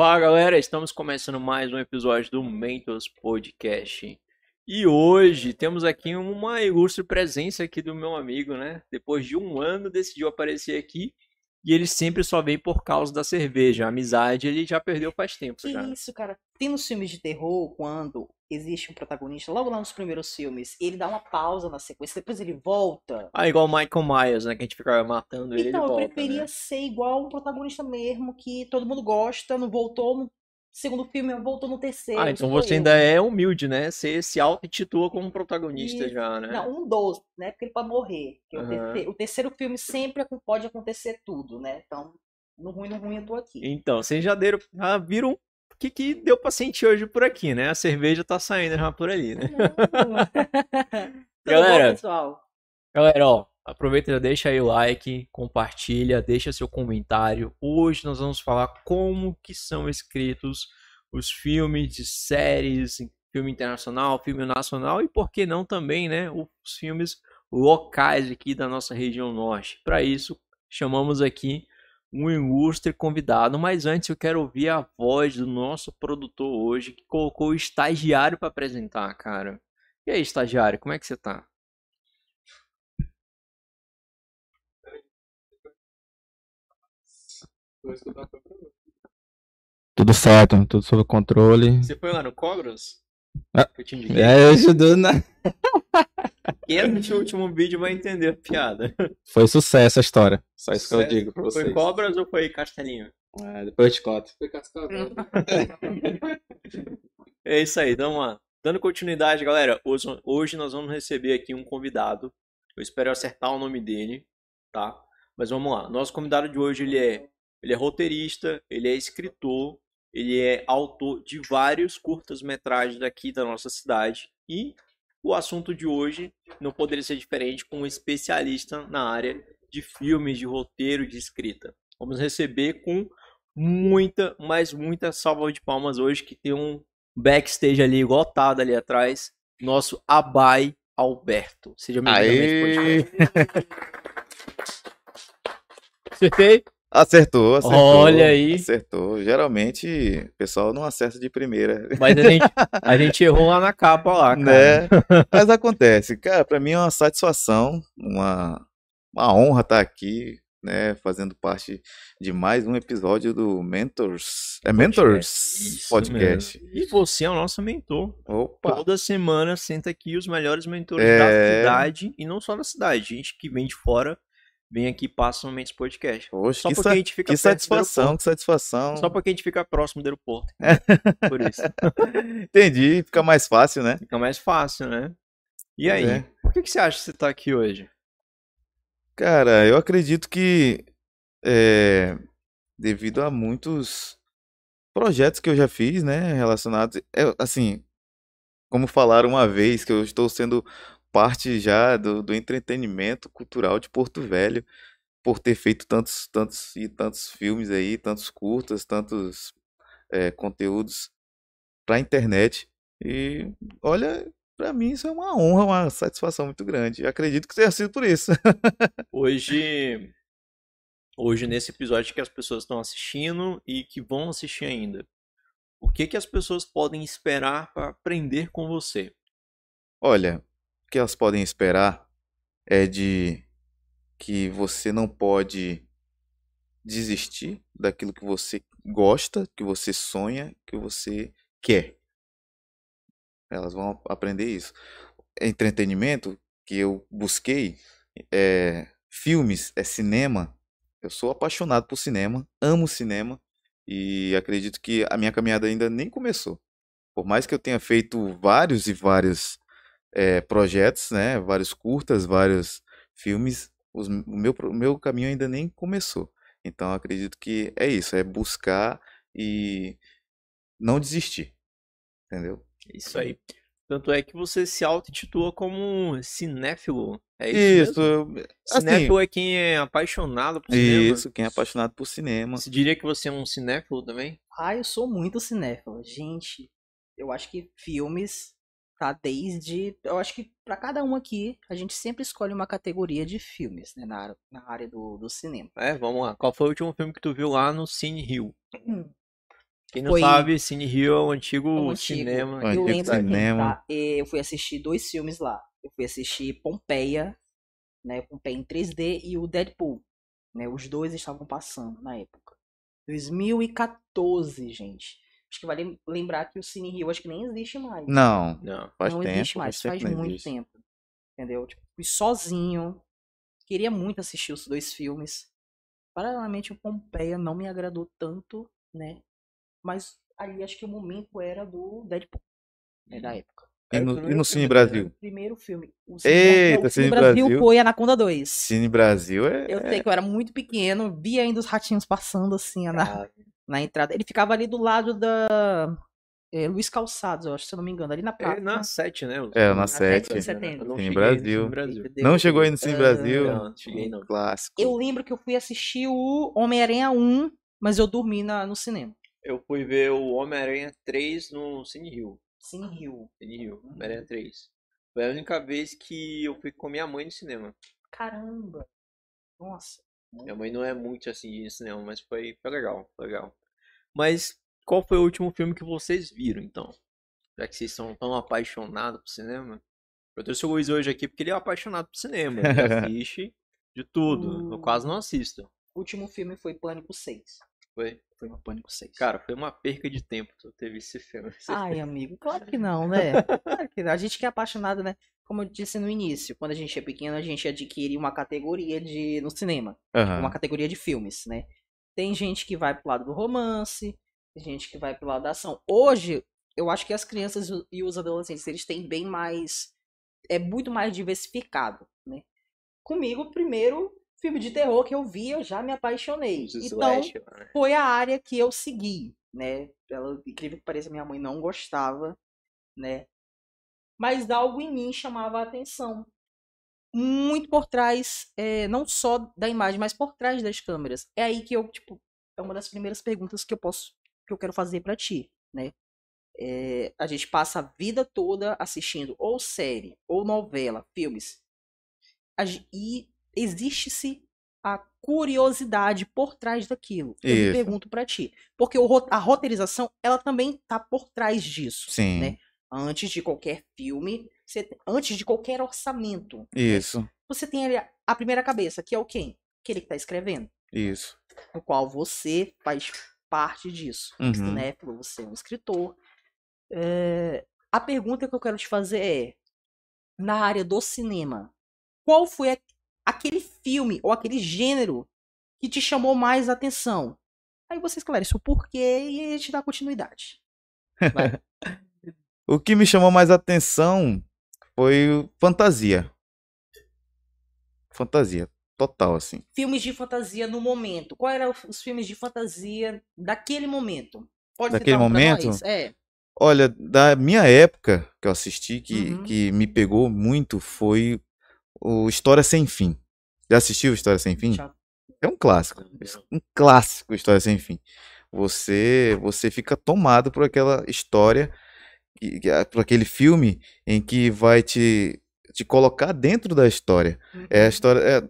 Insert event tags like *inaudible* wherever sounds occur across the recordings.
Fala galera, estamos começando mais um episódio do Mentos Podcast. E hoje temos aqui uma ilustre presença aqui do meu amigo, né? Depois de um ano decidiu aparecer aqui e ele sempre só vem por causa da cerveja. A amizade ele já perdeu faz tempo Que já. isso, cara. Tem nos filmes de terror, quando existe um protagonista, logo lá nos primeiros filmes, ele dá uma pausa na sequência, depois ele volta. Ah, igual o Michael Myers, né? Que a gente ficava matando ele então, ele eu volta, preferia né? ser igual um protagonista mesmo, que todo mundo gosta, não voltou no segundo filme, voltou no terceiro. Ah, então você eu. ainda é humilde, né? Você se auto-intitula como protagonista Isso. já, né? Não, um dos, né? Porque ele pode morrer. Porque o, terceiro, o terceiro filme sempre pode acontecer tudo, né? Então, no ruim, no ruim, eu tô aqui. Então, vocês já deram, já viram o que, que deu pra sentir hoje por aqui, né? A cerveja tá saindo já por ali, né? *laughs* Galera. bom, pessoal? Galera, ó, aproveita e já deixa aí o like, compartilha, deixa seu comentário. Hoje nós vamos falar como que são escritos os filmes de séries, filme internacional, filme nacional e por que não também, né, os filmes locais aqui da nossa região norte. Para isso, chamamos aqui um ilustre convidado, mas antes eu quero ouvir a voz do nosso produtor hoje, que colocou o estagiário para apresentar, cara. E aí, estagiário, como é que você tá? Tudo certo, tudo sob controle. Você foi lá no Cogros? Ah? É, eu ajudou na. *laughs* Quem assistiu o último vídeo vai entender a piada. Foi sucesso a história. Só isso que eu Sucesso. digo pra vocês. Foi Cobras ou foi Castelinho? É, depois eu te conto. *laughs* É isso aí, vamos lá. Dando continuidade, galera, hoje, hoje nós vamos receber aqui um convidado. Eu espero acertar o nome dele, tá? Mas vamos lá. Nosso convidado de hoje, ele é, ele é roteirista, ele é escritor, ele é autor de vários curtas-metragens daqui da nossa cidade. E o assunto de hoje não poderia ser diferente com um especialista na área de filmes, de roteiro, de escrita. Vamos receber com muita, mas muita salva de palmas hoje, que tem um backstage ali lotado ali atrás, nosso Abai Alberto. Seja bem-vindo. *laughs* Acertei? Acertou, acertou. Olha aí. Acertou. Geralmente o pessoal não acerta de primeira, Mas a gente, a *laughs* gente errou lá na capa lá, cara. né? Mas acontece. Cara, pra mim é uma satisfação, uma, uma honra estar aqui, né? Fazendo parte de mais um episódio do Mentors. É Mentors Podcast. mesmo. E você é o nosso mentor. Opa! Toda semana senta aqui os melhores mentores É. da cidade e não só da cidade. Gente que vem de fora vem aqui e passa no Mendes Podcast. Poxa, Só que, sa- a gente fica que satisfação, que satisfação. Só porque a gente fica próximo do aeroporto. *laughs* Por isso. Entendi, fica mais fácil, né? Fica mais fácil, né? E aí? É. Por que, que você acha que você tá aqui hoje? Cara, eu acredito que é, devido a muitos projetos que eu já fiz, né, relacionados, é, assim, como falaram uma vez, que eu estou sendo parte já do, do entretenimento cultural de Porto Velho, por ter feito tantos, tantos e tantos filmes aí, tantos curtas, tantos é, conteúdos para internet. E olha, para mim isso é uma honra, uma satisfação muito grande. Eu acredito que tenha sido por isso. *laughs* Hoje, hoje nesse episódio que as pessoas estão assistindo e que vão assistir ainda, o que que as pessoas podem esperar para aprender com você? Olha, o que elas podem esperar é de que você não pode desistir daquilo que você gosta, que você sonha, que você quer. Elas vão ap- aprender isso. Entretenimento que eu busquei é filmes, é cinema. Eu sou apaixonado por cinema, amo cinema e acredito que a minha caminhada ainda nem começou. Por mais que eu tenha feito vários e vários é, projetos, né? Vários curtas, vários filmes. Os- o meu, o meu caminho ainda nem começou. Então, eu acredito que é isso, é buscar e não desistir. Entendeu? Isso aí. Tanto é que você se auto-intitula como cinéfilo. É isso, Isso, mesmo? eu- assim, Cinéfilo é quem é apaixonado por cinema. isso, quem é apaixonado por cinema. Você diria que você é um cinéfilo também? Ah, eu sou muito cinéfilo. Gente, eu acho que filmes tá desde. Eu acho que pra cada um aqui, a gente sempre escolhe uma categoria de filmes, né? Na, área- na área do, do cinema. É, vamos lá. Qual foi o último filme que tu viu lá no Cine Rio? Hum. Quem não Foi- sabe, Cine Rio é o antigo, É o antigo. cinema. O Eu antigo lembro cinema. tá? Eu fui assistir dois filmes lá. Eu fui assistir Pompeia, né? Pompeia em 3D e o Deadpool. Né? Os dois estavam passando na época. 2014, gente. Acho que vale lembrar que o Cine Rio acho que nem existe mais. Não, Não. faz não tempo. existe mais, faz muito existe. tempo. Entendeu? Tipo, fui sozinho. Queria muito assistir os dois filmes. Paralelamente, o Pompeia não me agradou tanto, né? Mas ali acho que o momento era do Deadpool, né? Da época. E no, e no Cine? Brasil? O primeiro filme. O Eita, o Cine Brasil, Brasil. foi Anaconda 2. Cine Brasil é. Eu sei que eu era muito pequeno, vi ainda os ratinhos passando assim na, Cara, na entrada. Ele ficava ali do lado da é, Luiz Calçados, eu acho, se eu não me engano, ali na praça. é na 7, né? É, na Na 7. de setembro. Eu não Cine cheguei no Brasil. Não chegou aí no Cine Ah, Brasil? Não, cheguei não. Clássico. Eu lembro que eu fui assistir o Homem-Aranha 1, mas eu dormi na, no cinema. Eu fui ver o Homem-Aranha 3 no Cine Rio. Cine Rio. Cine Rio, Homem-Aranha 3. Foi a única vez que eu fui com minha mãe no cinema. Caramba. Nossa. Minha mãe não é muito assim de cinema, mas foi, foi legal, foi legal. Mas qual foi o último filme que vocês viram, então? Já que vocês são tão apaixonados por cinema. Eu trouxe o Luiz hoje aqui porque ele é apaixonado por cinema. Ele *laughs* assiste de tudo. Eu quase não assisto. O último filme foi Pânico 6. Foi. Foi o Pânico 6. Cara, foi uma perca de tempo tu visto esse filme. Ai, amigo, claro que não, né? *laughs* Claro que não. A gente que é apaixonado, né? Como eu disse no início, quando a gente é pequeno, a gente adquire uma categoria de no cinema. Aham. uma categoria de filmes, né? Tem gente que vai pro lado do romance, tem gente que vai pro lado da ação. Hoje, eu acho que as crianças e os adolescentes, eles têm bem mais é muito mais diversificado, né? Comigo, o primeiro filme de terror que eu vi, eu já me apaixonei. Os Então, Slash, né? foi a área que eu segui, né? Ela, incrível que pareça, minha mãe não gostava, né? Mas algo em mim chamava a atenção. Muito por trás, é, não só da imagem, mas por trás das câmeras. É aí que eu, tipo, é uma das primeiras perguntas que eu posso, que eu quero fazer pra ti, né? É, a gente passa a vida toda assistindo ou série, ou novela, filmes. E existe-se a curiosidade por trás daquilo. Eu Isso. pergunto pra ti. Porque a roteirização, ela também tá por trás disso. Sim. né? Antes de qualquer filme, você te- antes de qualquer orçamento, Isso. você tem ali a, a primeira cabeça, que é o quem? Aquele que tá escrevendo. Isso. O qual você faz parte disso. Um Uhum. cinéfilo, você é um escritor. É, a pergunta que eu quero te fazer é: na área do cinema, qual foi a- aquele filme ou aquele gênero que te chamou mais atenção? Aí você esclarece o porquê e gente dá continuidade. *laughs* O que me chamou mais atenção foi fantasia. Fantasia. Total, assim. Filmes de fantasia no momento. Qual eram os filmes de fantasia daquele momento? Pode Daquele momento? É. Olha, da minha época que eu assisti, que, Uhum. que me pegou muito, foi o História Sem Fim. Já assistiu História Sem Fim? Já. É um clássico. Um clássico História Sem Fim. Você, você fica tomado por aquela história, por aquele filme em que vai te, te colocar dentro da história. É a Uhum. história. é-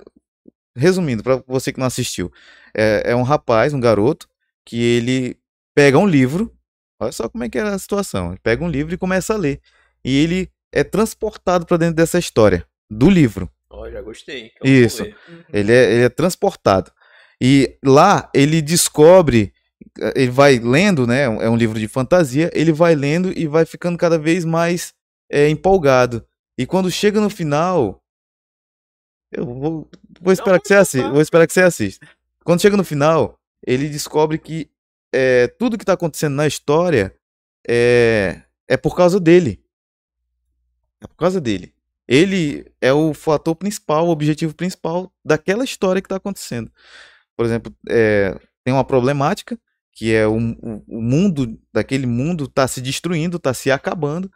resumindo, para você que não assistiu, é, é um rapaz, um garoto, que ele pega um livro. Olha só como é que é a situação. Ele pega um livro e começa a ler. E ele é transportado para dentro dessa história, do livro. Ó, já gostei. vou Isso. Uhum. Ele é, ele é transportado. E lá ele descobre, ele vai lendo, né? É um livro de fantasia, ele vai lendo e vai ficando cada vez mais eh, empolgado. E quando chega no final, eu vou, vou esperar Não, que você assista. Vou esperar que você assista. Quando chega no final, ele descobre que eh, tudo que está acontecendo na história é, é por causa dele. É por causa dele. Ele é o fator principal, o objetivo principal daquela história que está acontecendo. Por exemplo, é, tem uma problemática que é o, o, o mundo, daquele mundo está se destruindo, está se acabando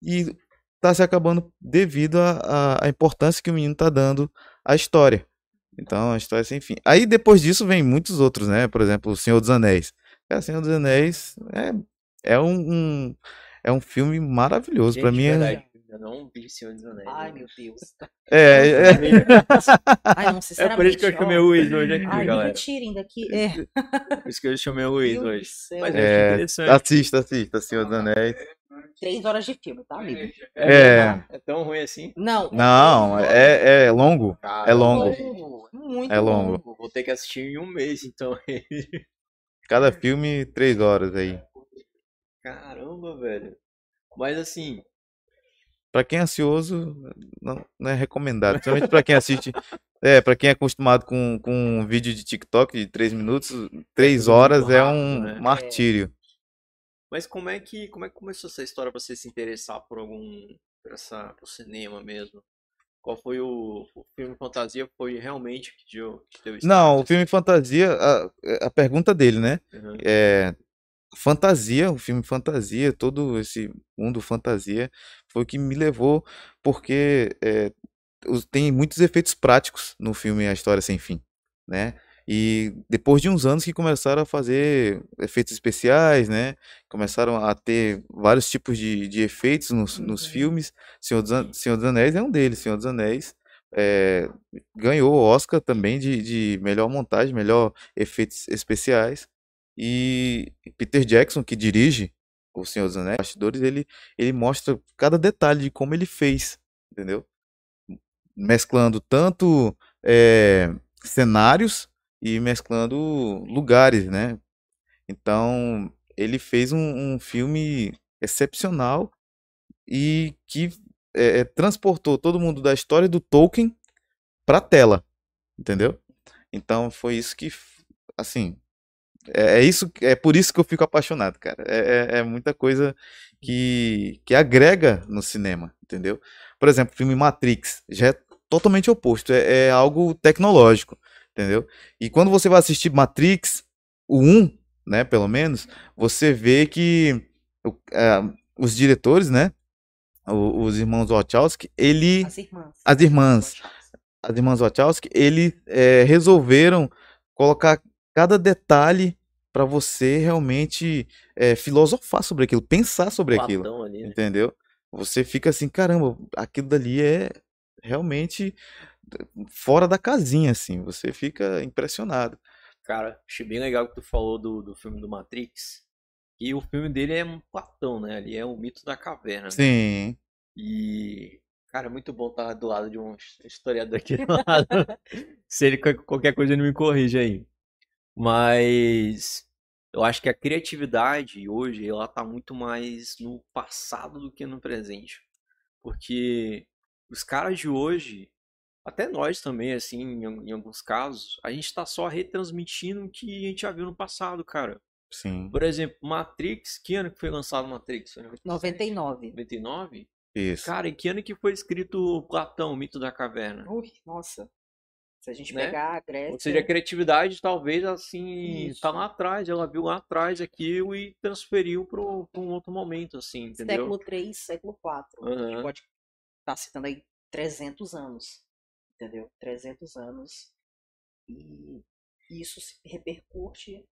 e está se acabando devido à importância que o menino está dando à história. Então, a história é sem fim. Aí depois disso vem muitos outros, né? Por exemplo, O Senhor dos Anéis. É, Senhor dos Anéis é, é um, um- é um filme maravilhoso. Para mim, é- Eu não vi Senhor dos Anéis. Ai, né? meu Deus. É, é, Ai, não, É sinceramente. por isso que eu chamei ó. o Luiz hoje aqui, Ai, me galera. retirem daqui. É, Por isso que eu chamei o Luiz hoje. Mas eu É, achei interessante. assista, assista, Senhor dos Anéis. Três horas de filme, tá, amigo? É. É tão ruim assim? Não. Não, é, é longo. Cara, longo. longo. Muito É longo. Vou ter que assistir em um mês, então. *laughs* Cada filme, três horas aí. Caramba, velho. Mas assim, Pra quem é ansioso, não, não é recomendado. Principalmente pra quem assiste. *laughs* É, pra quem é acostumado com, com um vídeo de TikTok de três minutos, três tudo horas é rápido, um né? martírio. mas como é que como é que começou essa história pra você se interessar por algum por essa por cinema mesmo? Qual foi o, o filme fantasia foi realmente que deu que deu Não, o start, filme fantasia, a, a pergunta dele, né? assim? Uhum. É, fantasia, o filme fantasia, todo esse mundo fantasia foi o que me levou, porque é, tem muitos efeitos práticos no filme A História Sem Fim, né? E depois de uns anos que começaram a fazer efeitos especiais, né? Começaram a ter vários tipos de, de efeitos nos, nos Uhum. filmes. Senhor dos, An- Senhor dos Anéis é um deles. Senhor dos Anéis é, ganhou o Oscar também de, de melhor montagem, melhor efeitos especiais. E Peter Jackson, que dirige O Senhor dos Anéis, bastidores, ele, ele mostra cada detalhe de como ele fez, entendeu? Mesclando tanto eh, cenários e mesclando lugares, né? Então, ele fez um, um filme excepcional e que eh, transportou todo mundo da história do Tolkien pra tela, entendeu? Então, foi isso que, assim, é, é isso, é por isso que eu fico apaixonado, cara. É, é, é muita coisa que, que agrega no cinema, entendeu? Por exemplo, o filme Matrix já é totalmente oposto, é, é algo tecnológico, entendeu? E quando você vai assistir Matrix, o 1, né, pelo menos, você vê que é, os diretores, né, os irmãos Wachowski, ele, As irmãs. As irmãs. as irmãs Wachowski, eles é, resolveram colocar cada detalhe para você realmente é, filosofar sobre aquilo, pensar sobre aquilo, ali, né? entendeu? Você fica assim, caramba, aquilo dali é realmente fora da casinha, assim, você fica impressionado. Cara, achei bem legal que tu falou do, do filme do Matrix. E o filme dele é um Platão, né? Ali é o mito da caverna. né? Sim, E, cara, é muito bom estar do lado de um *laughs* historiador aqui do lado. Se ele qual- qualquer coisa ele me corrige aí. Mas eu acho que a criatividade hoje ela tá muito mais no passado do que no presente. Porque os caras de hoje, até nós também, assim, em, al- em alguns casos, a gente tá só retransmitindo o que a gente já viu no passado, cara. sim, Por exemplo, Matrix, que ano que foi lançado Matrix? Foi 97? 99. 99? isso. Cara, em que ano que foi escrito Platão, o mito da caverna? Ui, nossa. Se a gente Né? pegar a Grécia. Ou seja, a criatividade talvez assim Isso. tá lá atrás, ela viu lá atrás aquilo e transferiu para um outro momento, assim, entendeu? século 3, século 4. A gente pode estar citando aí 300 anos. Entendeu? 300 anos. E isso se repercute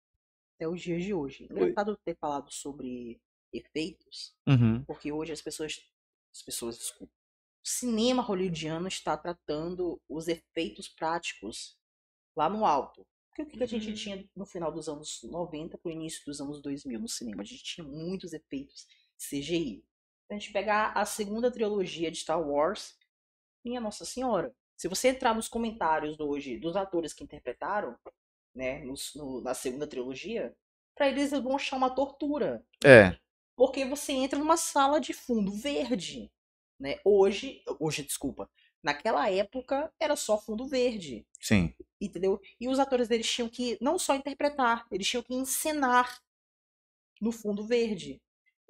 até os dias de hoje. Engraçado ter falado sobre efeitos, Uhum, porque hoje as pessoas. As pessoas, desculpa. Cinema hollywoodiano está tratando os efeitos práticos lá no alto. Porque o que que a gente Uhum. tinha no final dos anos 90 para o início dos anos 2000 no cinema? A gente tinha muitos efeitos CGI. Se a gente pegar a segunda trilogia de Star Wars, minha Nossa Senhora. Se você entrar nos comentários hoje dos atores que interpretaram, né, nos- no- na segunda trilogia, para eles eles vão achar uma tortura. é, Porque você entra numa sala de fundo verde, né? Hoje, hoje, desculpa, naquela época era só fundo verde, sim, entendeu? E os atores deles tinham que não só interpretar, eles tinham que encenar no fundo verde.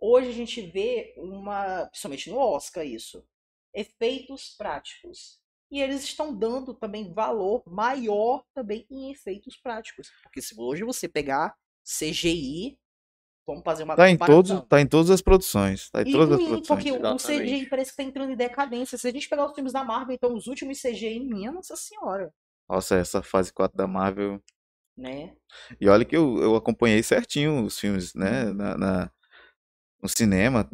Hoje a gente vê uma, principalmente no Oscar isso, efeitos práticos. E eles estão dando também valor maior também em efeitos práticos. Porque se hoje você pegar CGI, vamos fazer uma tá em todos, tá em todas as produções, tá em E todas as produções. porque o- o Exatamente. CGI parece que tá entrando em decadência. Se a gente pegar os filmes da Marvel, então os últimos CGI, minha nossa senhora, Nossa, essa fase 4 da Marvel né? E olha que eu, eu acompanhei certinho os filmes, né, Uhum. na, na- no cinema.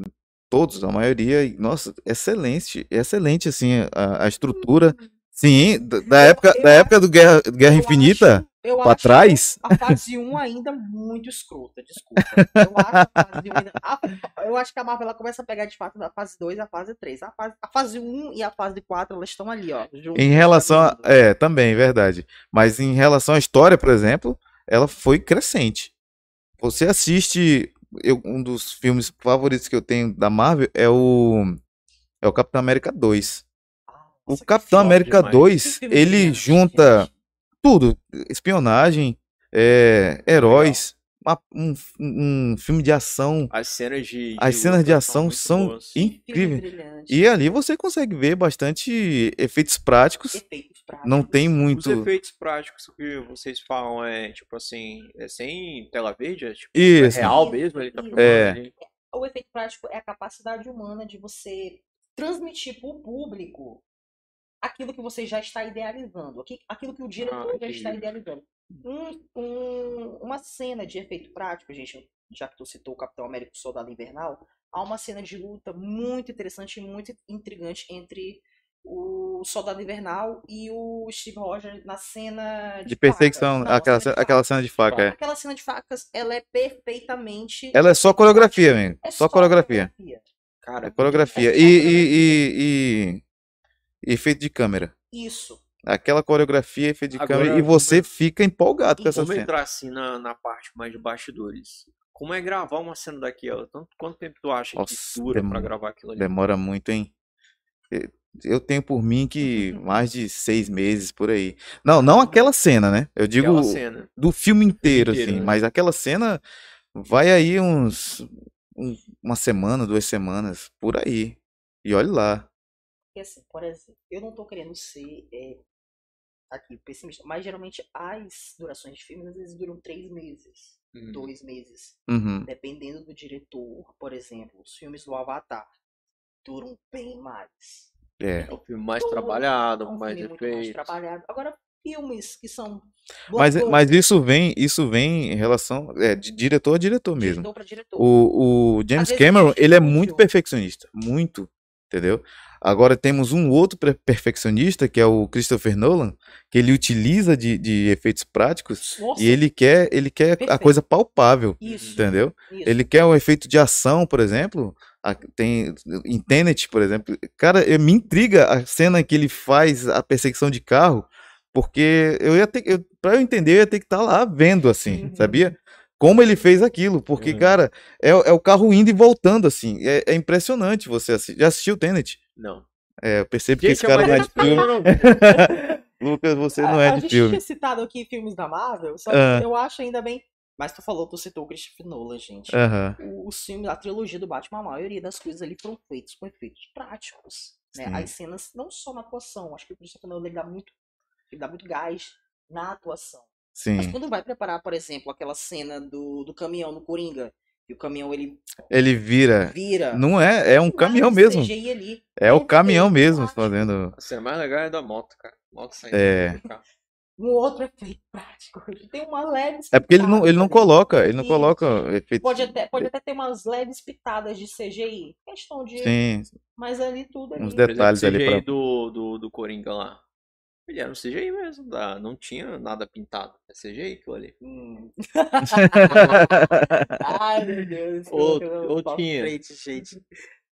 todos, a maioria, nossa, excelente, excelente, assim, a, a estrutura. Sim, da, Eu- época, eu da época do Guerra, Guerra Infinita, acho- pra trás. A fase 1 ainda muito escrota, desculpa. Eu acho, a fase 1 ainda- a- eu acho que a Marvel ela começa a pegar de fato da fase 2 a fase 3. A fase, a fase 1 e a fase 4 elas estão ali, ó. Em relação a. É, também, verdade. Mas em relação à história, por exemplo, ela foi crescente. Você assiste. eu- um dos filmes favoritos que eu tenho da Marvel é o. É o Capitão América 2. O Capitão América demais. 2, que filme ele junta tudo: espionagem, é, heróis, uma- um, um filme de ação. As cenas de, As cenas de ação são boas. Filme incríveis. E ali você consegue ver bastante efeitos práticos. Efeitos práticos. Não tem Os muito. efeitos práticos que vocês falam é tipo assim, é sem tela verde, é tipo é real mesmo, ele tá filmando É. ali. O efeito prático é a capacidade humana de você transmitir para o público aquilo que você já está idealizando, aqui- aquilo que o diretor já está idealizando. Um- um- uma cena de efeito prático, gente, já que tu citou o Capitão América o Soldado Invernal, há uma cena de luta muito interessante e muito intrigante entre o Soldado Invernal e o Steve Rogers na cena de, De perseguição. Não, aquela, cena de aquela facas. cena de faca. é. Aquela cena de facas, ela é perfeitamente. Ela é só coreografia, mesmo. É Só coreografia. Cara, É coreografia. É E, só e, e, e- e efeito de câmera. Isso. Aquela coreografia, efeito de Agora, câmera. E você fica empolgado com essa vamos cena. entrar assim na, na parte mais de bastidores. Como é gravar uma cena daquela? Tanto, quanto tempo tu acha Nossa, que dura pra demora- gravar aquilo ali? Demora muito, hein? E- Eu tenho por mim que *laughs* mais de seis meses por aí. Não, não aquela cena, né? Eu digo cena. do filme inteiro, inteiro, assim. né? Mas aquela cena vai aí uns. um- uma semana, duas semanas, por aí. E olha lá. Porque assim, por exemplo, eu não tô querendo ser é, aqui pessimista, mas geralmente as durações de filmes às vezes duram três meses, Hum. dois meses. Uhum. Dependendo do diretor, por exemplo, os filmes do Avatar duram bem mais. É. É o filme mais trabalhado, É um mais filme trabalhado. Agora, filmes que são Mas, blockbuster, mas isso vem, isso vem em relação. É, de diretor a diretor mesmo. diretor pra diretor. O, o James Cameron, de ele é muito perfeccionista. Muito. Entendeu? Agora temos um outro per- perfeccionista, que é o Christopher Nolan, que ele utiliza de, de efeitos práticos Nossa, e ele quer, ele quer a coisa palpável. isso, Entendeu? isso. Ele quer um efeito de ação, por exemplo. a- Tem em Tenet, por exemplo. Cara, eu- me intriga a cena que ele faz a perseguição de carro, porque eu ia ter, eu, para eu entender, eu ia ter que estar lá vendo assim, Uhum. sabia? Como ele fez aquilo, porque, Uhum. cara, é, é o carro indo e voltando assim. É, é impressionante você assistir. Já assistiu Tenet? Não. É, eu percebo que esse cara mas não é de filme eu. *laughs* Lucas, você não é a de gente filme. tinha citado aqui filmes da Marvel, só que Ah. eu acho ainda bem. Mas tu falou, tu citou o Christopher Nolan, gente. Aham. O- Os filmes, a trilogia do Batman, a maioria das coisas ali foram feitas com efeitos práticos. Né? As cenas, não só na atuação, acho que o Christopher Nolan ele dá muito, ele dá muito gás na atuação. Mas Sim. quando vai preparar, por exemplo, aquela cena do, do caminhão no Coringa, e o caminhão ele Ele vira. vira. Não é, é um caminhão mesmo. CGI ali. É o caminhão mesmo fazendo. A cena mais legal é da moto, cara. Moto saindo É. do carro. Um outro efeito prático. *laughs* Tem uma leve É porque ele não, ele não coloca, ele não coloca efeitos. Pode até, pode até ter umas leves pitadas de CGI. Questão de. Sim, Mas ali tudo ali. uns Por exemplo, detalhes ali CGI pra. do, do, do Coringa lá. Ele era um CGI mesmo, não tinha nada pintado. É CGI aquilo ali. Hum. Ai, meu *laughs* Deus. Ou- eu ou tinha. frente, gente.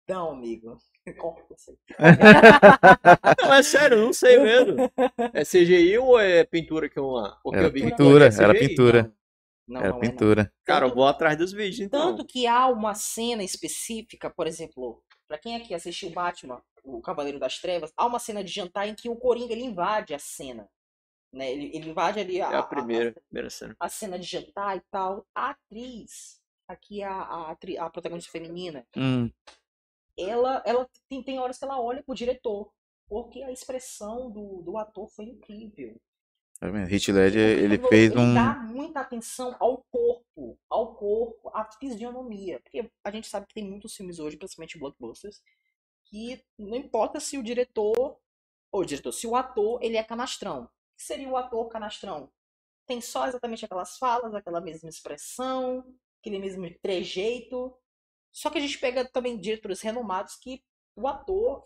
Não, amigo. *laughs* *laughs* Não, é sério, eu não sei mesmo. É CGI ou é pintura que eu lá? Porque Era eu vi que pintura, é era pintura. Não, Era não é não. pintura. Cara, eu vou atrás dos vídeos então. Tanto que há uma cena específica, por exemplo, pra quem aqui assistiu Batman, o Cavaleiro das Trevas, há uma cena de jantar em que o Coringa ele invade a cena. Né? Ele, ele invade ali a, É a primeira, primeira cena. a cena de jantar e tal. A atriz, aqui a, a, atri- a protagonista feminina, Hum, ela, ela tem, tem horas que ela olha pro diretor. Porque a expressão do, do ator foi incrível. Tá vendo? Heath Ledger, Porque ele ele- fez ele um. dá muita atenção ao corpo, ao corpo, à fisionomia. Porque a gente sabe que tem muitos filmes hoje, principalmente blockbusters, que não importa se o diretor, ou o diretor, se o ator, ele é canastrão. O que seria o ator canastrão? Tem só exatamente aquelas falas, aquela mesma expressão, aquele mesmo trejeito. Só que a gente pega também diretores renomados que o ator,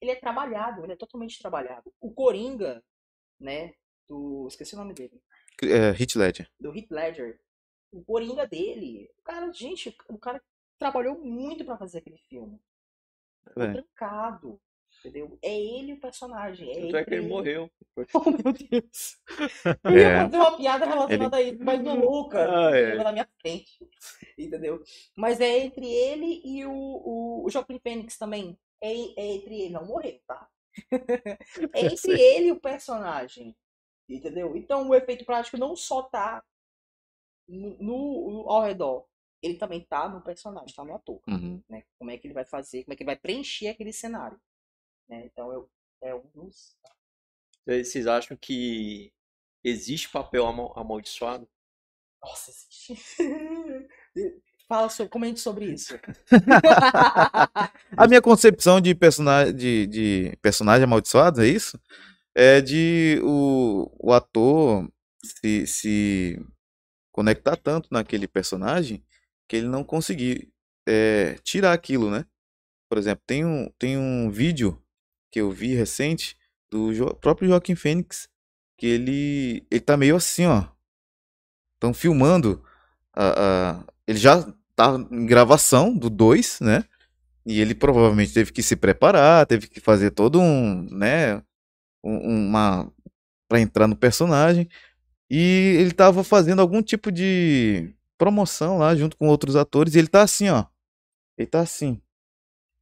ele é trabalhado, ele é totalmente trabalhado. O Coringa, né, do... esqueci o nome dele. É, Hit Ledger. Do Heath Ledger. O Coringa dele, o cara, gente, o cara trabalhou muito pra fazer aquele filme. Foi É. trancado, entendeu? É ele o personagem, é Tanto ele. é que ele morreu. *laughs* Oh, meu Deus. *laughs* Eu ia É. fazer uma piada relacionada a isso, mas não louca. Ah, é. Na minha frente. *laughs* Entendeu? Mas é entre ele e o, o, o Joaquin Phoenix também. É, é entre ele, não morreu, tá? É entre ele e o personagem. Entendeu? Então o efeito prático não só tá no, no- ao redor. Ele também tá no personagem, tá no ator. Uhum. Né? Como é que ele vai fazer, como é que ele vai preencher aquele cenário. Né? Então eu, é um dos. Vocês acham que existe papel amal- amaldiçoado? Nossa, existe. *laughs* Fala sobre, comente sobre isso. *laughs* A minha concepção de personagem, de, de personagem amaldiçoado, é isso? É de o, o ator se, se conectar tanto naquele personagem que ele não conseguir é, tirar aquilo, né? Por exemplo, tem um, tem um vídeo que eu vi recente do Jo- próprio Joaquim Fênix que ele, ele tá meio assim, ó. Estão filmando. A, ele já tá em gravação do 2, né? E ele provavelmente teve que se preparar, teve que fazer todo um, né, uma para entrar no personagem. E ele tava fazendo algum tipo de promoção lá junto com outros atores e ele tá assim, ó. Ele tá assim.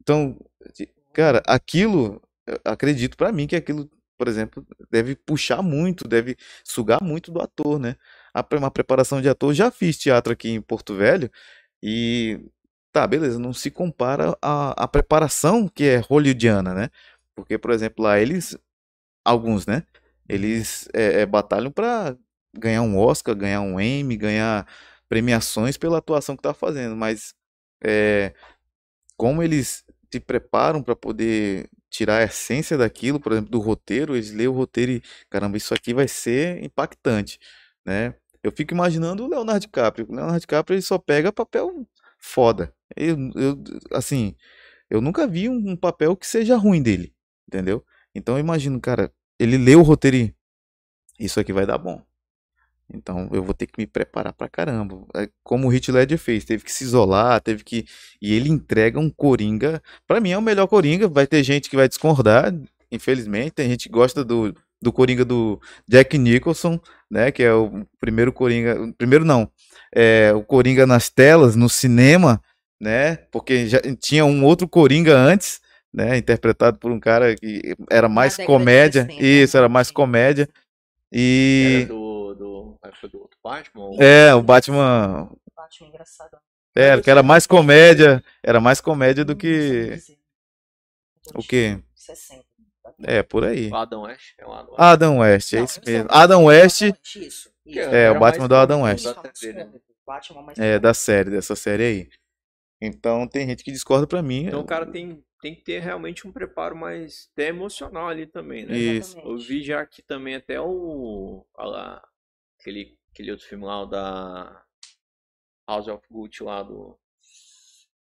Então, cara, aquilo, acredito pra mim que aquilo, por exemplo, deve puxar muito, deve sugar muito do ator, né? A Uma preparação de ator, já fiz teatro aqui em Porto Velho e Tá, beleza, não se compara à, à preparação que é hollywoodiana, né? Porque, por exemplo, lá eles, alguns, né? Eles é, é, batalham pra ganhar um Oscar, ganhar um Emmy, ganhar premiações pela atuação que tá fazendo, mas é, como eles se preparam para poder tirar a essência daquilo, por exemplo, do roteiro, eles lêem o roteiro e, caramba, isso aqui vai ser impactante, né? Eu fico imaginando o Leonardo DiCaprio. O Leonardo DiCaprio ele só pega papel foda. Eu, eu, assim, eu nunca vi um papel que seja ruim dele, entendeu? Então eu imagino, cara, ele lê o roteiro e isso aqui vai dar bom. Então eu vou ter que me preparar pra caramba. É Como o Heath Ledger fez, teve que se isolar, teve que e ele entrega um Coringa. Pra mim é o melhor Coringa. Vai ter gente que vai discordar, infelizmente. Tem gente que gosta do, do Coringa do Jack Nicholson, né? Que é o primeiro Coringa. Primeiro não. É o Coringa nas telas, no cinema, né? Porque já tinha um outro Coringa antes, né? Interpretado por um cara que era mais comédia. 60, Isso, era né? mais comédia. E Era do, do, acho que foi do outro Batman? ou- é, o Batman Batman engraçado. É, que era mais comédia, era mais comédia do que. O quê? 60. É, por aí. O Adam West? É o Adam West. Adam West, é isso sei, mesmo. Adam West Isso, isso. Que É, era o Batman do Adam West. né? é da série, dessa série aí. Então tem gente que discorda pra mim. Então o cara tem, tem que ter realmente um preparo mais até emocional ali também, né? Isso. Eu vi já aqui também até o. olha lá, aquele, aquele outro filme lá, o da House of Gucci lá do.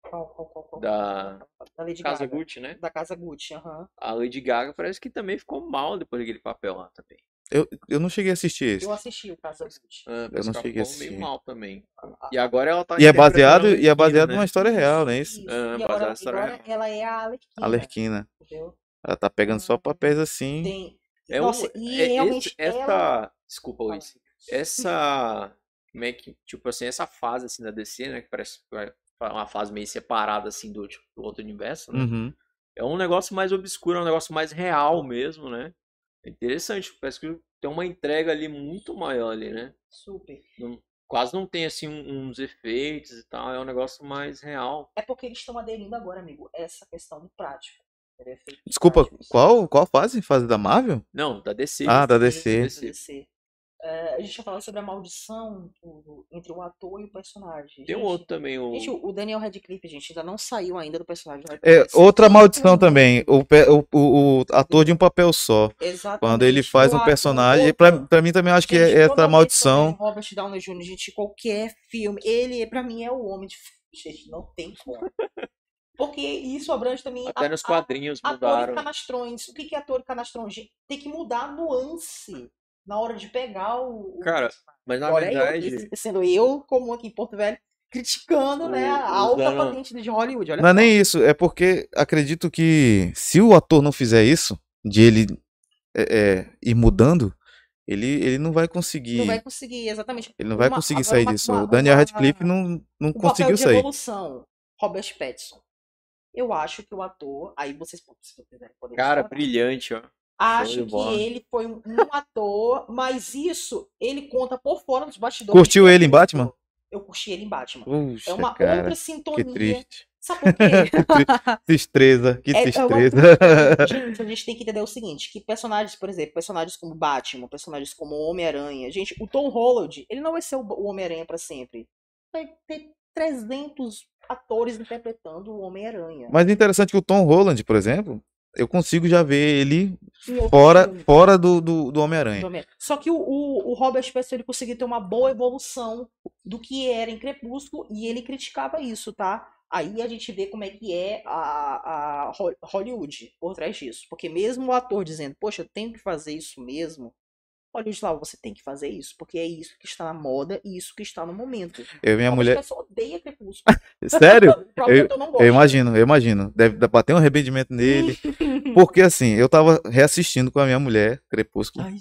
Qual, qual, qual, qual? Da Da Lady Casa Gaga. Gucci, né? Da Casa Gucci, aham. A Lady Gaga parece que também ficou mal depois daquele papel lá também. Eu, eu não cheguei a assistir esse. Eu assisti o Casa Gucci. Ah, parece não cheguei a ficou meio assistir. mal também. E agora ela tá E é baseado, e é baseado Arlequina, numa né? história real, não é isso? Isso. Ah, E baseado agora, na história agora real. ela é a Arlequina. Alerquina. Entendeu? Ela tá pegando só papéis assim. Tem... É Nossa, um, e é realmente esse- essa, ela... desculpa, Fala. Luiz. Essa, como é que, tipo assim, essa fase assim da DC, né, que parece que vai- uma fase meio separada assim do, tipo, do outro universo, né? Uhum. É um negócio mais obscuro, é um negócio mais real mesmo, né? É interessante, parece que tem uma entrega ali muito maior ali, né? Super. Não- quase não tem assim uns efeitos e tal, é um negócio mais real. É porque eles estão aderindo agora, amigo, essa questão do prático. Efeitos Desculpa, práticos. qual, qual fase? Fase da Marvel? Não, da DC. Ah, da DC, DC. É, a gente já falou sobre a maldição do- entre o ator e o personagem. Tem um Gente, outro também, o Gente, o Daniel Radcliffe, gente, ainda não saiu ainda do personagem. É, outra maldição também. O, o, o, ator de um papel só. Exatamente. Quando ele faz O um ator- personagem. Pra, pra mim também acho que Gente, é toda essa vez maldição. que Robert Downey Jr., gente, qualquer filme, ele pra mim é o homem de Gente, não tem como. Porque isso abrange também. Até a- nos a- quadrinhos Ator mudaram. e canastrões. O que que é ator e canastrão? Gente, tem que mudar a nuance na hora de pegar o. o Cara. Mas na Olha verdade, eu, sendo eu, como aqui em Porto Velho, criticando né, a O- alta usando- patente de Hollywood. Olha Não é nem isso, é porque acredito que se o ator não fizer isso, de ele é, é, ir mudando, ele, ele não vai conseguir. Não vai conseguir, exatamente. Ele não vai Uma- conseguir sair uma- disso. uma- o Daniel Radcliffe não, não O papel conseguiu de sair. evolução, Robert Pattinson. Eu acho que o ator, aí vocês podem cara, brilhante, ó. Acho que ele foi um, ator, mas isso ele conta por fora dos bastidores. Curtiu de ele em. Batman? Eu curti ele em Batman. Puxa, É uma cara, outra que sintonia. triste. Sabe por quê? *laughs* *laughs* Tristeza, que É- é uma- tristeza. *laughs* gente, a gente tem que entender o seguinte, que personagens, por exemplo, personagens como Batman, personagens como Homem-Aranha, gente, o Tom Holland, ele não vai ser o Homem-Aranha pra sempre. Vai ter 300 atores interpretando o Homem-Aranha. Mas é interessante que o Tom Holland, por exemplo, eu consigo já ver ele fora, filme. fora do, do, do Homem-Aranha. Homem- Só que o, o, o Robert Pattinson ele conseguiu ter uma boa evolução do que era em Crepúsculo e ele criticava isso, tá? Aí a gente vê como é que é a, a Ho- Hollywood por trás disso. Porque mesmo o ator dizendo, poxa, eu tenho que fazer isso mesmo, Hollywood lá, você tem que fazer isso, porque é isso que está na moda e isso que está no momento. Eu e minha mulher. Pattinson odeia Crepúsculo. *laughs* Sério? *laughs* Eu não gosto. Eu imagino, eu imagino. Deve dar- bater um arrependimento nele. *laughs* Porque assim, eu tava reassistindo com a minha mulher, Crepúsculo. Ai,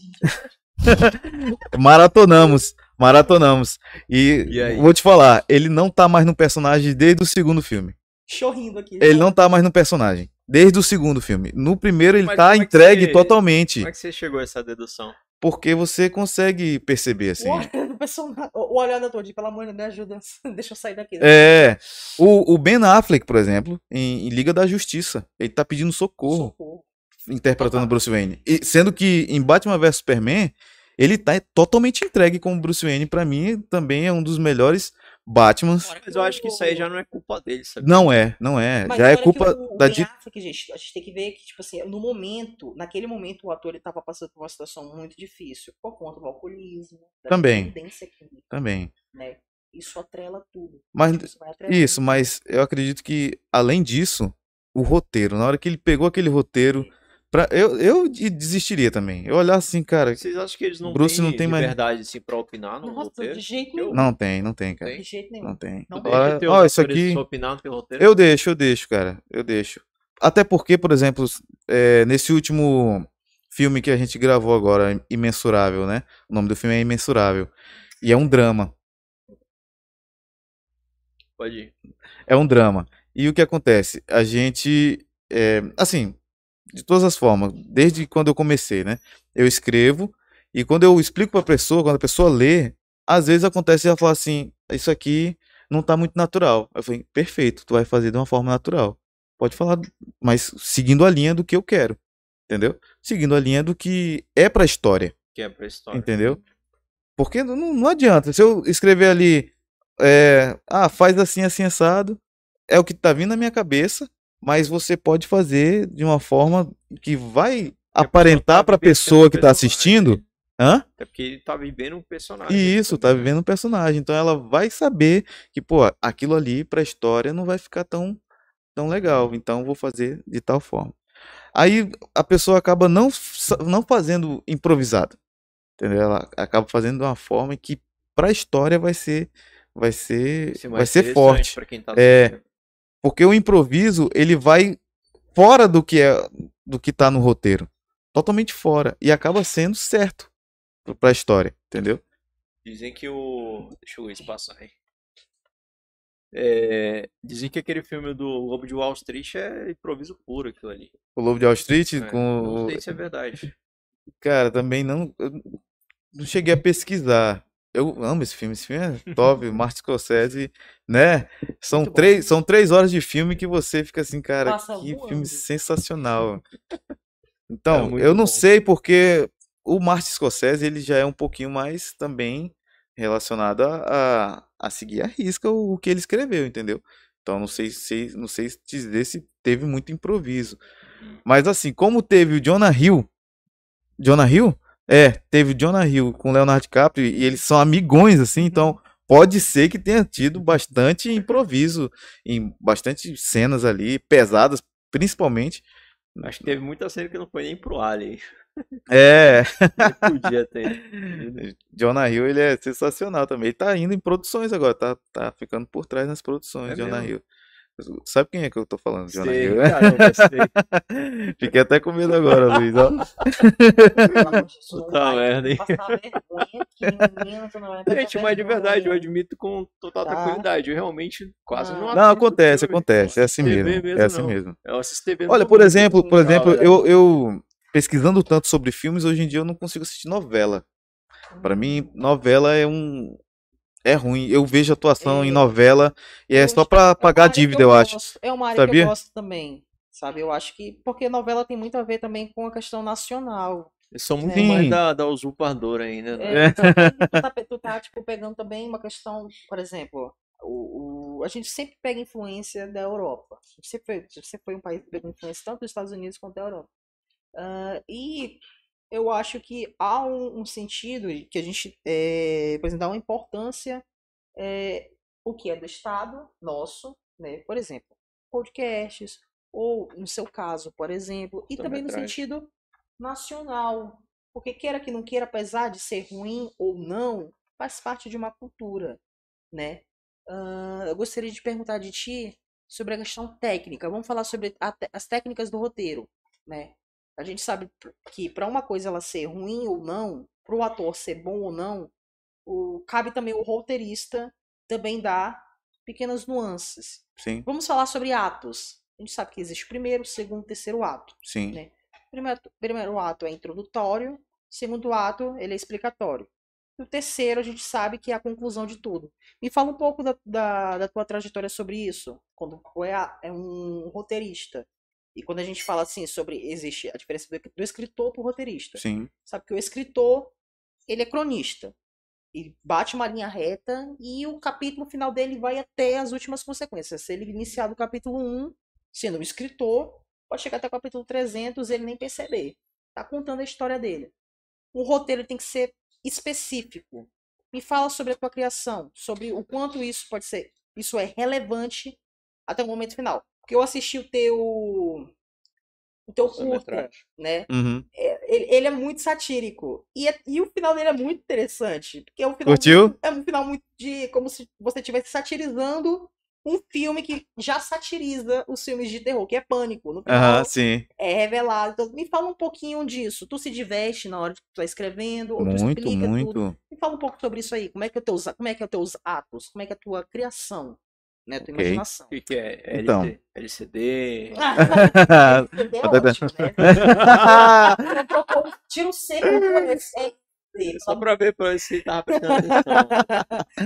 Maratonamos, maratonamos. E, E vou te falar, ele não tá mais no personagem desde o segundo filme. chorrindo aqui. Ele não tá mais no personagem. Desde o segundo filme. No primeiro ele Mas tá é entregue você- totalmente. Como é que você chegou a essa dedução? Porque você consegue perceber, assim. O o olhar da Todi, pelo amor de Deus, me ajuda. *laughs* Deixa eu sair daqui. É. O, o Ben Affleck, por exemplo, em, em Liga da Justiça, ele tá pedindo socorro, Socorro. interpretando Bruce Wayne. E, sendo que em Batman vs Superman, ele tá totalmente entregue como Bruce Wayne. Pra mim, também é um dos melhores Batmans. Mas eu acho que isso aí já não é culpa dele, sabe? Não é, não é. Mas Já é que culpa o- o da di... Affleck, gente, a gente tem que ver que, tipo assim, no momento, naquele momento, o ator ele tava passando por uma situação muito difícil, por conta do alcoolismo, da Também. dependência química, Também. né? Isso atrela tudo. Mas Isso vai atrelando. Isso, mas eu acredito que, além disso, o roteiro, na hora que ele pegou aquele roteiro, pra, eu, eu de- desistiria também. Eu olhar assim, cara, Vocês acham que eles não Bruce têm não tem mais- liberdade assim, pra opinar no Nossa, roteiro? de jeito nenhum. não tem, não tem, cara. De jeito nenhum. Não tem. Não tem. Olha, ó, isso aqui, opinar no teu roteiro? eu deixo, eu deixo, cara, eu deixo. Até porque, por exemplo, é, nesse último filme que a gente gravou agora, Imensurável, né? O nome do filme é Imensurável. E é um drama. Pode ir. É um drama. E o que acontece? A gente, é, assim, de todas as formas, desde quando eu comecei, né? Eu escrevo e quando eu explico para a pessoa, quando a pessoa lê, às vezes acontece ela falar assim, isso aqui não tá muito natural. Eu falei, perfeito, tu vai fazer de uma forma natural. Pode falar, mas seguindo a linha do que eu quero, entendeu? Seguindo a linha do que é pra história. Que é pra história. Entendeu? Porque não, não adianta. Se eu escrever ali, é, ah, faz assim, assim, assado, é o que tá vindo na minha cabeça, mas você pode fazer de uma forma que vai aparentar tá pra vivenciando pessoa que tá personagem. assistindo. Hã? É porque ele tá vivendo um personagem. E isso, tá vivendo um personagem. Então ela vai saber que, pô, aquilo ali pra história não vai ficar tão, tão legal. Então vou fazer de tal forma. Aí a pessoa acaba não, não fazendo improvisado. Entendeu? Ela acaba fazendo de uma forma que pra história vai ser vai ser Isso é vai ser forte. Tá É. Porque o improviso, ele vai fora do que é do que tá no roteiro. Totalmente fora e acaba sendo certo pra história, entendeu? Dizem que o. Deixa eu ver se passar aí. É, Dizem que aquele filme do Lobo de Wall Street é improviso puro aquilo ali. O Lobo de Wall Street É, com Não sei se é verdade. Cara, também não. eu não cheguei a pesquisar. Eu amo esse filme, esse filme é top. *laughs* Martin Scorsese, né? São Muito bom. três, são três horas de filme que você fica assim, cara, Passa que filme sensacional. *laughs* Então, É eu não bom. sei porque o Martin Scorsese ele já é um pouquinho mais também relacionado a, a, a seguir a risca o, o que ele escreveu, entendeu? Então, não sei se não sei se dizer se teve muito improviso. Mas assim, como teve o Jonah Hill, Jonah Hill? É, teve Jonah Hill com o Leonardo DiCaprio e eles são amigões, assim, então pode ser que tenha tido bastante improviso em bastante cenas ali, pesadas, principalmente. Acho que teve muita cena que não foi nem pro Alien. É, *laughs* Ele podia ter. Jonah Hill, ele é sensacional também. Ele tá indo em produções agora, tá, tá ficando por trás nas produções, É Jonah mesmo? Hill. Sabe quem é que eu tô falando, Jonah Sei, *laughs* Hill? caramba, sei. Fiquei até com medo agora, Luiz. ó. Puta merda, hein? Gente, mas de verdade, eu admito com total Tá. tranquilidade. Eu realmente quase não Não, Não, acontece, acontece. É assim mesmo. mesmo É assim não. mesmo. Eu Olha, por exemplo, por exemplo, eu, eu pesquisando tanto sobre filmes, hoje em dia eu não consigo assistir novela. Pra mim, novela é um é ruim. Eu vejo atuação em É. novela e é Eu só acho- pra é pagar que dívida, eu acho. gosto, É uma área Sabia? que eu gosto também, sabe? Eu acho que... Porque novela tem muito a ver também com a questão nacional. Eles são muito Sim. mais da, da usurpadora ainda, né? É, então, tu, tá, pe- tu tá, tipo, pegando também uma questão, por exemplo, o, o- a gente sempre pega influência da Europa. A gente sempre foi, sempre foi um país que pegou influência tanto dos Estados Unidos quanto da Europa. Ah, e eu acho que há um, um sentido que a gente, é, por exemplo, dá uma importância é, o que é do Estado nosso, né? Por exemplo, podcasts, ou no seu caso, por exemplo, e também no sentido nacional. Porque queira que não queira, apesar de ser ruim ou não, faz parte de uma cultura, né? Ah, eu gostaria de perguntar de ti sobre a questão técnica. Vamos falar sobre a as técnicas do roteiro, né? A gente sabe que para uma coisa ela ser ruim ou não, para o ator ser bom ou não, o, cabe também o roteirista também dar pequenas nuances. Sim, Vamos falar sobre atos. A gente sabe que existe primeiro, segundo, terceiro ato. sim. Né? Primeiro, primeiro ato é introdutório, segundo ato ele é explicatório. E o terceiro a gente sabe que é a conclusão de tudo. Me fala um pouco da, da, da tua trajetória sobre isso, quando é, a- é um roteirista. E quando a gente fala assim sobre existe a diferença do, escritor para o roteirista. Sim, Sabe que o escritor, ele é cronista. Ele bate uma linha reta e o capítulo final dele vai até as últimas consequências. Se ele iniciar do capítulo 1, sendo um escritor, pode chegar até o capítulo 300 e ele nem perceber. Tá contando a história dele. O roteiro tem que ser específico. Me fala sobre a tua criação, sobre o quanto isso pode ser, isso é relevante até o momento final. Porque eu assisti o teu o teu curta, né? uhum. ele, ele é muito satírico. E, é- e o final dele é muito interessante. Porque é um final, muito- é um final muito de. como se você estivesse satirizando um filme que já satiriza os filmes de terror, que é pânico. No final Aham, sim. é revelado. Então, me fala um pouquinho disso. Tu se diverte na hora que tu tá escrevendo? Ou tu Muito, explica tudo? muito. Me fala um pouco sobre isso aí. Como é que é, teus, como é que é os teus atos? Como é que é a tua criação? Né? Tua Ok. imaginação. O que, que é? LT, Então. LCD? Ah, é ótimo, né? Trocou- *laughs* Tira o seco do esse- é, Só pra ver pra ver se tava prestando atenção.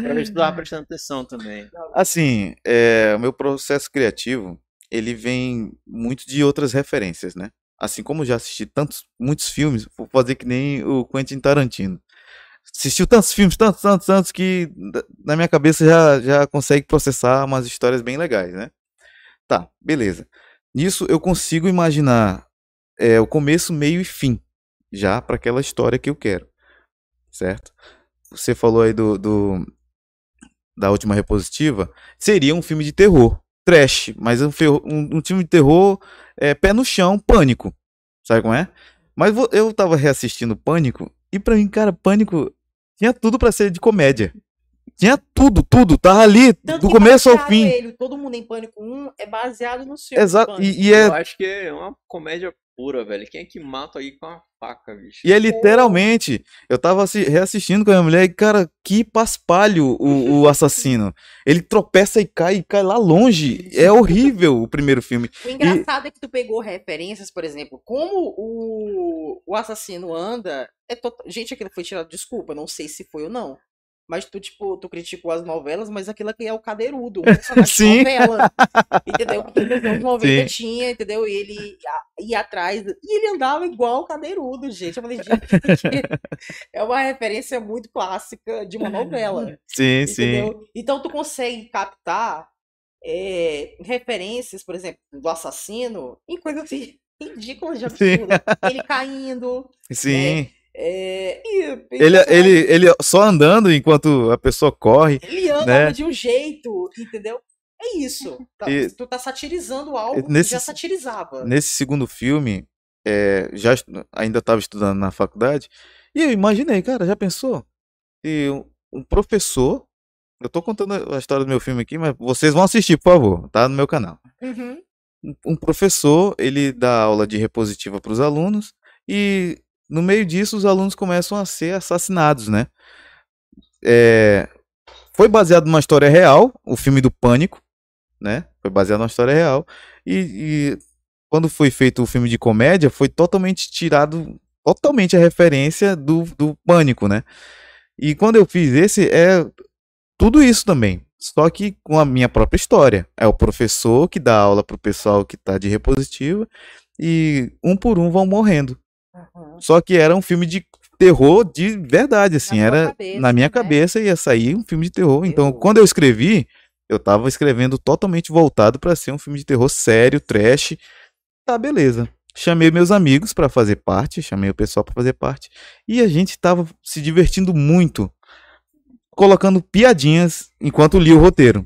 pra ver se tava prestando atenção também. Assim, é, o meu processo criativo, ele vem muito de outras referências, né? Assim como já assisti tantos, muitos filmes, vou fazer que nem o Quentin Tarantino. Assistiu tantos filmes, tantos, tantos, tantos, que na minha cabeça já, já consegue processar umas histórias bem legais, né? Tá, beleza. Nisso eu consigo imaginar é, o começo, meio e fim, já para aquela história que eu quero, certo? Você falou aí do, do- da última repositiva, seria um filme de terror, trash, mas um, um, um filme de terror é, pé no chão, pânico, sabe como é? Mas eu tava reassistindo Pânico e pra mim, cara, Pânico tinha tudo pra ser de comédia. Tinha tudo, tudo, tava ali Tanto do que começo ao fim. ele, Todo Mundo em Pânico 1 é baseado no filme. Exato, e, e é Eu acho que é uma comédia pura, velho. Quem é que mata aí com a faca, bicho? E é literalmente, eu tava assi- reassistindo com a minha mulher e, cara, que paspalho o, o *laughs* assassino. Ele tropeça e cai, e cai lá longe. É horrível o primeiro filme. O engraçado é que tu pegou referências, por exemplo, como o, o assassino anda. É to- Gente, aquilo foi tirado, desculpa, não sei se foi ou não. Mas tu, tipo, tu criticou as novelas, mas aquilo aqui é o cadeirudo, *laughs* Sim. novela. Entendeu? *laughs* Porque nos anos 90 Sim. tinha, entendeu? E ele ia, ia atrás. E ele andava igual o cadeirudo, gente. Eu falei, gente, é uma referência muito clássica de uma novela. Sim, *laughs* sim. Entendeu? Então tu consegue captar é, referências, por exemplo, do assassino em coisas assim, ridículas de Sim. absurdo. Ele caindo, Sim. É, e, e Ele, personagem- ele, ele só andando enquanto a pessoa corre. ele anda né? de um jeito, entendeu? É isso. Tá- E- tu tá satirizando algo Nesse- que já satirizava. Nesse segundo filme, é, já ainda estava estudando na faculdade, e eu imaginei, cara, já pensou? E um, um professor. Eu tô contando a história do meu filme aqui, mas vocês vão assistir, por favor, tá no meu canal. Uhum. um- um professor, ele dá aula de repositiva para os alunos e no meio disso os alunos começam a ser assassinados, né? É, foi baseado numa história real, o filme do Pânico, né? Foi baseado numa história real e, e quando foi feito o filme de comédia foi totalmente tirado totalmente a referência do, do Pânico, né? E quando eu fiz esse é tudo isso também. Só que com a minha própria história. É o professor que dá aula pro pessoal que tá de repositiva e um por um vão morrendo. Uhum. Só que era um filme de terror de verdade, assim. tua era cabeça, na minha né? cabeça ia sair um filme de terror. Então, Terror. quando eu escrevi, eu tava escrevendo totalmente voltado para ser um filme de terror sério, trash. Tá, beleza. Chamei meus amigos para fazer parte, chamei o pessoal para fazer parte, e a gente tava se divertindo muito, colocando piadinhas enquanto lia o roteiro.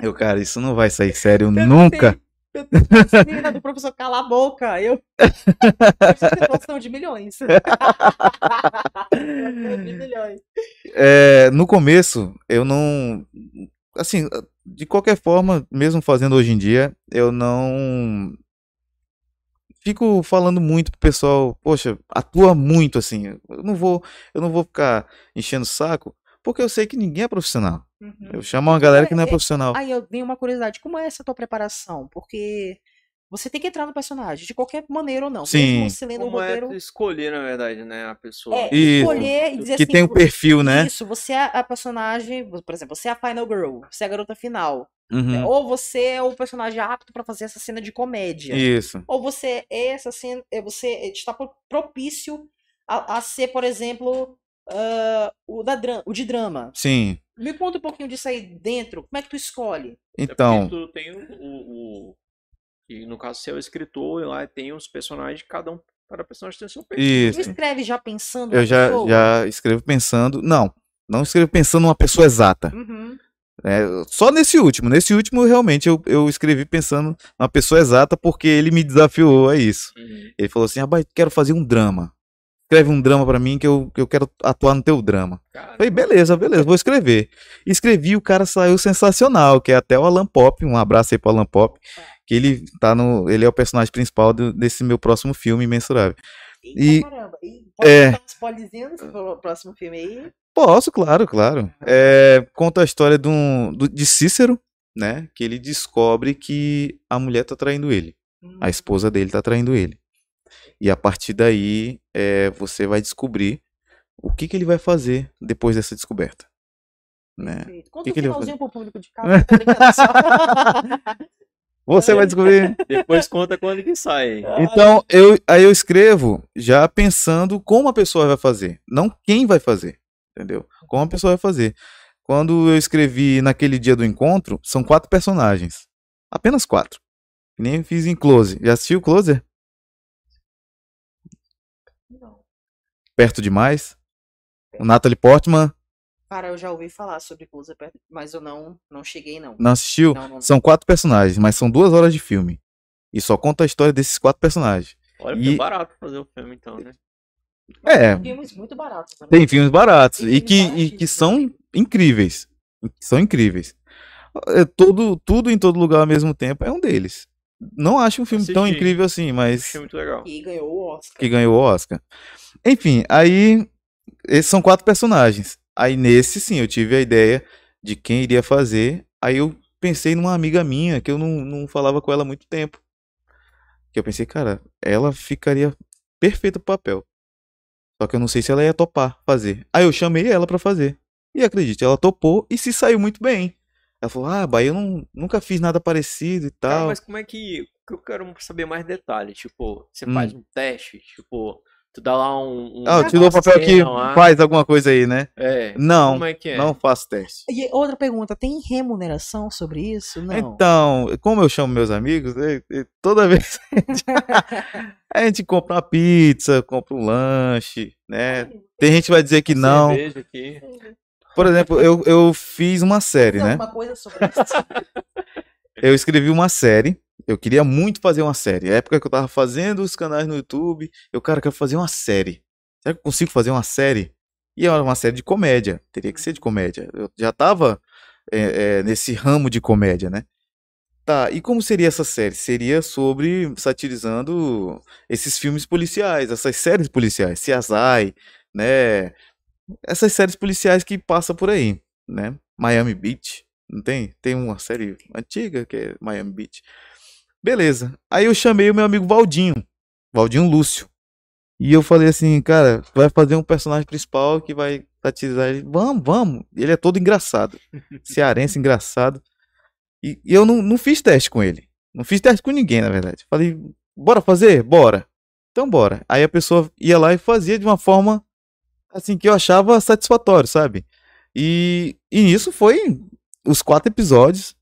Eu, cara, isso não vai sair sério *laughs* nunca. Eu do professor cala a boca. Eu. *laughs* Noção de milhões. *laughs* de milhões. É, no começo, eu não. Assim, de qualquer forma, mesmo fazendo hoje em dia, eu não. Fico falando muito pro pessoal, poxa, atua muito assim. Eu não vou, eu não vou ficar enchendo o saco, porque eu sei que ninguém é profissional. Uhum. Eu chamo uma galera que não é É, é, profissional. Aí eu tenho uma curiosidade, como é essa tua preparação? Porque você tem que entrar no personagem, de qualquer maneira ou não. Sim. Você lendo o Como é roteiro. tu escolher, na verdade, né, a pessoa. É, escolher e dizer Que assim. tem um perfil, né? Isso, você é a personagem, por exemplo, você é a Final Girl, você é a garota final. Uhum. né? Ou você é o personagem apto pra fazer essa cena de comédia. Isso. Ou você é essa cena, é, você está pro- propício a, a ser, por exemplo, ah, o, da, o de drama. Sim. Me conta um pouquinho disso aí dentro. Como é que tu escolhe? É Então, tu tem o, o, o- que no caso você é o escritor e lá tem os personagens, cada um, cada personagem tem seu perfil. isso. Tu escreve já pensando Eu já, já escrevo pensando. Não, não escrevo pensando numa pessoa exata. Uhum. né? Só nesse último. Nesse último, realmente, eu, eu escrevi pensando numa pessoa exata porque ele me desafiou a isso. Uhum. Ele falou assim: rapaz, quero fazer um drama. Escreve um drama pra mim que eu, que eu quero atuar no teu drama. Cara, Falei, beleza, beleza, vou escrever. Escrevi, o cara saiu sensacional, que é até o Alan Pop. Um abraço aí pro Alan Pop. Que ele tá no. Ele é o personagem principal do- desse meu próximo filme, Imensurável. Eita, E- caramba. E pode é. pro próximo filme aí? Posso, claro, claro. É, conta a história de, um, do- de Cícero, né? Que ele descobre que a mulher tá traindo ele. A esposa dele tá traindo ele. E a partir daí, é, você vai descobrir o que, que ele vai fazer depois dessa descoberta. Né? Perfeito. Conta Que um que ele vai finalzinho pro público de casa. *laughs* só. *laughs* Você vai descobrir. *laughs* Depois conta quando que sai. Então, eu, aí eu escrevo já pensando como a pessoa vai fazer, não quem vai fazer, entendeu? Como a pessoa vai fazer. Quando eu escrevi naquele dia do encontro, são quatro personagens. Apenas quatro. Que Nem fiz em Close. Já assistiu Closer? Perto demais. O Natalie Portman Cara, eu já ouvi falar sobre Closer, mas eu não, não cheguei, não. não assistiu? Não, não. São quatro personagens, mas são duas horas de filme. E só conta a história desses quatro personagens. Olha, E- foi barato fazer o filme então, né? Mas É. tem filmes muito baratos. né? Tem filmes baratos Tem e que, filmes e que são incríveis. São incríveis. É, Tudo, tudo em todo lugar ao mesmo tempo é um deles. Não acho um filme tão incrível assim, mas Achei muito legal. E ganhou o Oscar. que ganhou o Oscar. Enfim, aí esses são quatro personagens. Aí nesse sim, eu tive a ideia de quem iria fazer. Aí eu pensei numa amiga minha que eu não, não falava com ela há muito tempo. Que eu pensei, cara, ela ficaria perfeita pro papel. Só que eu não sei se ela ia topar fazer. Aí eu chamei ela pra fazer. E acredite, ela topou e se saiu muito bem. Ela falou: Ah, bah, eu não, nunca fiz nada parecido e Cara, tal. mas como é que. que Eu quero saber mais detalhes. Tipo, você Hum. faz um teste, tipo, Tu dá lá um. um Ah, eu te dou o papel lá. faz alguma coisa aí, né? É. Não, Como é que é? não faço teste. E outra pergunta, tem remuneração sobre isso? Não. Então, como eu chamo meus amigos, toda *laughs* vez a gente compra uma pizza, compra um lanche, né? Tem gente que vai dizer que não. Cerveja aqui. Por exemplo, eu, eu fiz uma série, Tem né? alguma coisa sobre isso? Eu escrevi uma série. Eu queria muito fazer uma série. A época que eu tava fazendo os canais no YouTube, eu, cara, quero fazer uma série. Será que eu consigo fazer uma série? E era uma série de comédia. Teria que ser de comédia. Eu já tava é, é, nesse ramo de comédia, né? Tá, e como seria essa série? Seria sobre satirizando esses filmes policiais, essas séries policiais, CSI, né? Essas séries policiais que passa por aí, né? Miami Beach, não tem? Tem uma série antiga que é Miami Beach. Beleza. Aí eu chamei o meu amigo Valdinho, Valdinho Lúcio. E eu falei assim, cara, vai fazer um personagem principal que vai satirizar ele. Vamos, vamos. Ele é todo engraçado. *laughs* Cearense engraçado. E, e eu não, não fiz teste com ele. Não fiz teste com ninguém, na verdade. Falei, bora fazer? Bora. Então bora. Aí a pessoa ia lá e fazia de uma forma assim que eu achava satisfatório, sabe? E, e nisso foi os quatro episódios.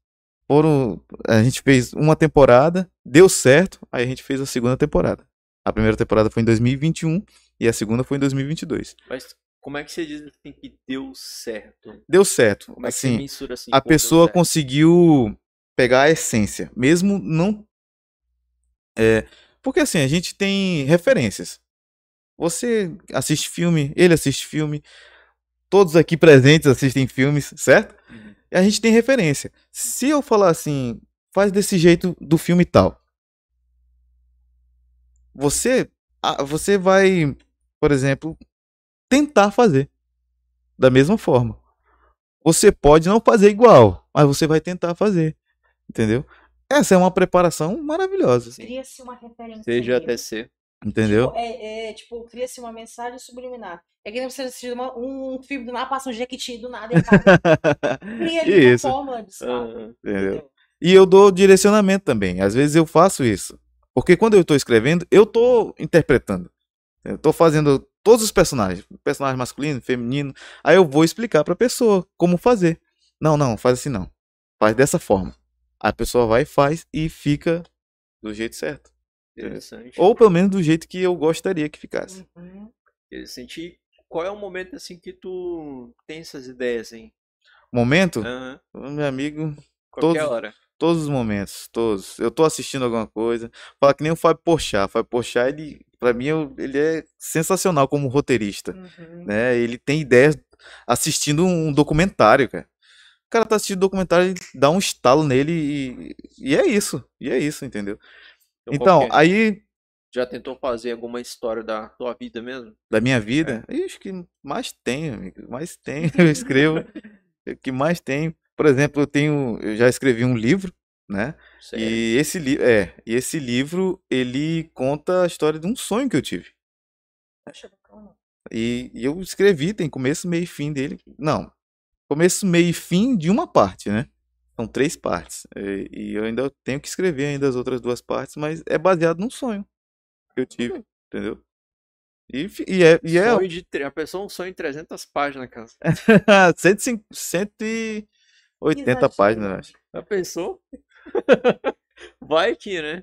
Foram, a gente fez uma temporada, deu certo, aí a gente fez a segunda temporada. A primeira temporada foi em 2021 e a segunda foi em 2022. Mas como é que você diz assim que deu certo? Deu certo. Como é que você Assim, mensura assim? a pessoa conseguiu pegar a essência, mesmo não. É, porque assim, a gente tem referências. Você assiste filme, ele assiste filme, todos aqui presentes assistem filmes, certo? Uhum. E a gente tem referência. Se eu falar assim, faz desse jeito do filme tal, você, ah, você vai, por exemplo, tentar fazer da mesma forma. Você pode não fazer igual, mas você vai tentar fazer, entendeu? Essa é uma preparação maravilhosa, Cria-se uma referência. Seja até ser. Entendeu? Tipo, é, é, tipo, cria-se uma mensagem subliminar. É que nem você assistir uma- um filme do nada, passa um jequiti do nada e acaba. *laughs* Cria ali uma fórmula de Ah, entendeu? E eu dou direcionamento também. Às vezes eu faço isso. Porque quando eu estou escrevendo, eu estou interpretando. Eu estou fazendo todos os personagens, personagem masculino, feminino. Aí eu vou explicar para a pessoa como fazer. Não, não, faz assim não. Faz dessa forma. A pessoa vai e faz e fica do jeito certo. Interessante. Ou pelo menos do jeito que eu gostaria que ficasse. Uhum. Interessante. E qual é o momento assim que tu tem essas ideias, hein? Momento, Aham. meu amigo, Qualquer Todos- hora. Todos os momentos, todos. Eu tô assistindo alguma coisa. Fala que nem o Fábio Porchat. Fábio Porchat, ele, pra mim, ele é sensacional como roteirista, Uhum. né? Ele tem ideias assistindo um documentário, cara. O cara tá assistindo documentário, ele dá um estalo nele e, e é isso. E é isso, entendeu? Então, aí, Já tentou fazer alguma história da tua vida mesmo? da minha vida, É. ixi, que mais tem, amigo. Mais tem. *laughs* Eu escrevo. *laughs* O que mais tem. Por exemplo, eu tenho. Eu já escrevi um livro, né? Sério? E esse livro, é, e esse livro, ele conta a história de um sonho que eu tive. Poxa. E, e eu escrevi, tem começo, meio e fim dele. Não, começo, meio e fim de uma parte, né? São três partes. E, e eu ainda tenho que escrever ainda as outras duas partes, mas é baseado num sonho que eu tive, entendeu? E, e é, e é Sonho de A pessoa um sonho em 300 páginas, cara. *laughs* 150, 180 Exagero. páginas, acho. Já pensou? *laughs* Vai que, né?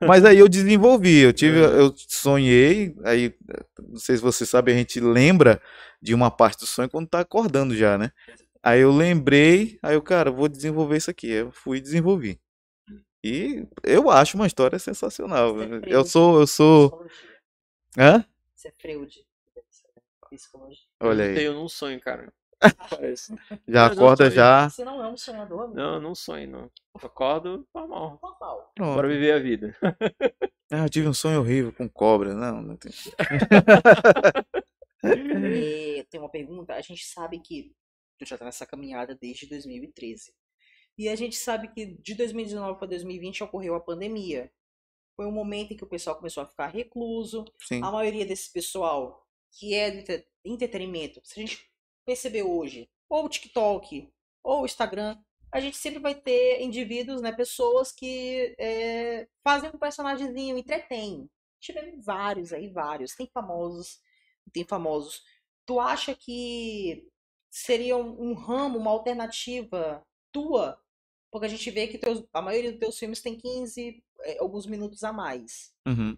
Mas aí eu desenvolvi, eu tive, Uhum. eu sonhei, aí não sei se você sabe, a gente lembra de uma parte do sonho quando tá acordando já, né? Aí eu lembrei, aí eu, cara, vou desenvolver isso aqui. Eu fui e desenvolvi. E eu acho uma história sensacional. Você é Eu sou, eu sou, hã? Isso é Freud. Psicologia. Olha eu aí, tenho num sonho, cara. *laughs* Parece. já Mas eu acorda sonhei. já. Você não é um sonhador, amigo? Não, eu não sonho, não. Eu acordo normal. Normal. Pronto. Bora viver a vida. Ah, eu tive um sonho horrível com cobra. Não, não tem. *laughs* É, tem uma pergunta. A gente sabe que já tá nessa caminhada desde 2013. E a gente sabe que de 2019 para 2020 ocorreu a pandemia. Foi um momento em que o pessoal começou a ficar recluso. Sim. A maioria desse pessoal que é do entre- entretenimento, se a gente perceber hoje, ou o TikTok, ou o Instagram, a gente sempre vai ter indivíduos, né, pessoas que é, fazem um personagemzinho, entretêm. vê vários aí, vários. Tem famosos, tem famosos. Tu acha que seria um, um ramo, uma alternativa tua? Porque a gente vê que teus, a maioria dos teus filmes tem 15, é, alguns minutos a mais. Uhum.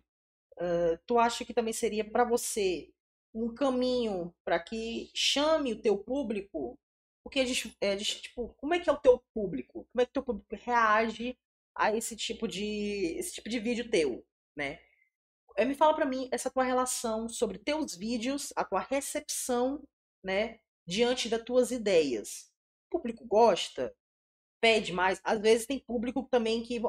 Uh, tu acha que também seria para você um caminho para que chame o teu público? Porque a gente, é, a gente, tipo, como é que é o teu público? Como é que o teu público reage a esse tipo de esse tipo de vídeo teu, né? É, me fala para mim essa tua relação sobre teus vídeos, a tua recepção, né, diante das tuas ideias. O público gosta? Pede mais? Às vezes tem público também que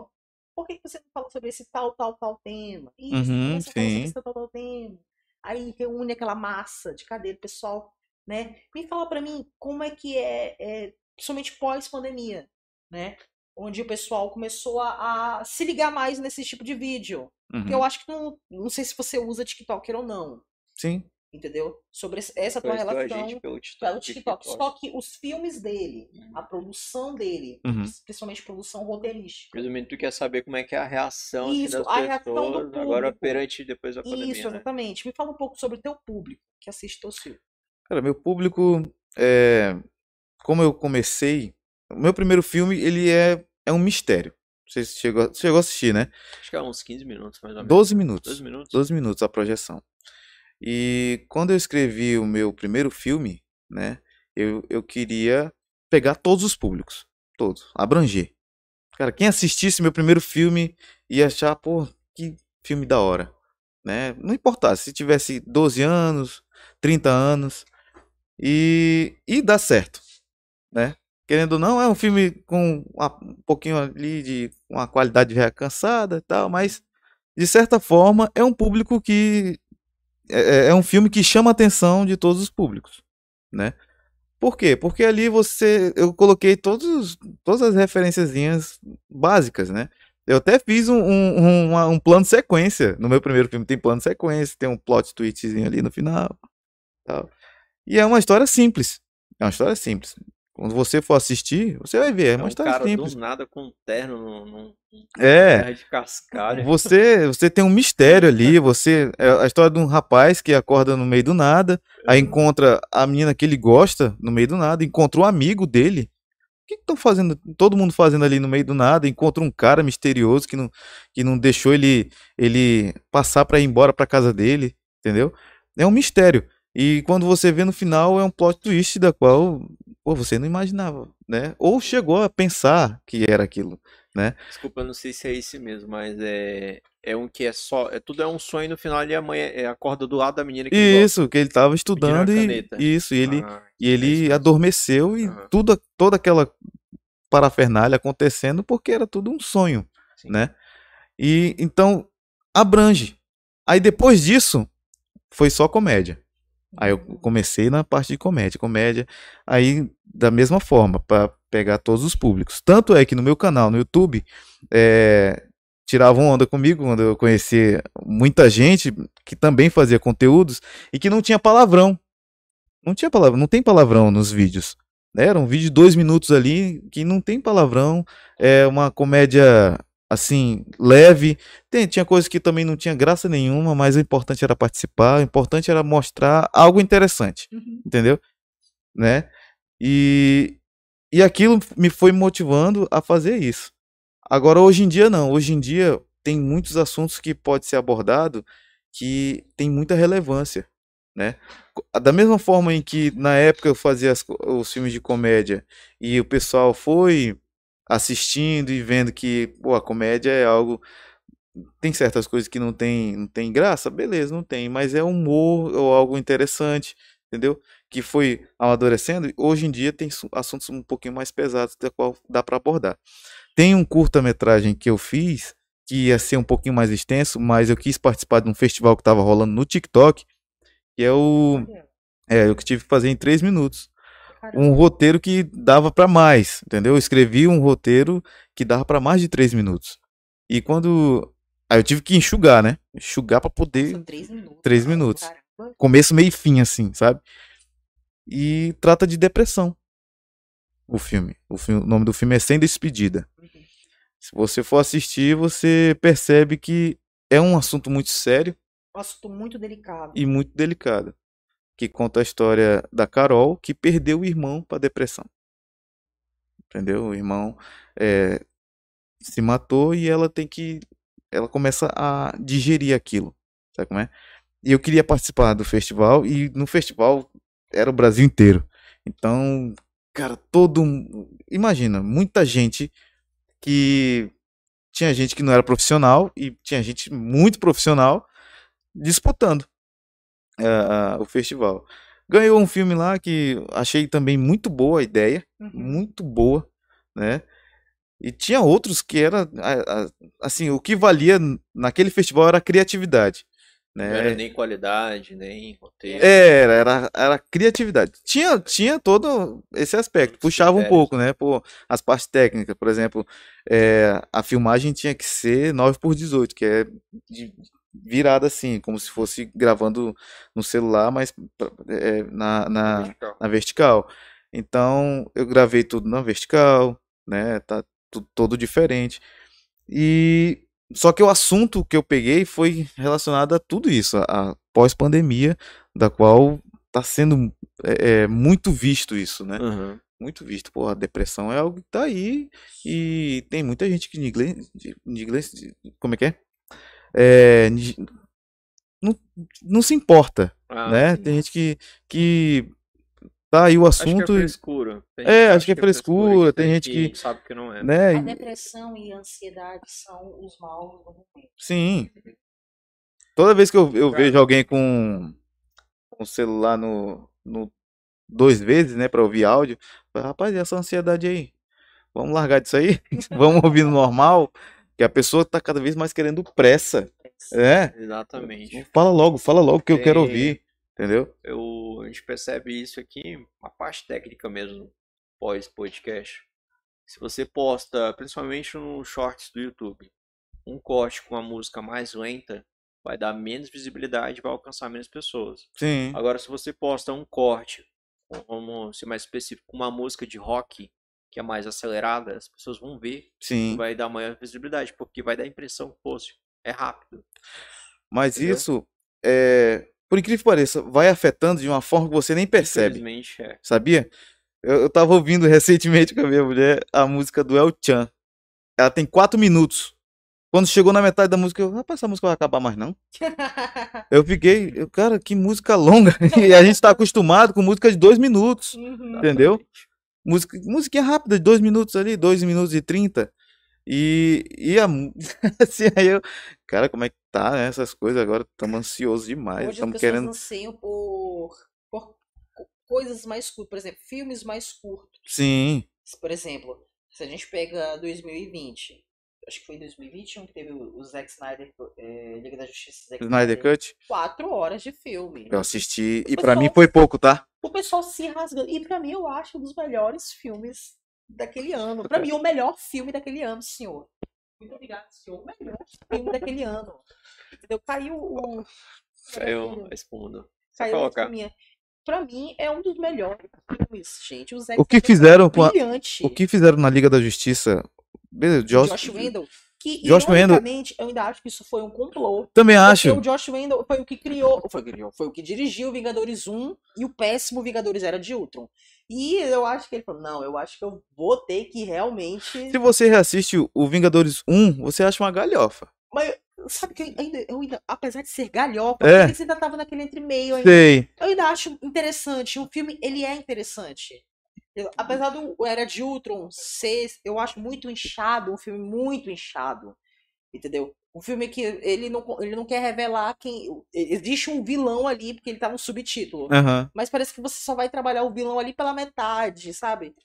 por que você não fala sobre esse tal, tal, tal tema? Isso, Uhum, você fala sobre esse tal, tal, tema. Aí reúne aquela massa de cadeira, pessoal, né? Me fala pra mim como é que é, é principalmente pós-pandemia, né? Onde o pessoal começou a, a se ligar mais nesse tipo de vídeo. Porque Uhum. eu acho que não, não sei se você usa TikToker ou não, Sim. Entendeu? Sobre essa tua relação gente pelo TikTok. pelo TikTok. Só que os filmes dele, a produção dele, Uhum. principalmente produção roteirística. Resumindo, tu quer saber como é que é a reação assim, Isso, das a reação do pessoas agora público. perante depois da pandemia, Isso, né? exatamente. Me fala um pouco sobre o teu público que assiste teus filmes. Cara, meu público é como eu comecei, o meu primeiro filme, ele é é um mistério. Você chegou, você chegou a assistir, né? Acho que é uns 15 minutos, mais ou menos. 12 minutos. 12 minutos? 12 minutos a projeção. E quando eu escrevi o meu primeiro filme, né, eu, eu queria pegar todos os públicos, todos, abranger. Cara, quem assistisse meu primeiro filme ia achar, pô, que filme da hora, né? Não importasse se tivesse 12 anos, 30 anos e e dá certo, né? Querendo ou não, é um filme com uma- um pouquinho ali de uma qualidade já cansada e tal, mas de certa forma é um público que é, é um filme que chama a atenção de todos os públicos, né? Por quê? Porque ali você eu coloquei todos, todas as referenciazinhas básicas, né? Eu até fiz um, um, um, um plano sequência no meu primeiro filme. Tem plano sequência, tem um plot twistzinho ali no final. Tal. E é uma história simples. É uma história simples. Quando você for assistir, você vai ver. É É uma um cara simples. do nada com um terno num, num É. de cascalho. Você, você tem um mistério ali, você é a história de um rapaz que acorda no meio do nada, aí encontra a menina que ele gosta no meio do nada, encontra um amigo dele. O que estão fazendo? Todo mundo fazendo ali no meio do nada, encontra um cara misterioso que não, que não deixou ele ele passar para ir embora para casa dele, entendeu? É um mistério. E quando você vê no final é um plot twist da qual pô, você não imaginava, né? Ou chegou a pensar que era aquilo, né? Desculpa, eu não sei se é esse mesmo, mas é, é um que é só. É, tudo é um sonho no final ele amanhã é, acorda do lado da menina que ele gosta. Isso, que ele estava estudando e isso, e ele, Ah, e é ele isso mesmo. adormeceu e Aham. tudo, toda aquela parafernália acontecendo porque era tudo um sonho, Sim. né? E então abrange. Aí depois disso foi só comédia. Aí eu comecei na parte de comédia, comédia, aí da mesma forma para pegar todos os públicos. Tanto é que no meu canal no YouTube é, tiravam onda comigo quando eu conheci muita gente que também fazia conteúdos e que não tinha palavrão. Não tinha palavrão, não tem palavrão nos vídeos. Era um vídeo de dois minutos ali que não tem palavrão. É uma comédia assim, leve. Tem, tinha coisas que também não tinha graça nenhuma, mas o importante era participar, o importante era mostrar algo interessante, Uhum. entendeu? Né? E, e aquilo me foi motivando a fazer isso. Agora, hoje em dia, não. Hoje em dia, tem muitos assuntos que pode ser abordado que tem muita relevância, né? Da mesma forma em que na época eu fazia as os filmes de comédia e o pessoal foi assistindo e vendo que, pô, a comédia é algo tem certas coisas que não tem, não tem graça, beleza, não tem, mas é humor ou algo interessante, entendeu? Que foi amadurecendo. Hoje em dia tem su- assuntos um pouquinho mais pesados da qual dá para abordar. Tem um curta-metragem que eu fiz que ia ser um pouquinho mais extenso, mas eu quis participar de um festival que estava rolando no TikTok, que é o é, eu que tive que fazer em três minutos. Um roteiro que dava para mais, entendeu? Eu escrevi um roteiro que dava para mais de três minutos. E quando aí eu tive que enxugar, né? Enxugar para poder São três minutos. três minutos. Caramba. começo, meio e fim, assim, sabe? E trata de depressão. O filme. O, o nome do filme é Sem Despedida. Uhum. Se você for assistir, você percebe que é um assunto muito sério Um assunto muito delicado. e muito delicado, que conta a história da Carol que perdeu o irmão para depressão. Entendeu? O irmão é, se matou e ela tem que, ela começa a digerir aquilo, sabe como é? E eu queria participar do festival e no festival era o Brasil inteiro. Então, cara, todo, imagina, muita gente que tinha gente que não era profissional e tinha gente muito profissional disputando ah, o festival. Ganhou um filme lá que achei também muito boa a ideia, Uhum. muito boa, né? E tinha outros que era assim, o que valia naquele festival era a criatividade, Não era né? nem qualidade, nem roteiro. Era, era, era criatividade. Tinha, tinha todo esse aspecto, puxava um pouco, né? Pô, as partes técnicas, por exemplo, é, a filmagem tinha que ser 9 por 18, que é virada assim, como se fosse gravando no celular, mas é, na, na, Vertical. na vertical. Então, eu gravei tudo na vertical, né? Tá tu- todo diferente. E só que o assunto que eu peguei foi relacionado a tudo isso, a, pós-pandemia, da qual tá sendo é, é, muito visto isso, né? Aham. Muito visto. Pô, a depressão é algo que tá aí e tem muita gente que negle, como é que é? É, não, não se importa, Ah, né? Tem gente que, que tá aí o Acho que é assunto, frescura. Tem É, gente acho que é frescura, tem gente que- sabe que não é. né? A depressão e a ansiedade são os maus do momento. Sim. Toda vez que eu, eu vejo alguém com um celular no, no dois vezes, né, pra ouvir áudio, eu falo, rapaz, e essa ansiedade aí? Vamos largar disso aí? *laughs* Vamos ouvir no normal? Que a pessoa tá cada vez mais querendo pressa. É. Exatamente. Fala logo, fala logo que eu quero É. ouvir. Entendeu? Eu, a gente percebe isso aqui, a parte técnica mesmo, pós-podcast. Se você posta, principalmente nos shorts do YouTube, um corte com a música mais lenta, vai dar menos visibilidade e vai alcançar menos pessoas. Sim. Agora, se você posta um corte, vamos ser mais específico, com uma música de rock, que é mais acelerada, as pessoas vão ver e Sim. vai dar maior visibilidade, porque vai dar a impressão que, pô, é rápido. Mas Entendeu? isso, é, por incrível que pareça, vai afetando de uma forma que você nem percebe. Infelizmente, é. Sabia? Eu, eu tava ouvindo *laughs* recentemente com a minha mulher a música do El Chan. Ela tem quatro minutos. Quando chegou na metade da música, eu, rapaz, essa música vai acabar mais não? *laughs* Eu fiquei, eu, cara, que música longa. *laughs* E a gente tá acostumado com música de dois minutos. Uhum. Entendeu? Música, musiquinha rápida, de dois minutos ali, dois minutos e trinta. E, e a, *laughs* assim, aí eu, cara, como é que tá, né, essas coisas agora? Estamos ansiosos demais, estamos querendo. anseiam por, por co- coisas mais curtas, por exemplo, filmes mais curtos. Sim, Por exemplo, se a gente pega 2020, acho que foi em 2021 que teve o o Zack Snyder, é, Liga da Justiça, Zack Snyder Cut, quatro horas de filme. eu assisti e O pra mim foi pouco, tá? O pessoal se rasgando. E pra mim eu acho um dos melhores filmes daquele ano. Pra mim, o melhor filme daquele ano, senhor. Muito obrigado, senhor. O melhor filme daquele ano. Entendeu? Caiu o. Caiu a espuma. Caiu a colocar. espuminha. Pra mim, é um dos melhores filmes, gente. O, Zack O que é fizeram com a-. O que fizeram na Liga da Justiça? Beleza, Josh, Josh Whedon. Que, Josh ironicamente, eu ainda acho que isso foi um complô. também Porque acho. o Josh Whedon foi o que criou, foi o que, criou, foi o que dirigiu Vingadores 1 e o péssimo Vingadores Era de Ultron. E eu acho que ele falou, não, eu acho que eu vou ter que realmente... Se você reassiste o- Vingadores 1, você acha uma galhofa. Mas sabe que eu ainda, eu ainda apesar de ser galhofa, É. eles ainda tava naquele entre meio ainda. Sei. Eu ainda acho interessante, o filme, ele é interessante. Eu- apesar do Era de Ultron ser, eu acho muito inchado, um filme muito inchado. Entendeu? Um filme que ele não, ele não quer revelar quem. Existe um vilão ali, porque ele tá no subtítulo. Aham. Mas parece que você só vai trabalhar o vilão ali pela metade, sabe?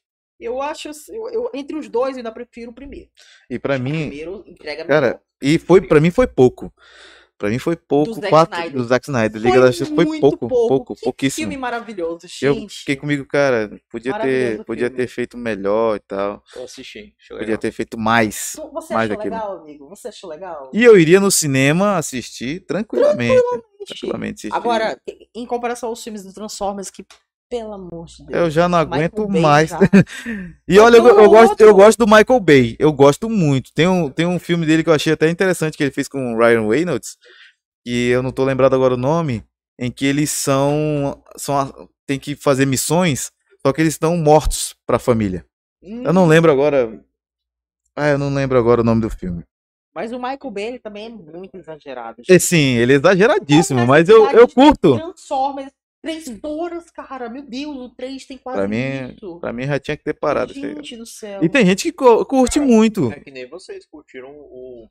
Eu acho. Eu, eu- entre os dois, eu ainda prefiro o primeiro. E pra O mim, primeiro entrega cara, melhor. e foi para mim foi pouco. Pra mim foi pouco, Zack quatro Snyder. do Zack Snyder. Liga Foi da Justiça foi muito pouco, pouco. pouco, Que pouquíssimo. Filme maravilhoso, Eu gente. fiquei comigo, cara, podia ter, podia filme. ter feito melhor e tal. Eu assisti. Podia legal. ter feito mais. Tu- Você mais achou daquilo. legal, amigo? Você achou legal? E eu iria no cinema assistir tranquilamente. Tranquilamente. Tranquilamente. Agora, em comparação aos filmes do Transformers, que Pelo amor de Deus. Eu já não Michael aguento Bay mais. *laughs* E olha, eu, eu gosto, eu gosto do Michael Bay. Eu gosto muito. Tem um, tem um filme dele que eu achei até interessante que ele fez com o Ryan Reynolds, que eu não tô lembrado agora o nome, em que eles são, são tem que fazer missões, só que eles estão mortos pra família. Eu não lembro agora. Ah, eu não lembro agora o nome do filme. Mas o Michael Bay ele também é muito exagerado. E, sim, ele é exageradíssimo, Mas eu, eu curto. Transformers, três horas, cara. Meu Deus, o 3 tem quase Pra mim, isso. pra mim já tinha que ter parado. Gente do céu. E tem gente que cu- curte muito. É que nem vocês curtiram o,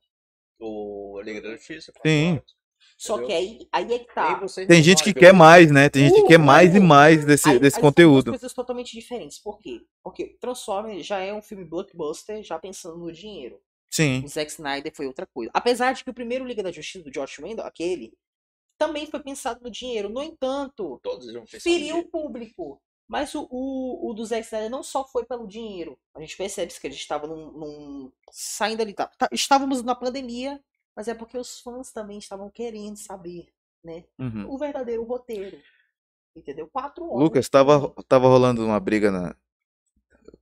o Liga da Justiça. Sim. Só que aí, aí é que tá. Tem gente que quer mais, né? Tem gente que quer mais e mais desse, Aí- desse aí são conteúdo. duas coisas totalmente diferentes. Por quê? Porque Transformers já é um filme blockbuster, já pensando no dinheiro. Sim. O Zack Snyder foi outra coisa. Apesar de que o primeiro Liga da Justiça do Josh Whedon, aquele, também foi pensado no dinheiro. No entanto, feriu o público. Mas o, o, o do Zack Snyder não só foi pelo dinheiro. A gente percebe que a gente estava num, num- saindo ali. Tá, tá- estávamos na pandemia, mas é porque os fãs também estavam querendo saber, né? Uhum. O verdadeiro roteiro. Entendeu? Quatro horas. Lucas, tava, tava rolando uma briga na,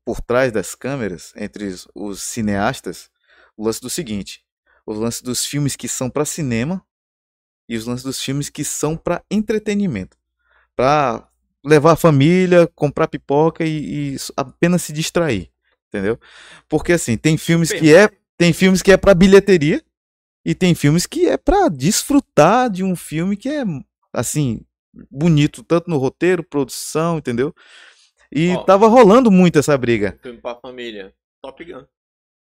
por trás das câmeras entre os, os cineastas. O lance do seguinte: o lance dos filmes que são pra cinema e os lances dos filmes que são pra entretenimento. Pra levar a família, comprar pipoca e, e apenas se distrair. Entendeu? Porque assim, tem filmes que é, tem filmes que é pra bilheteria e tem filmes que é pra desfrutar de um filme que é assim, bonito, tanto no roteiro, produção, entendeu? E Ó. tava rolando muito essa briga. Filme pra família. Top Gun.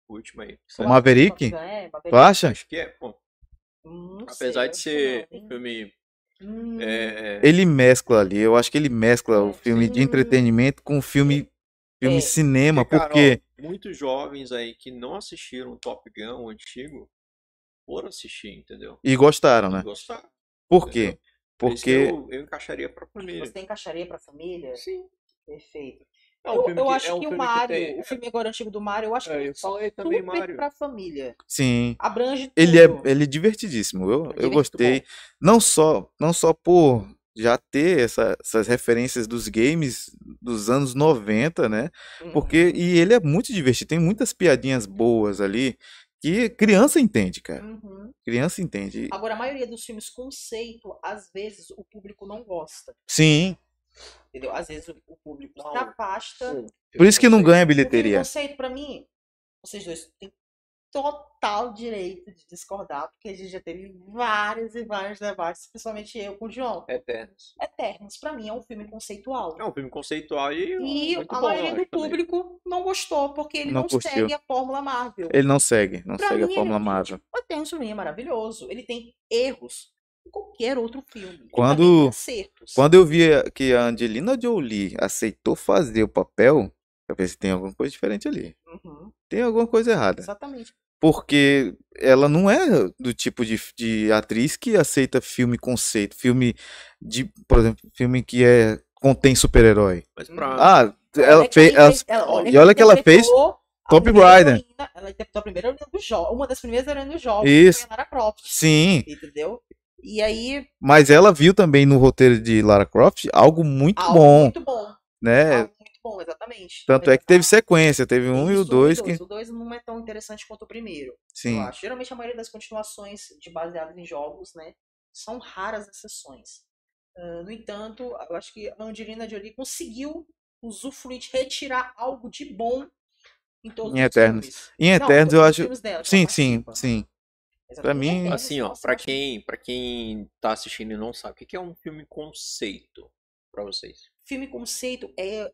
O último aí. O Maverick? É, Maverick. Tu acha? Acho que é, pô. Não Apesar sei, de ser um filme. Hum, É, é, Ele mescla ali, eu acho que ele mescla o É, filme de entretenimento com o filme, filme É. cinema, Porque, porque Carol, muitos jovens aí que não assistiram Top Gun, o antigo, foram assistir, entendeu? e gostaram, né? Gostaram. Por quê? entendeu? Que Porque eu, eu encaixaria pra família. Você encaixaria pra família? Sim. Perfeito. É um eu eu que- acho é um que o Mario, tem- o filme agora antigo do Mario, eu acho que É, é eu falei também super Mario. pra família. sim, Abrange tudo. ele é ele é divertidíssimo. Eu, é eu gostei, bom. não só não só por já ter essa- essas referências dos games dos anos 90, né? Porque Uhum. e ele é muito divertido, tem muitas piadinhas boas ali que criança entende, cara. Uhum. Criança entende. Agora, a maioria dos filmes conceito, às vezes o público não gosta. Sim, Entendeu? Às vezes o o público Não. afasta. por isso que não ganha bilheteria. conceito, pra mim, vocês dois têm total direito de discordar, porque a gente já teve vários e vários debates, principalmente eu com o João. Eternos. Eternos, pra mim, é um filme conceitual. É um filme conceitual e, E muito a bom, maioria do acho também. público não gostou, porque ele Não não, segue a fórmula Marvel. Ele não segue, não Pra segue a mim, Fórmula ele- Marvel. O Eternos pra mim é maravilhoso. Ele tem erros qualquer outro filme. Ele Quando-. Quando eu vi que a Angelina Jolie aceitou fazer o papel, eu pensei, tem alguma coisa diferente ali. Uhum, Tem alguma coisa errada. exatamente. Porque ela não é do tipo de, de atriz que aceita filme conceito, filme de, por exemplo, filme que é contém super-herói. Mas pra. Ah, ela Olha que fez, ela- fez- ela- olha e olha que ela fez interpretou a Tomb primeira Raider. heroína- Ela interpretou a primeira do jogo, uma das primeiras heroínas do jogo, Isso. que foi a Lara Croft. sim, Entendeu? E aí, mas ela viu também no roteiro de Lara Croft algo muito algo bom, muito bom. né? Algo muito bom, exatamente. Tanto é que teve sequência, teve um e o Isso, dois que O dois não é tão interessante quanto o primeiro. sim. eu acho. Geralmente a maioria das continuações de baseadas em jogos, né, são raras exceções. Ah, no entanto, eu acho que a Angelina Jolie conseguiu usufruir, retirar algo de bom em todos Em os Eternos. filmes. Em Eternos eu acho, dela sim, sim, sim. Exatamente. mim- Eternos, Assim, ó, acho quem, pra quem tá assistindo e não sabe, o que é um filme conceito pra vocês? filme conceito é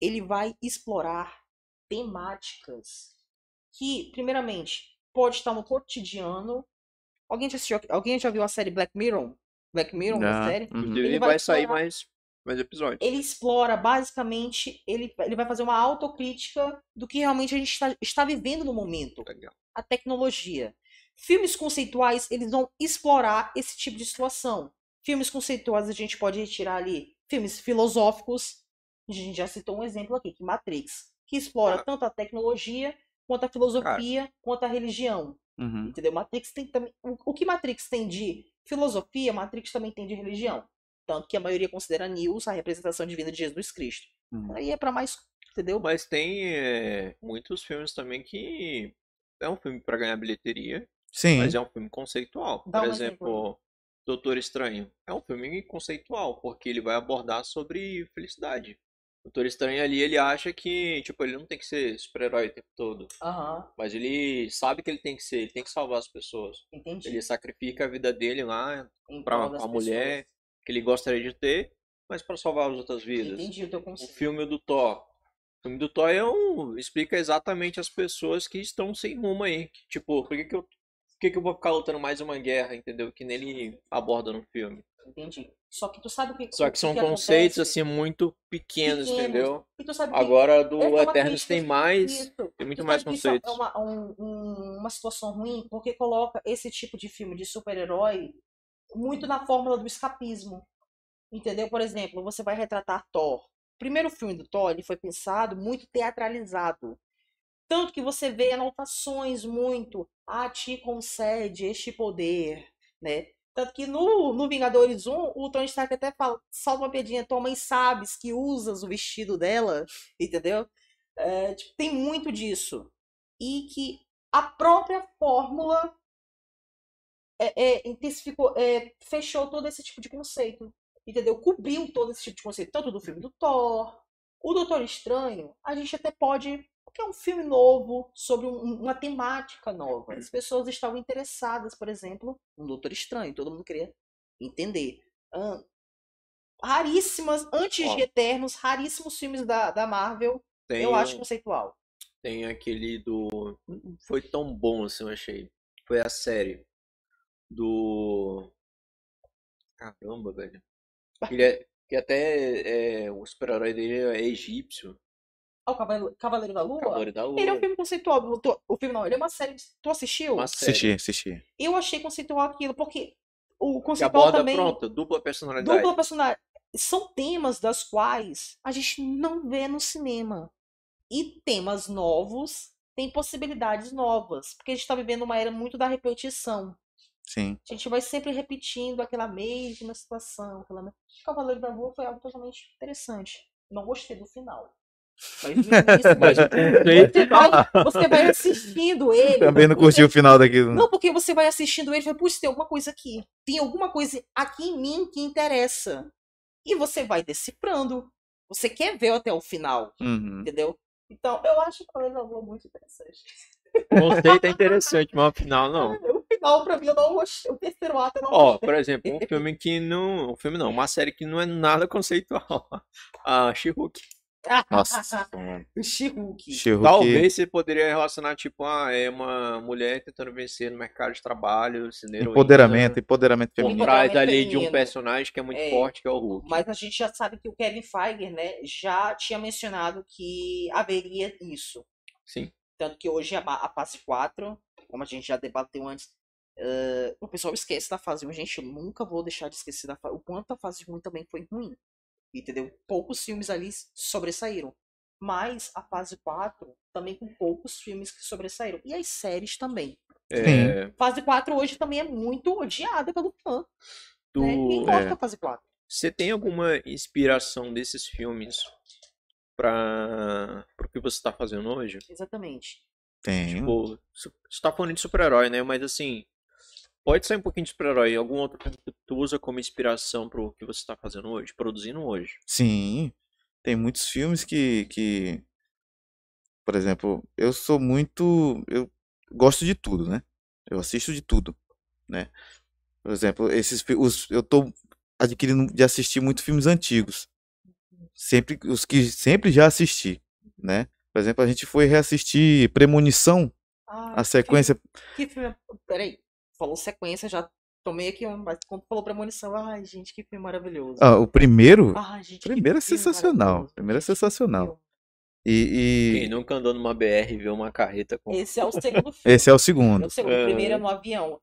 ele vai explorar temáticas que, primeiramente, pode estar no cotidiano. Alguém já assistiu, alguém já viu a série Black Mirror? Black Mirror, uma série? uhum. Inclusive Ele vai, vai sair explorar- mais, mais episódios. Ele explora basicamente, ele, ele vai fazer uma autocrítica do que realmente a gente está, está vivendo no momento, Legal. a tecnologia. Filmes conceituais, eles vão explorar esse tipo de situação. Filmes conceituais a gente pode retirar ali filmes filosóficos. A gente já citou um exemplo aqui, que Matrix, que explora Ah. tanto a tecnologia quanto a filosofia, quanto a religião. Uhum. Entendeu? Matrix tem também. O, que Matrix tem de filosofia, Matrix também tem de religião. Tanto que a maioria considera Nils a representação divina de Jesus Cristo. Hum. Aí é pra mais, entendeu? Mas tem é, muitos filmes também que é um filme pra ganhar bilheteria, Sim. mas é um filme conceitual. Dá Por um exemplo, Doutor Estranho é um filme conceitual, porque ele vai abordar sobre felicidade. Doutor Estranho ali, ele acha que, tipo, ele não tem que ser super-herói o tempo todo. Aham, Mas ele sabe que ele tem que ser, ele tem que salvar as pessoas. entendi. Ele sacrifica a vida dele lá Em pra a mulher que ele gostaria de ter, mas pra salvar as outras vidas. Entendi o teu O conceito. filme do Thor. O filme do Thor é um, explica exatamente as pessoas que estão sem rumo aí. Tipo, por que, que eu. Por que, que eu vou ficar lutando mais uma guerra, entendeu? Que nele aborda no filme. Entendi. Só que tu sabe o que Só que são que conceitos, acontece? assim, muito pequenos, Pequenos. entendeu? E Agora do é uma Eternos tem mais. Isso. Tem muito Tu mais é conceitos. uma, um- um- uma situação ruim porque coloca esse tipo de filme de super-herói muito na fórmula do escapismo. Entendeu? Por exemplo, você vai retratar Thor. O primeiro filme do Thor ele foi pensado muito teatralizado. Tanto que você vê anotações muito. Ah, te concede este poder, né? Tanto que no, no Vingadores 1, o Tony Stark até fala, salva uma pedinha, tua mãe sabes que usas o vestido dela, *laughs* entendeu? É, tipo, tem muito disso. E que a própria fórmula é, é, intensificou, é, fechou todo esse tipo de conceito. Entendeu? Cobriu todo esse tipo de conceito, tanto do filme do Thor, o Doutor Estranho, a gente até pode. Porque é um filme novo, sobre um- uma temática nova. As pessoas estavam interessadas, por exemplo, no Doutor Estranho. Todo mundo queria entender. Ahn, raríssimas, antes Ó. de Eternos, raríssimos filmes da, da Marvel, eu acho um- conceitual. tem aquele do. Foi tão bom assim, eu achei. Foi a série do. Caramba, velho. Ele é, que até é, o super-herói dele é egípcio. Ah, o Cavaleiro, Cavaleiro da Lua? Cavaleiro da Lua. Ele é um filme conceitual. O, tu- o filme não, ele é uma série. Tu assistiu? Uma série. Assisti, assisti. Eu achei conceitual aquilo, porque o Que conceitual aborda, também. pronto, dupla personalidade. Dupla personagem. São temas das quais a gente não vê no cinema. E temas novos têm possibilidades novas. Porque a gente está vivendo uma era muito da repetição. Sim. A gente vai sempre repetindo aquela mesma situação. Aquela... Cavaleiro da Lua foi algo totalmente interessante. Não gostei do final. Mas Mas você, vai, você vai assistindo ele. Também não curti o final daquilo. Não, porque você vai assistindo ele e fala, putz, tem alguma coisa aqui. Tem alguma coisa aqui em mim que interessa. E você vai decifrando. Você quer ver até o final, Uhum. entendeu? Então, eu acho que o Lua muito interessante. O conceito é interessante, mas o final não. *laughs* O final, pra mim, eu não gostei. O terceiro ato eu não Ó, por exemplo, um filme que não. Um filme não, uma série que não é nada conceitual. A *laughs* She-Hulk. Nossa, *laughs* mano. o She-Hulk. She-Hulk- Talvez você poderia relacionar, tipo, ah, é uma mulher tentando vencer no mercado de trabalho, heroína, Empoderamento, empoderamento Por feminino. trás Empoderamento ali de um personagem que é muito É. forte, que é o Hulk. Mas a gente já sabe que o Kevin Feige, né, já tinha mencionado que haveria isso. Sim. Tanto que hoje a, ba- a fase 4, como a gente já debateu antes, eh, o pessoal esquece da fase 1. Gente, eu nunca vou deixar de esquecer da fase O quanto a fase 1 também foi ruim. Entendeu? Poucos filmes ali sobressaíram. Mas a fase 4 também com poucos filmes que sobressaíram. E as séries também. É, Fase 4 hoje também é muito odiada pelo fã. tu- Né? Quem gosta é. da fase 4? Você tem alguma inspiração desses filmes para o que você está fazendo hoje? Exatamente. Tem. Tipo, você tá falando de super-herói, né? Mas assim, pode sair um pouquinho de super-herói. Algum outro que tu usa como inspiração pro que você tá fazendo hoje, produzindo hoje? Sim. Tem muitos filmes que, que. Por exemplo, eu sou muito. Eu gosto de tudo, né? Eu assisto de tudo, né? Por exemplo, esses os, eu tô adquirindo de assistir muitos filmes antigos. Sempre os que sempre já assisti, né? Por exemplo, a gente foi reassistir Premonição, Ah, a sequência. Que filme. Peraí. Falou sequência, já tomei aqui um. Mas quando falou premonição, ai, gente, que filme maravilhoso. Ah, o primeiro, Ai, gente, primeiro é filme sensacional. maravilhoso. Primeiro é sensacional. E, Quem nunca andou numa BR e viu uma carreta com. Esse é o segundo filme. *laughs* esse é o É segundo. o segundo. É. O primeiro é no avião.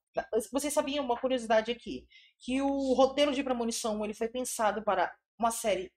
Vocês sabiam uma curiosidade aqui? Que o roteiro de Premonição ele foi pensado para uma série.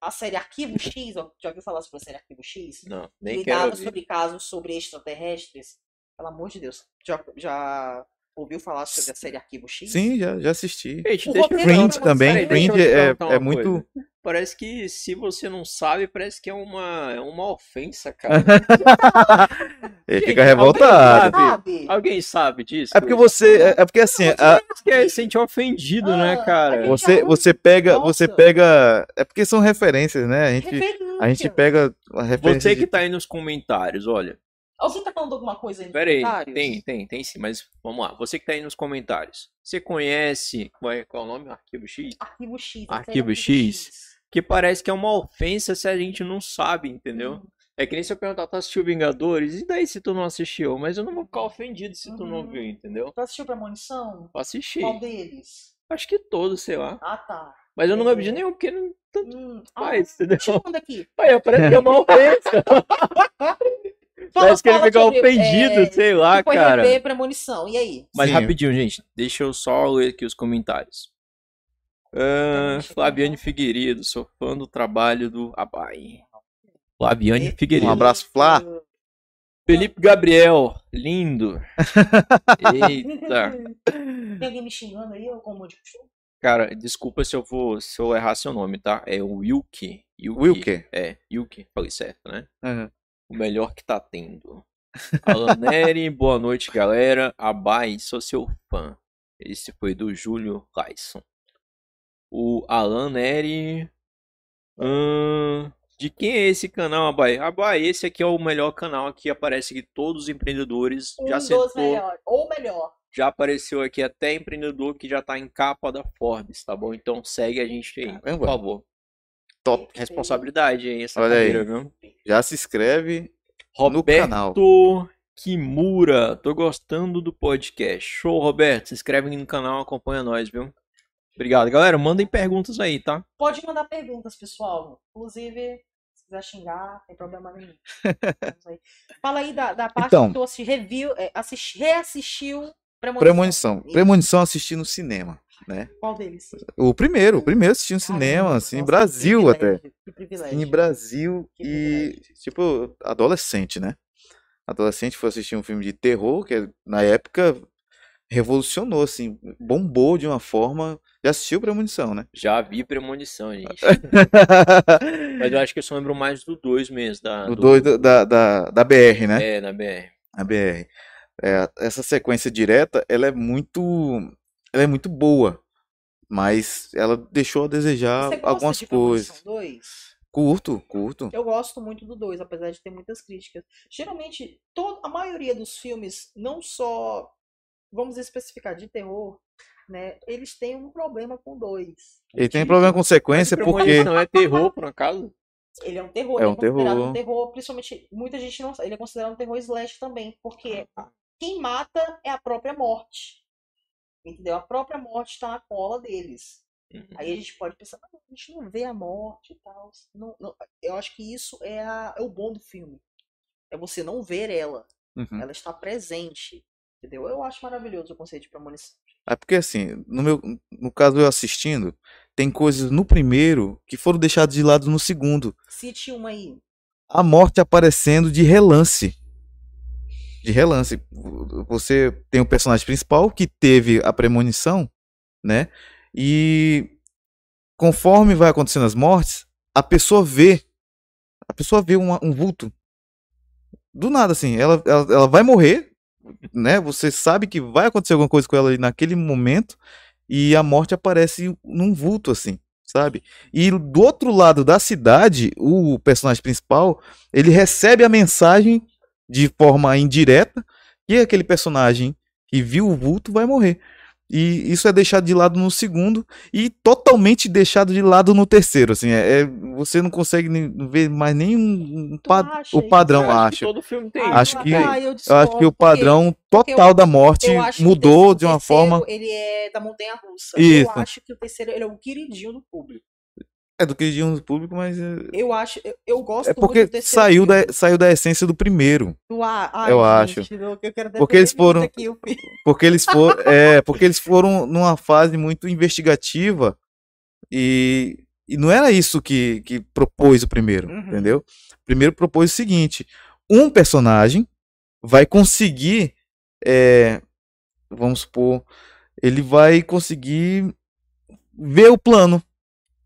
A série Arquivo X, ó, já ouviu falar sobre a série Arquivo X? Não, nem que quero ouvir. sobre casos sobre extraterrestres. Pelo amor de Deus. Já, já ouviu falar sobre a série Arquivo X? Sim, já, já assisti. O Fringe Fringe também. Te é, é muito. Parece que se você não sabe, parece que é uma, é uma ofensa, cara. *laughs* Ele Gente, fica alguém revoltado. sabe? Sabe? Alguém sabe disso? É porque você. É é porque assim, a- Parece que é, se sente ofendido, né, Ah, cara? Gente, você, você pega. Você Nossa. pega. É porque são referências, né? A gente, a gente pega a referência. Você de- que tá aí nos comentários, olha. Alguém tá falando alguma coisa aí Pera aí, tem, tem, tem sim, mas vamos lá. Você que tá aí nos comentários. Você conhece. Qual é, qual é o nome? Arquivo X? Arquivo X. Arquivo série X. Que parece que é uma ofensa se a gente não sabe, entendeu? Uhum. É que nem se eu perguntar, tu assistiu Vingadores? E daí se tu não assistiu? Mas eu não vou ficar ofendido se tu não Uhum. viu, entendeu? Tu assistiu Premonição? Assisti. Qual deles? Acho que todos, sei lá. Ah, tá. Mas eu não lembro de nenhum, porque não tanto Hum, ah, faz, entendeu? Deixa eu aqui. Pai, parece que é uma ofensa. *laughs* Fala- Parece que ele sobre, ofendido, é, sei lá, foi cara. Premonição. E aí? Mas Sim. rapidinho, gente. Deixa eu só ler aqui os comentários. Ah, Deixa eu Flaviane. Figueiredo, sou fã do trabalho do Abai. Flaviane Figueiredo. Um abraço, Flá. Felipe Gabriel, lindo. Eita. Tem alguém me xingando aí, ou como de? Cara, desculpa se eu vou, se eu errar seu nome, tá? É o Wilke. Wilke. É, Wilke, falei certo, né? Aham. O melhor que tá tendo. Alan Neri, *laughs* boa noite, galera. Abai, sou seu fã. Esse foi do Júlio Lyson. O Alan Neri. ahn, de quem é esse canal, Abai? Abai, esse aqui é o melhor canal aqui. Aparece que todos os empreendedores Um já melhores. Ou melhor. Já apareceu aqui até empreendedor que já tá em capa da Forbes, tá bom? Então segue a gente aí, por Caramba. favor. Top. Responsabilidade aí, essa Olha aí. cadeira, viu? Já se inscreve no Roberto canal. Kimura, tô gostando do podcast. Show, Roberto. Se inscreve aí no canal, acompanha nós, viu? Obrigado, galera. Mandem perguntas aí, tá? Pode mandar perguntas, pessoal. Inclusive, se quiser xingar, não tem problema nenhum. Aí. Fala aí da, da parte Então. que tu assisti, review, é, assisti, reassistiu Premonição. Premonição. Premonição assisti no cinema, né? Qual deles? O primeiro, o primeiro assisti no cinema, Caramba, assim, nossa, Brasil que até. Que privilégio. Em Brasil Que e, tipo, adolescente, né? Adolescente foi assistir um filme de terror que na época revolucionou, assim, bombou de uma forma. Já assistiu Premonição, né? Já vi premonição, gente. *laughs* Mas eu acho que eu só lembro mais do 2 mesmo. Da, O dois da, da, da, da BR, né? É, na BR. A BR. É, essa sequência direta, ela é muito. Ela é muito boa. Mas ela deixou a desejar Você gosta algumas coisas. 2? Curto, curto. Eu gosto muito do 2, apesar de ter muitas críticas. Geralmente, todo, a maioria dos filmes, não só, vamos especificar, de terror, né? Eles têm um problema com o 2. Ele tem problema com sequência porque. Premonição é terror, por acaso? *laughs* Ele é um terror, É ele um é considerado terror. um terror, principalmente, muita gente não sabe, ele é considerado um terror slash também, porque quem mata é a própria morte. Entendeu? A própria morte está na cola deles. Uhum. Aí a gente pode pensar, "Ah, a gente não vê a morte e tal. Não, não- Eu acho que isso é, a- é o bom do filme. É você não ver ela. Uhum. Ela está presente. Entendeu? Eu acho maravilhoso o conceito de premonição. É porque assim, no meu, no caso eu assistindo, tem coisas no primeiro que foram deixadas de lado no segundo. Cite uma aí. A morte aparecendo de relance. De relance. Você tem o personagem principal que teve a premonição, né? E conforme vai acontecendo as mortes, a pessoa vê. A pessoa vê uma- um vulto. Do nada, assim. Ela, ela, ela vai morrer, né? Você sabe que vai acontecer alguma coisa com ela naquele momento. E a morte aparece num vulto, assim, sabe? E do outro lado da cidade, o personagem principal, ele recebe a mensagem de forma indireta que aquele personagem que viu o vulto vai morrer. E isso é deixado de lado no segundo e totalmente deixado de lado no terceiro. Assim, é, é- você não consegue nem ver mais nenhum pa- acha o padrão, Eu acho que acho. todo filme tem Acho isso, que- ah, eu Eu acho que o porque padrão porque eu- total da morte mudou terceiro- de uma terceiro, forma. Ele é da montanha russa. Isso. Eu acho que o terceiro ele é o queridinho do público. É do que diziam no público, mas é, Eu acho, eu, gosto é porque do saiu da, saiu da essência do primeiro. A- ai, eu gente, acho. Eu, eu quero Porque eles foram- aqui. *laughs* Porque eles foram, é, porque eles foram numa fase muito investigativa e, e não era isso que, que propôs o primeiro, Uhum. entendeu? O primeiro propôs o seguinte: um personagem vai conseguir é, vamos supor, ele vai conseguir ver o plano,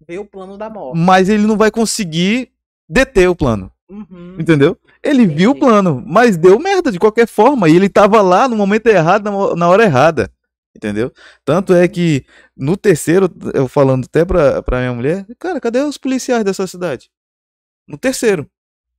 Ver o plano da morte. mas ele não vai conseguir deter o plano. Uhum. Entendeu? Ele viu o Entendi. plano, mas deu merda de qualquer forma. E ele tava lá no momento errado, na ho- na hora errada. Entendeu? Tanto é que no terceiro, eu falando até pra, pra minha mulher, cara, cadê os policiais dessa cidade? No terceiro.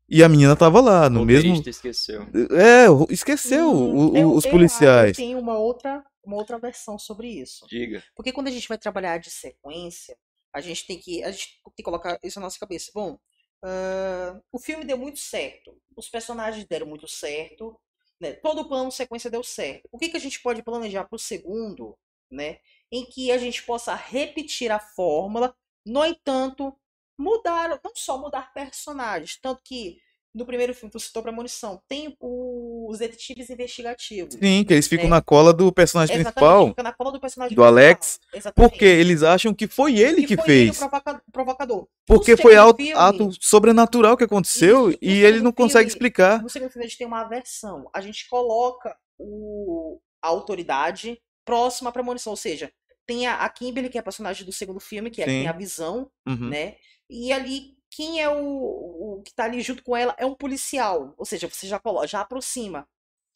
E a menina tava lá, no O mesmo. esqueceu. É, esqueceu Hum, o- o- eu- os eu- policiais. Eu tenho uma outra, uma outra versão sobre isso. Diga. Porque quando a gente vai trabalhar de sequência, a gente tem que, a gente tem que colocar isso na nossa cabeça. Bom, ah, o filme deu muito certo. Os personagens deram muito certo. Né? Todo o plano sequência deu certo. O que, que a gente pode planejar para o segundo, né? Em que a gente possa repetir a fórmula, no entanto, mudar, não só mudar personagens, tanto que no primeiro filme, tu citou Premonição, tem os detetives investigativos. Sim, que eles ficam É. na cola do personagem Exatamente, principal. fica na cola do personagem do Alex, principal. Exatamente. Porque eles acham que foi ele que foi fez. Ele o provoca- provocador. Porque foi ato, ato sobrenatural que aconteceu Isso, e ele não consegue filme- explicar. No segundo filme a gente tem uma versão. A gente coloca o, a autoridade próxima à premonição. Ou seja, tem a, a Kimberly, que é a personagem do segundo filme, que é tem a visão, Uhum. né? E ali, quem é o, o que tá ali junto com ela é um policial. Ou seja, você já coloca, já aproxima.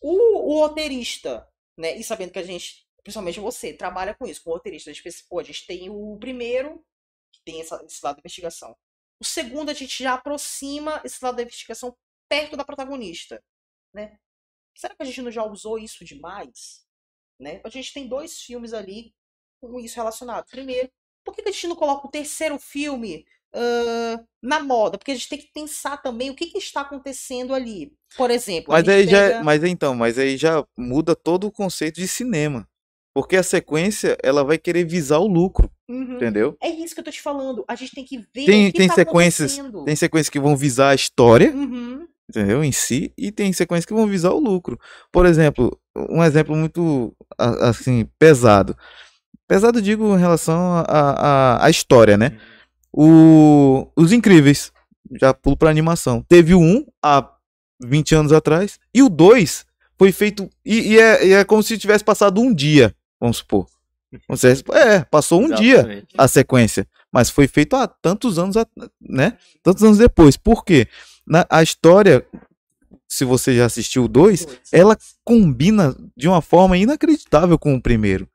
O, o roteirista, né? E sabendo que a gente, principalmente você, trabalha com isso, com o roteirista. A gente pensa, pô, a gente tem o primeiro, que tem essa- esse lado da investigação. O segundo, a gente já aproxima esse lado da investigação perto da protagonista, né? Será que a gente não já usou isso demais? Né? A gente tem dois filmes ali com isso relacionado. Primeiro, por que a gente não coloca o terceiro filme ah, na moda? Porque a gente tem que pensar também o que, que está acontecendo ali. Por exemplo, Mas aí já, pega- mas então, mas aí já muda todo o conceito de cinema. Porque a sequência, ela vai querer visar o lucro, Uhum. entendeu? É isso que eu tô te falando. A gente tem que ver Tem- que tem tá sequências-. Tem sequências que vão visar a história, Uhum. entendeu? Em si, e tem sequências que vão visar o lucro. Por exemplo, um exemplo muito assim pesado. Pesado digo em relação à a, a, a história, né? O Os Incríveis, já pulo pra animação. Teve o 1 há 20 anos atrás e o 2 foi feito e, e é, e é como se tivesse passado um dia, vamos supor. É, passou um dia Exatamente. a sequência, mas foi feito há tantos anos, né? Tantos anos depois. Por quê? Na, a história, se você já assistiu o 2, Dois. ela combina de uma forma inacreditável com o primeiro,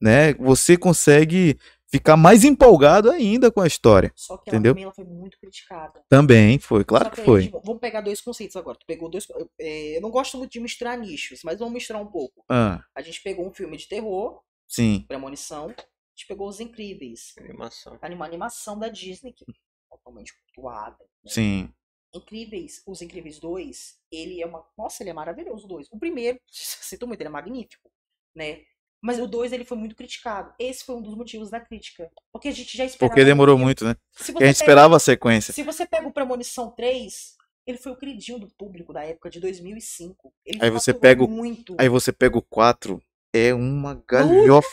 né? Você consegue ficar mais empolgado ainda com a história. Só que ela entendeu? também ela foi muito criticada. Também foi, claro Só que aí, foi. tipo, vamos pegar dois conceitos agora. Tu pegou dois. eu- é, eu não gosto muito de misturar nichos, mas vamos misturar um pouco. Ah, A gente pegou um filme de terror, sim, Premonição. A gente pegou Os Incríveis. Animação. Uma animação da Disney, que é totalmente cultuada. né? sim. Incríveis, Os Incríveis 2, ele é uma. Nossa, ele é maravilhoso, o 2. O primeiro, *laughs* sinto muito, ele é magnífico, né? Mas o 2 ele foi muito criticado. Esse foi um dos motivos da crítica. Porque a gente já esperava. Porque demorou muito, né? Porque a gente pega- esperava a sequência. Se você pega o Premonição 3, ele foi o queridinho do público da época de 2005. Ele Aí você pega o- muito. Aí você pega o 4, é uma galhofa.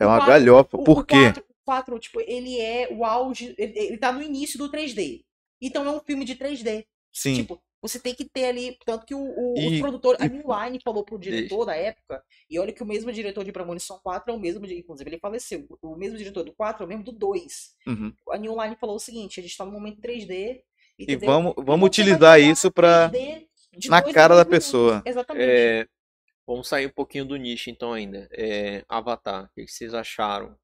É uma quatro- galhofa. o- Por o quê? 4, o 4, tipo, ele é o auge. Ele, ele tá no início do 3D. Então é um filme de 3D. Sim. Tipo, você tem que ter ali. Tanto que o, o, E- os produtores. A e- New Line falou pro diretor da época. E olha que o mesmo diretor de Premonição 4 é o mesmo. Inclusive, ele faleceu. O mesmo diretor do 4 é o mesmo do 2. Uhum. A New Line falou o seguinte: a gente tá no momento 3D. E entendeu? vamos, E vamos vai utilizar isso pra. 3D de na cara da minutos. pessoa. Exatamente. É, vamos sair um pouquinho do nicho então ainda. É, Avatar. O que vocês acharam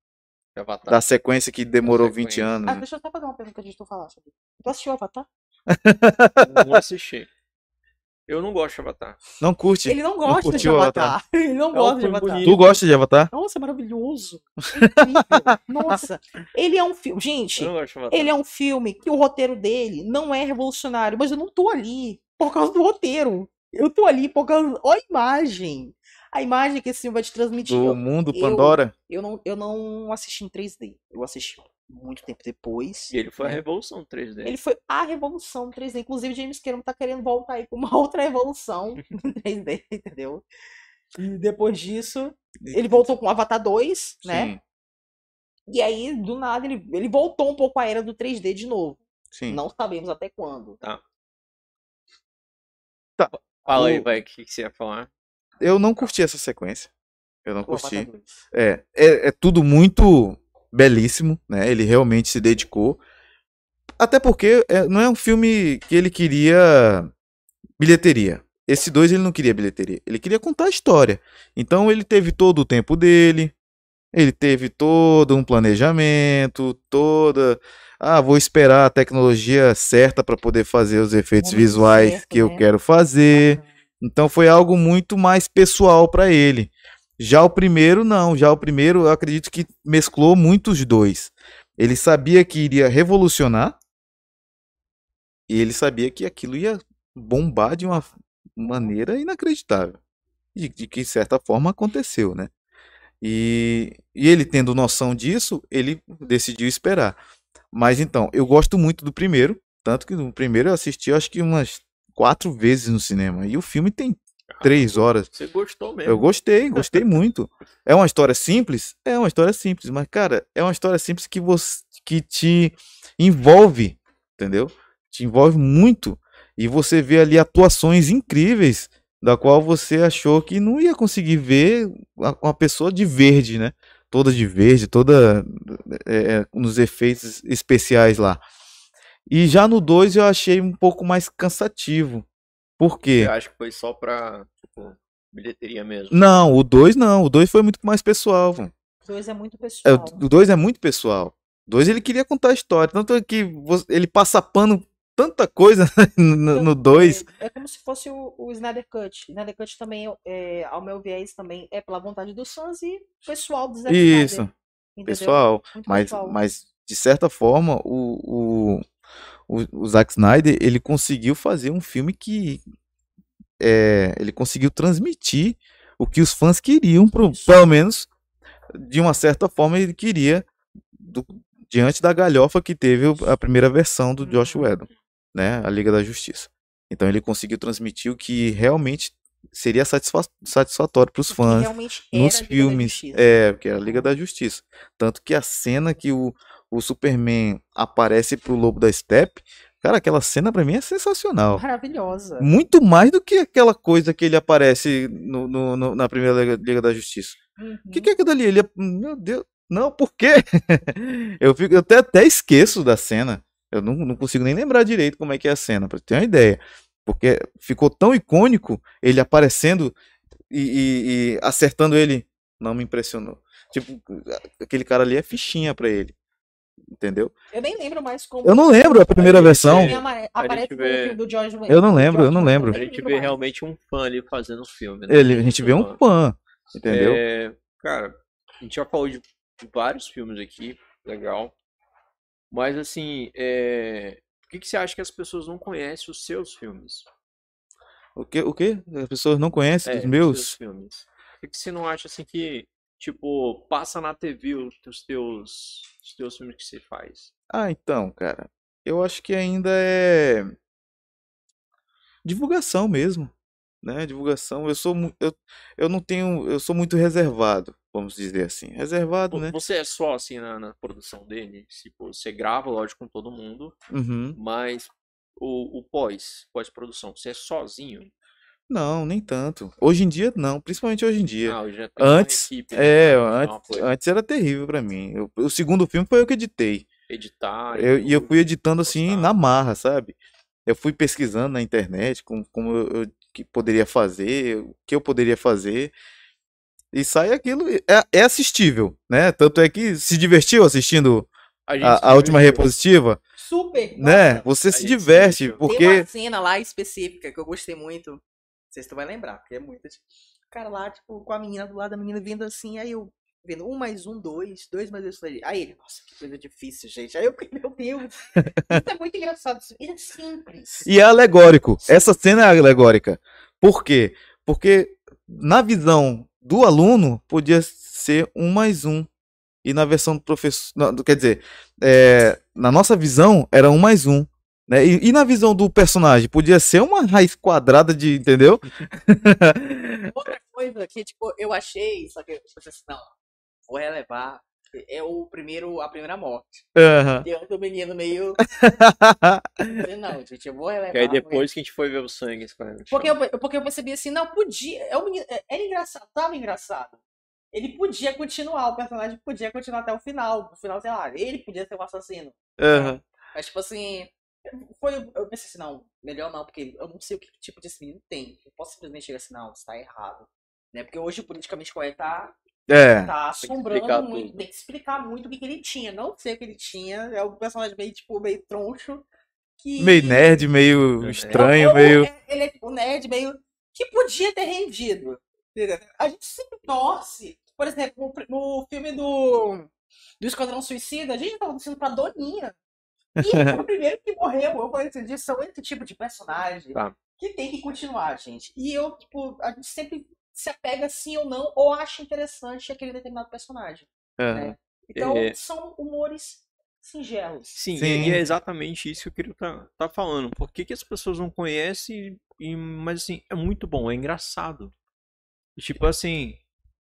Avatar? Da sequência que demorou 20 sequência. anos. Ah, né? deixa eu só fazer uma pergunta antes de tu falar sobre. Tu assistiu Avatar? Não assisti. Eu não gosto de Avatar. Não curte. Ele não gosta de curtiu Avatar. *laughs* Ele não É gosta de Avatar. bonito. Tu gosta de Avatar? Nossa, é maravilhoso. *laughs* É. Nossa, ele é um filme. Gente, Eu não Avatar. ele é um filme que o roteiro dele não é revolucionário, mas eu não tô ali por causa do roteiro. Eu tô ali por causa. Olha a imagem. A imagem que esse filme vai te transmitir. Do Eu, mundo eu- Pandora? eu não, eu não assisti em 3D. Eu assisti muito tempo depois. E ele foi a né? revolução 3D. Ele foi a revolução 3D. Inclusive, James Cameron tá querendo voltar aí com uma *laughs* outra revolução em 3D, *laughs* entendeu? E depois disso, ele voltou com Avatar 2, né? Sim, E aí, do nada, ele, ele voltou um pouco à era do 3D de novo. sim. Não sabemos até quando. Fala aí, O- vai, o que que você ia falar? Eu não curti essa sequência. Eu não curti. Avatar 2? É, é, é tudo muito belíssimo, né? Ele realmente se dedicou. Até porque é, não é um filme que ele queria bilheteria. Esse dois ele não queria bilheteria. Ele queria contar a história. Então ele teve todo o tempo dele. Ele teve todo um planejamento, toda. Ah, vou esperar a tecnologia certa para poder fazer os efeitos momento visuais certo, que eu né? quero fazer. Então foi algo muito mais pessoal para ele. Já o primeiro, não. Já o primeiro, eu acredito que mesclou muito os dois. Ele sabia que iria revolucionar e ele sabia que aquilo ia bombar de uma maneira inacreditável. De, que, de certa forma, aconteceu, né? E, e ele tendo noção disso, ele decidiu esperar. Mas então, eu gosto muito do primeiro. Tanto que no primeiro eu assisti, acho que umas quatro vezes no cinema. E o filme tem três horas. Você gostou mesmo. Eu gostei, gostei *laughs* muito. É uma história simples? É uma história simples, mas, cara, é uma história simples que você que te envolve, entendeu? Te envolve muito. E você vê ali atuações incríveis, da qual você achou que não ia conseguir ver a- uma pessoa de verde, né? Toda de verde, toda é, é, nos efeitos especiais lá. E já no 2 eu achei um pouco mais cansativo. Por quê? Eu acho que foi só pra, tipo, bilheteria mesmo. Não, o 2 não. O 2 foi muito mais pessoal. vô. O 2 é muito É, pessoal. o 2 é muito pessoal. O 2 ele queria contar a história. Tanto é que ele passa pano tanta coisa *laughs* no 2. É, é como se fosse o, o Snyder Cut. Snyder Cut também, é, ao meu viés, também é pela vontade dos fãs e pessoal do Zack Isso, Snyder. Entendeu? pessoal. Mas, pessoal. mas, de certa forma, o, o, o, o Zack Snyder ele conseguiu fazer um filme que. É, ele conseguiu transmitir o que os fãs queriam, pro, pelo menos de uma certa forma ele queria do- diante da galhofa que teve a primeira versão do Josh Uhum. Whedon, né, a Liga da Justiça. Então ele conseguiu transmitir o que realmente seria satisfa satisfatório para os fãs nos filmes, é, que era a Liga da Justiça. Tanto que a cena que o, o Superman aparece pro Lobo da Steppe, cara, aquela cena pra mim é sensacional. Maravilhosa. Muito mais do que aquela coisa que ele aparece no, no- no- na primeira Liga, Liga da Justiça. Uhum. O que, que é aquilo ali? Ele é... Meu Deus, não, por quê? *laughs* eu, fico, eu até, até esqueço da cena. Eu não, não consigo nem lembrar direito como é que é a cena, pra ter uma ideia. Porque ficou tão icônico ele aparecendo e, e- e acertando ele. Não me impressionou. Tipo, aquele cara ali é fichinha pra ele. Entendeu? Eu nem lembro mais como. Eu não lembro a primeira A versão. vê- Aparece no vê- filme do George Eu não lembro, eu não lembro. A gente vê realmente um fã ali fazendo o filme, né? Ele, a gente vê um fã. Entendeu? É, cara, a gente já falou de, vários filmes aqui, legal. Mas assim, é, por que, que você acha que as pessoas não conhecem os seus filmes? O que? O que? As pessoas não conhecem É, os os meus? seus filmes. Por que, que você não acha assim que, tipo, passa na TV os os teus, os teus filmes que você faz? Ah, então, cara. Eu acho que ainda é divulgação mesmo, né? Divulgação. Eu sou eu, eu não tenho, eu sou muito reservado, vamos dizer assim. Reservado, né? Você é só assim na, na produção dele? Tipo, você grava, lógico, com todo mundo, Uhum. mas o, o pós, pós-produção, você é sozinho? Não, nem tanto. Hoje em dia não, principalmente hoje em dia. Ah, Antes, equipe, né, é, antes, antes era terrível pra mim. Eu- o segundo filme foi eu que editei. editar Eu- e eu fui editando assim postar. na marra, sabe? Eu fui pesquisando na internet como, como eu, eu que poderia fazer, o que eu poderia fazer. E sai aquilo. É, é assistível, né? Tanto é que se divertiu assistindo A a, a última repositiva, Super. né? nossa. Você se diverte, divertiu. Tem porque. uma cena lá específica que eu gostei muito. Sei se tu vai lembrar, porque é muita. O cara lá, tipo, com a menina do lado, a menina vindo assim, aí eu vendo um mais um, dois, dois mais dois. Aí ele, nossa, que coisa difícil, gente. Aí eu, meu Deus. Isso é muito engraçado. Isso é simples. *laughs* E é alegórico. Essa cena é alegórica. Por quê? Porque na visão do aluno podia ser um mais um. E na versão do professor. quer dizer, é, na nossa visão era um mais um. Né? E, e na visão do personagem podia ser uma raiz quadrada de. Entendeu? *laughs* Outra coisa que, tipo, eu achei, só que eu pensei assim, não, vou relevar. É o primeiro, a primeira morte. Aham. E eu do menino meio. *laughs* Não, gente, eu vou relevar. Que aí porque- depois que a gente foi ver o sangue, esse cara, Porque eu, porque eu percebi assim, não, podia. É um menino- é- era engraçado, tava engraçado. ele podia continuar, o personagem podia continuar até o final. No final, sei lá, ele podia ser o assassino. Aham. Mas, tipo assim, foi, eu pensei assim, não, melhor não, porque eu não sei o que tipo de menino tem. Eu posso simplesmente chegar assim, não, isso tá errado. Né? Porque hoje o politicamente correto tá, É. tá assombrando muito, tudo. tem que explicar muito o que, que ele tinha. Não sei o que ele tinha, é um personagem meio, tipo, meio troncho. Que... Meio nerd, meio É. estranho, Ou meio. é- Ele é tipo nerd, meio. que podia ter rendido. A gente sempre torce. Por exemplo, no, no filme do. Do Esquadrão Suicida, a gente tava torcendo pra Doninha. E foi o *laughs* primeiro que morreu. Eu falei assim, são esse tipo de personagem Tá. que tem que continuar, gente. E eu, tipo, a gente sempre se apega sim ou não, ou acha interessante aquele determinado personagem. Aham. Então, É. são humores singelos. Sim, Sim. E, é exatamente isso que eu queria estar tá, falando. Por que, que as pessoas não conhecem, e, mas assim, é muito bom, é engraçado. Tipo assim,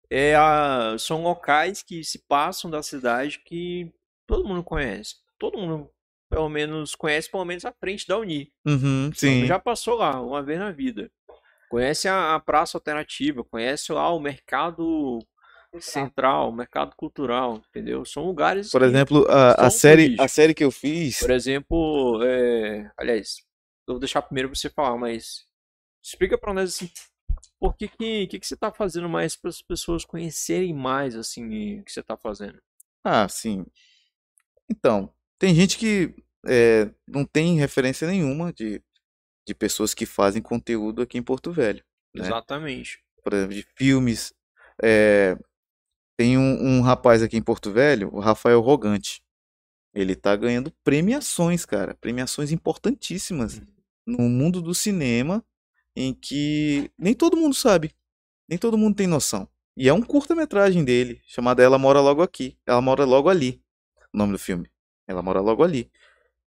é a, são locais que se passam da cidade que todo mundo conhece. Todo mundo, pelo menos, conhece pelo menos a frente da Uni. Uhum, sim. Já passou lá uma vez na vida. Conhece a, a praça alternativa, conhece lá o mercado central, o mercado cultural, entendeu? São lugares Por exemplo, a, a série, a série que eu fiz. por exemplo, é, aliás, eu vou deixar primeiro você falar, mas explica pra nós assim, por que que, que, que você tá fazendo mais para as pessoas conhecerem mais assim o que você tá fazendo? Ah, sim. Então, tem gente que é, não tem referência nenhuma de, de pessoas que fazem conteúdo aqui em Porto Velho. né? Exatamente. Por exemplo, de filmes. É, tem um, um rapaz aqui em Porto Velho, o Rafael Rogante. Ele tá ganhando premiações, cara. Premiações importantíssimas no mundo do cinema, em que nem todo mundo sabe, nem todo mundo tem noção. E é um curta-metragem dele, chamado Ela Mora Logo Aqui. Ela Mora Logo Ali, o nome do filme. Ela Mora Logo Ali.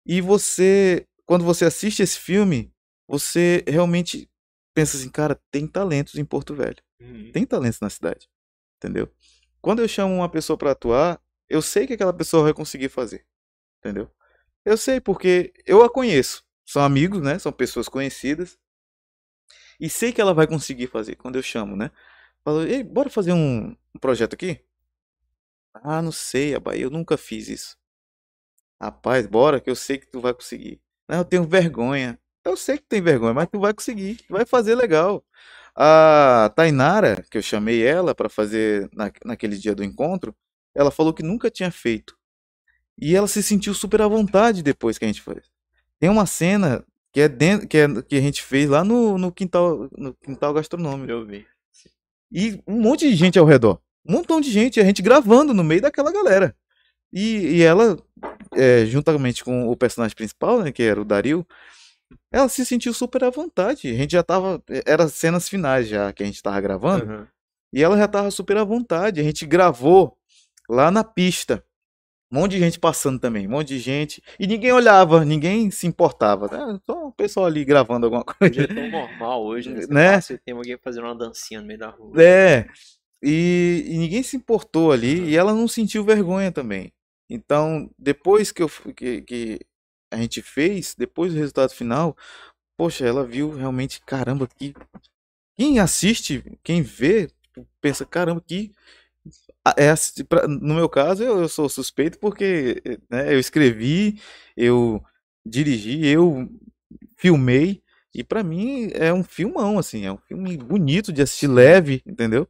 E você, quando você assiste esse filme, você realmente pensa assim, cara, tem talentos em Porto Velho. Uhum. Tem talentos na cidade. Entendeu? Quando eu chamo uma pessoa pra atuar, eu sei que aquela pessoa vai conseguir fazer. Entendeu? Eu sei porque eu a conheço. São amigos, né? São pessoas conhecidas. E sei que ela vai conseguir fazer quando eu chamo, né? Falo, ei, bora fazer um, um projeto aqui? Ah, não sei, Abai, eu nunca fiz isso. Rapaz, bora que eu sei que tu vai conseguir. Não, eu tenho vergonha. Eu sei que tem vergonha, mas tu vai conseguir. Tu vai fazer legal. A Tainara, que eu chamei ela para fazer na, naquele dia do encontro, ela falou que nunca tinha feito. E ela se sentiu super à vontade depois que a gente fez. Tem uma cena que é dentro, que, é, que a gente fez lá no, no quintal, no quintal gastronômico. Eu vi. E um monte de gente ao redor. Um montão de gente, a gente gravando no meio daquela galera. E, e ela, é, juntamente com o personagem principal, né, que era o Dario, ela se sentiu super à vontade. A gente já tava. Era cenas finais já que a gente tava gravando. Uhum. E ela já tava super à vontade. A gente gravou lá na pista. Um monte de gente passando também, um monte de gente. E ninguém olhava, ninguém se importava. Né? Só o pessoal ali gravando alguma Hoje coisa. é tão normal hoje, né? *laughs* Você Né? passa tem alguém fazendo uma dancinha no meio da rua. É. E, e ninguém se importou ali. E ela não sentiu vergonha também. Então, depois que, eu, que, que a gente fez, depois do resultado final, poxa, ela viu realmente, caramba, que. Quem assiste, quem vê, pensa, caramba, que. É, no meu caso, eu, eu sou suspeito porque né, eu escrevi, eu dirigi, eu filmei, e pra mim é um filmão, assim, é um filme bonito de assistir, leve, entendeu?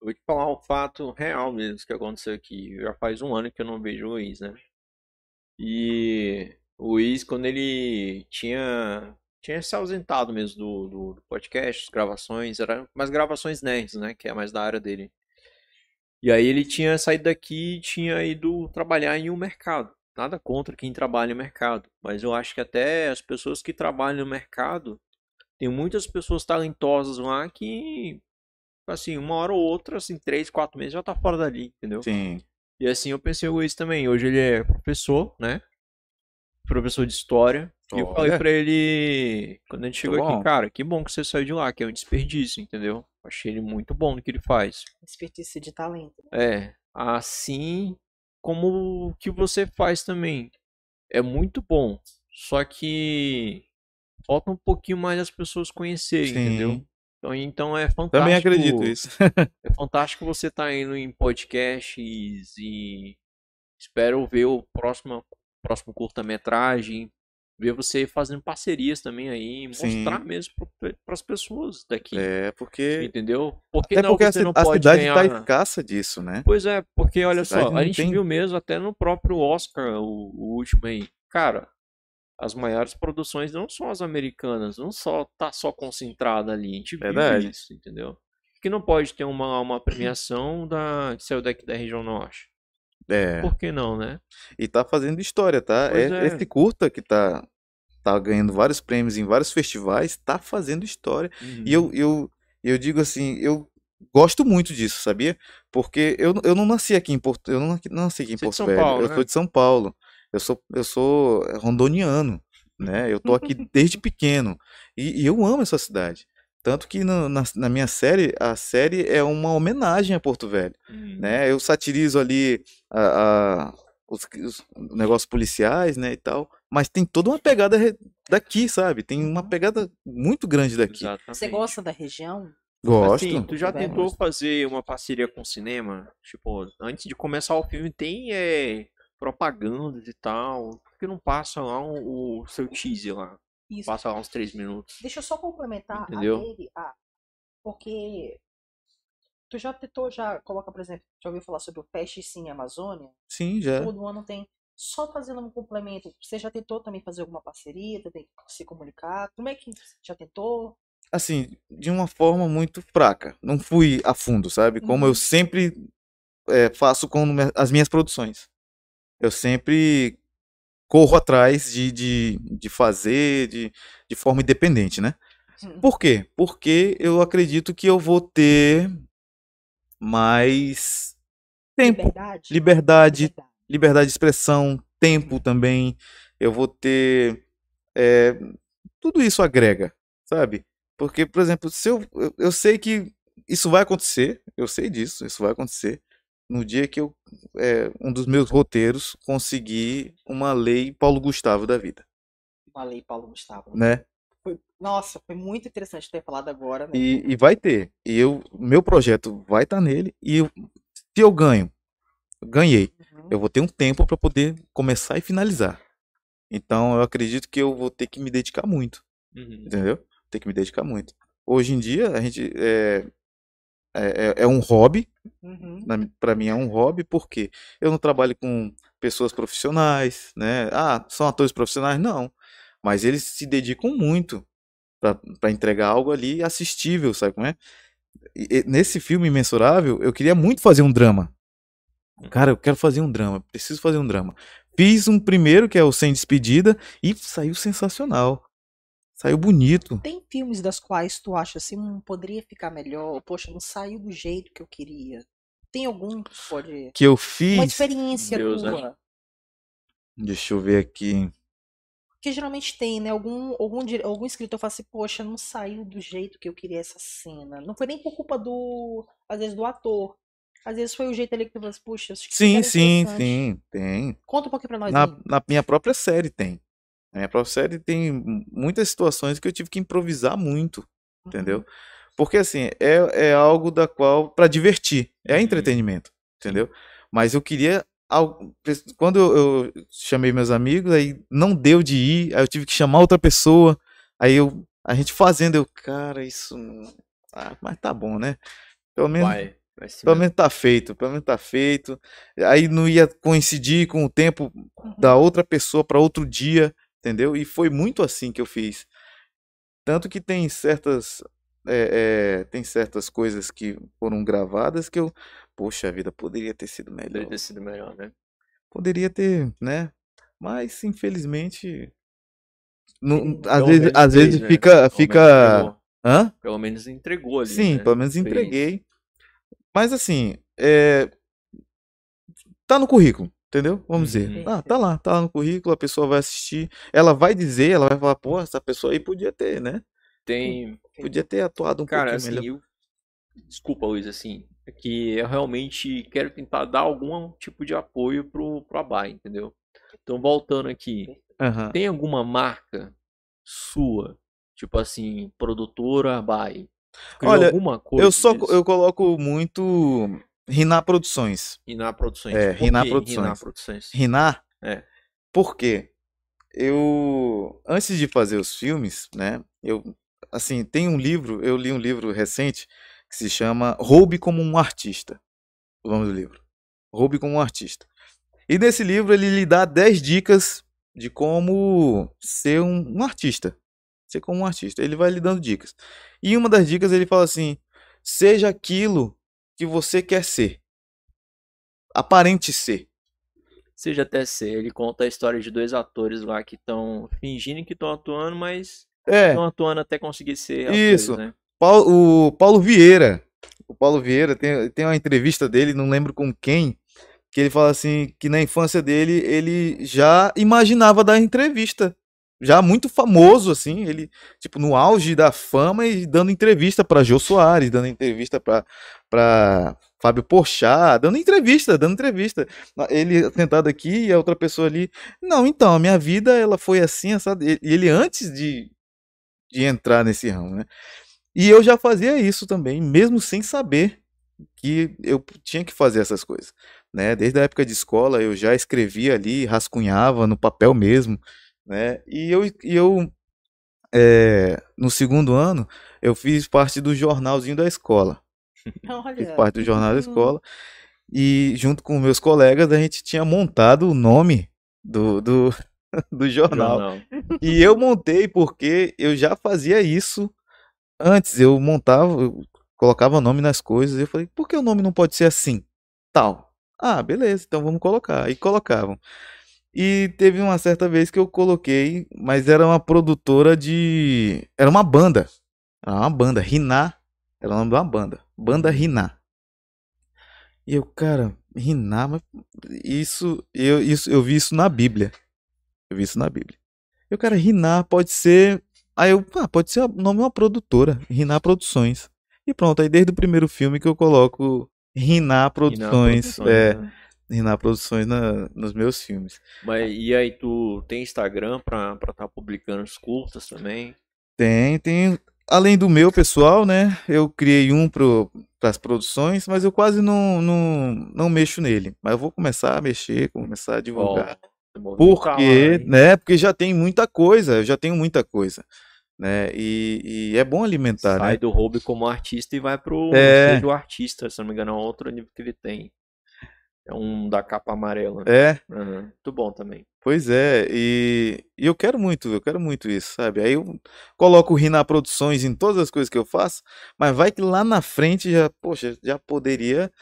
Vou te falar um fato real mesmo que aconteceu aqui. Já faz um ano que eu não vejo o Luiz, né? E o Luiz, quando ele tinha, tinha se ausentado mesmo do, do, do podcast, gravações, eram mais gravações nerds, né? Que é mais da área dele. E aí ele tinha saído daqui e tinha ido trabalhar em um mercado. Nada contra quem trabalha no mercado, mas eu acho que até as pessoas que trabalham no mercado, tem muitas pessoas talentosas lá que assim, uma hora ou outra, assim, três, quatro meses já tá fora dali, entendeu? Sim. E assim, eu pensei o Luiz também. Hoje ele é professor, né? Professor de história. E eu falei pra ele, quando a gente chegou aqui, cara, que bom que você saiu de lá, que é um desperdício, entendeu? Achei ele muito bom no que ele faz. Desperdício de talento. É, assim como o que você faz também. É muito bom. Só que falta um pouquinho mais as pessoas conhecerem, entendeu? Então, então é fantástico. Também acredito isso. *laughs* É fantástico você estar indo em podcasts e espero ver o próximo, próximo curta-metragem, ver você fazendo parcerias também aí, mostrar Sim. mesmo para as pessoas daqui, É, porque. entendeu? Porque Até não, porque a, você ci- não a pode cidade ganhar... tá escassa disso, né? Pois é, porque olha só, a gente tem- viu mesmo até no próprio Oscar, o, o último aí. Cara, as maiores produções não são as americanas, não só tá só concentrada ali, a gente Verdade. isso, entendeu? Que não pode ter uma, uma premiação da, que saiu daqui da região norte. É. Por que não, né? E tá fazendo história, tá? É- é. Esse curta que tá, tá ganhando vários prêmios em vários festivais, tá fazendo história. E eu, eu, eu digo assim, eu gosto muito disso, sabia? Porque eu, eu não nasci aqui em Porto, eu não nasci- não nasci aqui em Você Porto Velho. Paulo, eu né? sou de São Paulo. Eu sou, eu sou rondoniano, né? Eu tô aqui *laughs* desde pequeno. E, e eu amo essa cidade. Tanto que no- na, na minha série, a série é uma homenagem a Porto Velho Uhum. né? Eu satirizo ali a, a- os, os negócios policiais, né, e tal, mas tem toda uma pegada daqui, sabe? Tem uma pegada muito grande daqui. Exatamente. Você gosta da região? Gosto. Assim, tu já tentou fazer uma parceria com o cinema? Tipo, antes de começar o filme tem é, propagandas e tal. Por que não passa lá o, o seu teaser lá? Isso. Passa lá uns três minutos. Deixa eu só complementar Entendeu? a dele. Ah, porque tu já tentou, já coloca, por exemplo, já ouviu falar sobre o Fest Cine Amazônia? Sim, já. Todo ano tem. Só fazendo um complemento, você já tentou também fazer alguma parceria, tem que se comunicar? Como é que já tentou? Assim, de uma forma muito fraca. Não fui a fundo, sabe? Como Uhum. eu sempre é, faço com as minhas produções. Eu sempre corro atrás de, de, de fazer de, de forma independente, né? Hum. Por quê? Porque eu acredito que eu vou ter mais tempo, Liberdade? liberdade, Liberdade. liberdade de expressão, tempo também. Eu vou ter. é, tudo isso agrega, sabe? Porque, por exemplo, se eu, eu, eu sei que isso vai acontecer, eu sei disso, isso vai acontecer no dia que eu, é, um dos meus roteiros conseguir uma lei Paulo Gustavo da vida, Falei, Paulo Gustavo. né? Foi- nossa, foi muito interessante ter falado agora, né? E, e vai ter. E eu, meu projeto vai estar nele. E eu- se eu ganho, ganhei. Uhum. Eu vou ter um tempo para poder começar e finalizar. Então eu acredito que eu vou ter que me dedicar muito, Uhum. entendeu? Ter que me dedicar muito. Hoje em dia a gente é, é, é- é um hobby, Uhum. para mim é um hobby, porque eu não trabalho com pessoas profissionais, né? Ah, são atores profissionais? Não. Mas eles se dedicam muito para entregar algo ali assistível, sabe como é? E- e nesse filme Imensurável, eu queria muito fazer um drama. Cara, eu quero fazer um drama, preciso fazer um drama. Fiz um primeiro, que é o Sem Despedida, e saiu sensacional. Saiu bonito. Tem filmes das quais tu acha assim, hum, poderia ficar melhor, poxa, não saiu do jeito que eu queria. Tem algum que pode. Que eu Uma fiz. experiência Deus, né? tua. Deixa eu ver aqui. Porque geralmente tem, né? Algum, algum, algum escritor fala assim, poxa, não saiu do jeito que eu queria essa cena. Não foi nem por culpa do, às vezes, do ator. Às vezes foi o jeito ali que tu falou assim, puxa, acho que Sim, sim, sim, tem. Conta um pouquinho pra nós Na, aí. na minha própria série tem. Na minha própria série tem mu- muitas situações que eu tive que improvisar muito, entendeu? Porque assim, é, é algo da qual para divertir, é Uhum. entretenimento, entendeu? Mas eu queria quando eu, chamei meus amigos, aí não deu de ir, aí eu tive que chamar outra pessoa, aí eu a gente fazendo, eu, cara, isso ah, mas tá bom, né? Pelo menos Vai, vai pelo menos tá feito, pelo menos tá feito. Aí não ia coincidir com o tempo Uhum. da outra pessoa para outro dia, entendeu? E foi muito assim que eu fiz. Tanto que tem certas é, é, tem certas coisas que foram gravadas que eu, poxa vida, poderia ter sido melhor. Poderia ter sido melhor, né? Poderia ter, né? Mas infelizmente, não, às vezes, menos às fez, vezes né? fica, Pelo menos fica, entregou. hã? Pelo menos entregou ali, Sim, né? pelo menos Fez. entreguei. Mas assim, é, tá no currículo, entendeu? Vamos Uhum. dizer. Ah, tá lá, tá lá no currículo, a pessoa vai assistir, ela vai dizer, ela vai falar, pô, essa pessoa aí podia ter, né? Tem, Podia ter atuado um Cara, pouquinho assim, melhor. eu... Desculpa, Luiz, assim, é que eu realmente quero tentar dar algum tipo de apoio pro, pro Abai, entendeu? Então, voltando aqui, Aham. tem alguma marca sua, tipo assim, produtora Abai, Olha, alguma coisa Eu só eu coloco muito Riná Produções. Riná Produções. É, que Produções. Riná Produções. Riná? É. Por quê? Eu antes de fazer os filmes, né? Eu assim, tem um livro, eu li um livro recente que se chama Roube como um artista. O nome do livro. Roube como um artista. E nesse livro ele lhe dá 10 dicas de como ser um, um artista. Ser como um artista. Ele vai lhe dando dicas. E uma das dicas ele fala assim: seja aquilo que você quer ser. Aparente ser. Seja até ser, ele conta a história de dois atores lá que estão fingindo que estão atuando, mas É. estão atuando até conseguir ser atores, Isso. né? Paulo- o Paulo Vieira. O Paulo Vieira tem, tem uma entrevista dele, não lembro com quem, que ele fala assim que na infância dele ele já imaginava dar entrevista. Já muito famoso assim, ele tipo no auge da fama e dando entrevista para Jô Soares, dando entrevista para Fábio Porchat, dando entrevista, dando entrevista. Ele sentado aqui e a outra pessoa ali, não, então, a minha vida ela foi assim, sabe? E ele antes de de entrar nesse ramo, né? E eu já fazia isso também, mesmo sem saber que eu tinha que fazer essas coisas, né? Desde a época de escola eu já escrevia ali, rascunhava no papel mesmo, né? E eu, e eu eh, no segundo ano eu fiz parte do jornalzinho da escola, fiz Olha. parte do jornal da Hum. escola e junto com meus colegas a gente tinha montado o nome do, do, *laughs* do jornal. Jornal. E eu montei porque eu já fazia isso antes. Eu montava, eu colocava nome nas coisas. E eu falei, por que o nome não pode ser assim? Tal. Ah, beleza, então vamos colocar. E colocavam. E teve uma certa vez que eu coloquei, mas era uma produtora de. Era uma banda. Era uma banda. Riná. Era o nome de uma banda. Banda Riná. E eu, cara, Riná, mas isso eu, isso, eu vi isso na Bíblia. Eu vi isso na Bíblia. Eu, cara, Riná pode ser. Aí eu, ah, pode ser o nome de uma produtora, Riná Produções. E pronto, aí desde o primeiro filme que eu coloco Riná Riná Produções, é, né? Riná Produções na- nos meus filmes. Mas e aí tu tem Instagram pra estar tá publicando os curtas também? Tem, tem. Além do meu pessoal, né? Eu criei um para as produções, mas eu quase não, não, não mexo nele. Mas eu vou começar a mexer, começar a divulgar. Ó, Porque, né? Porque já tem muita coisa, eu já tenho muita coisa, né? E, e é bom alimentar, Sai né? do hobby como artista e vai pro É. seja o artista, se não me engano, é outro nível que ele tem. É um da capa amarela. É, Aham, Muito bom também. pois é, e, e eu quero muito, eu quero muito isso, sabe? Aí eu coloco o Riná Produções em todas as coisas que eu faço, mas vai que lá na frente já, poxa, já poderia,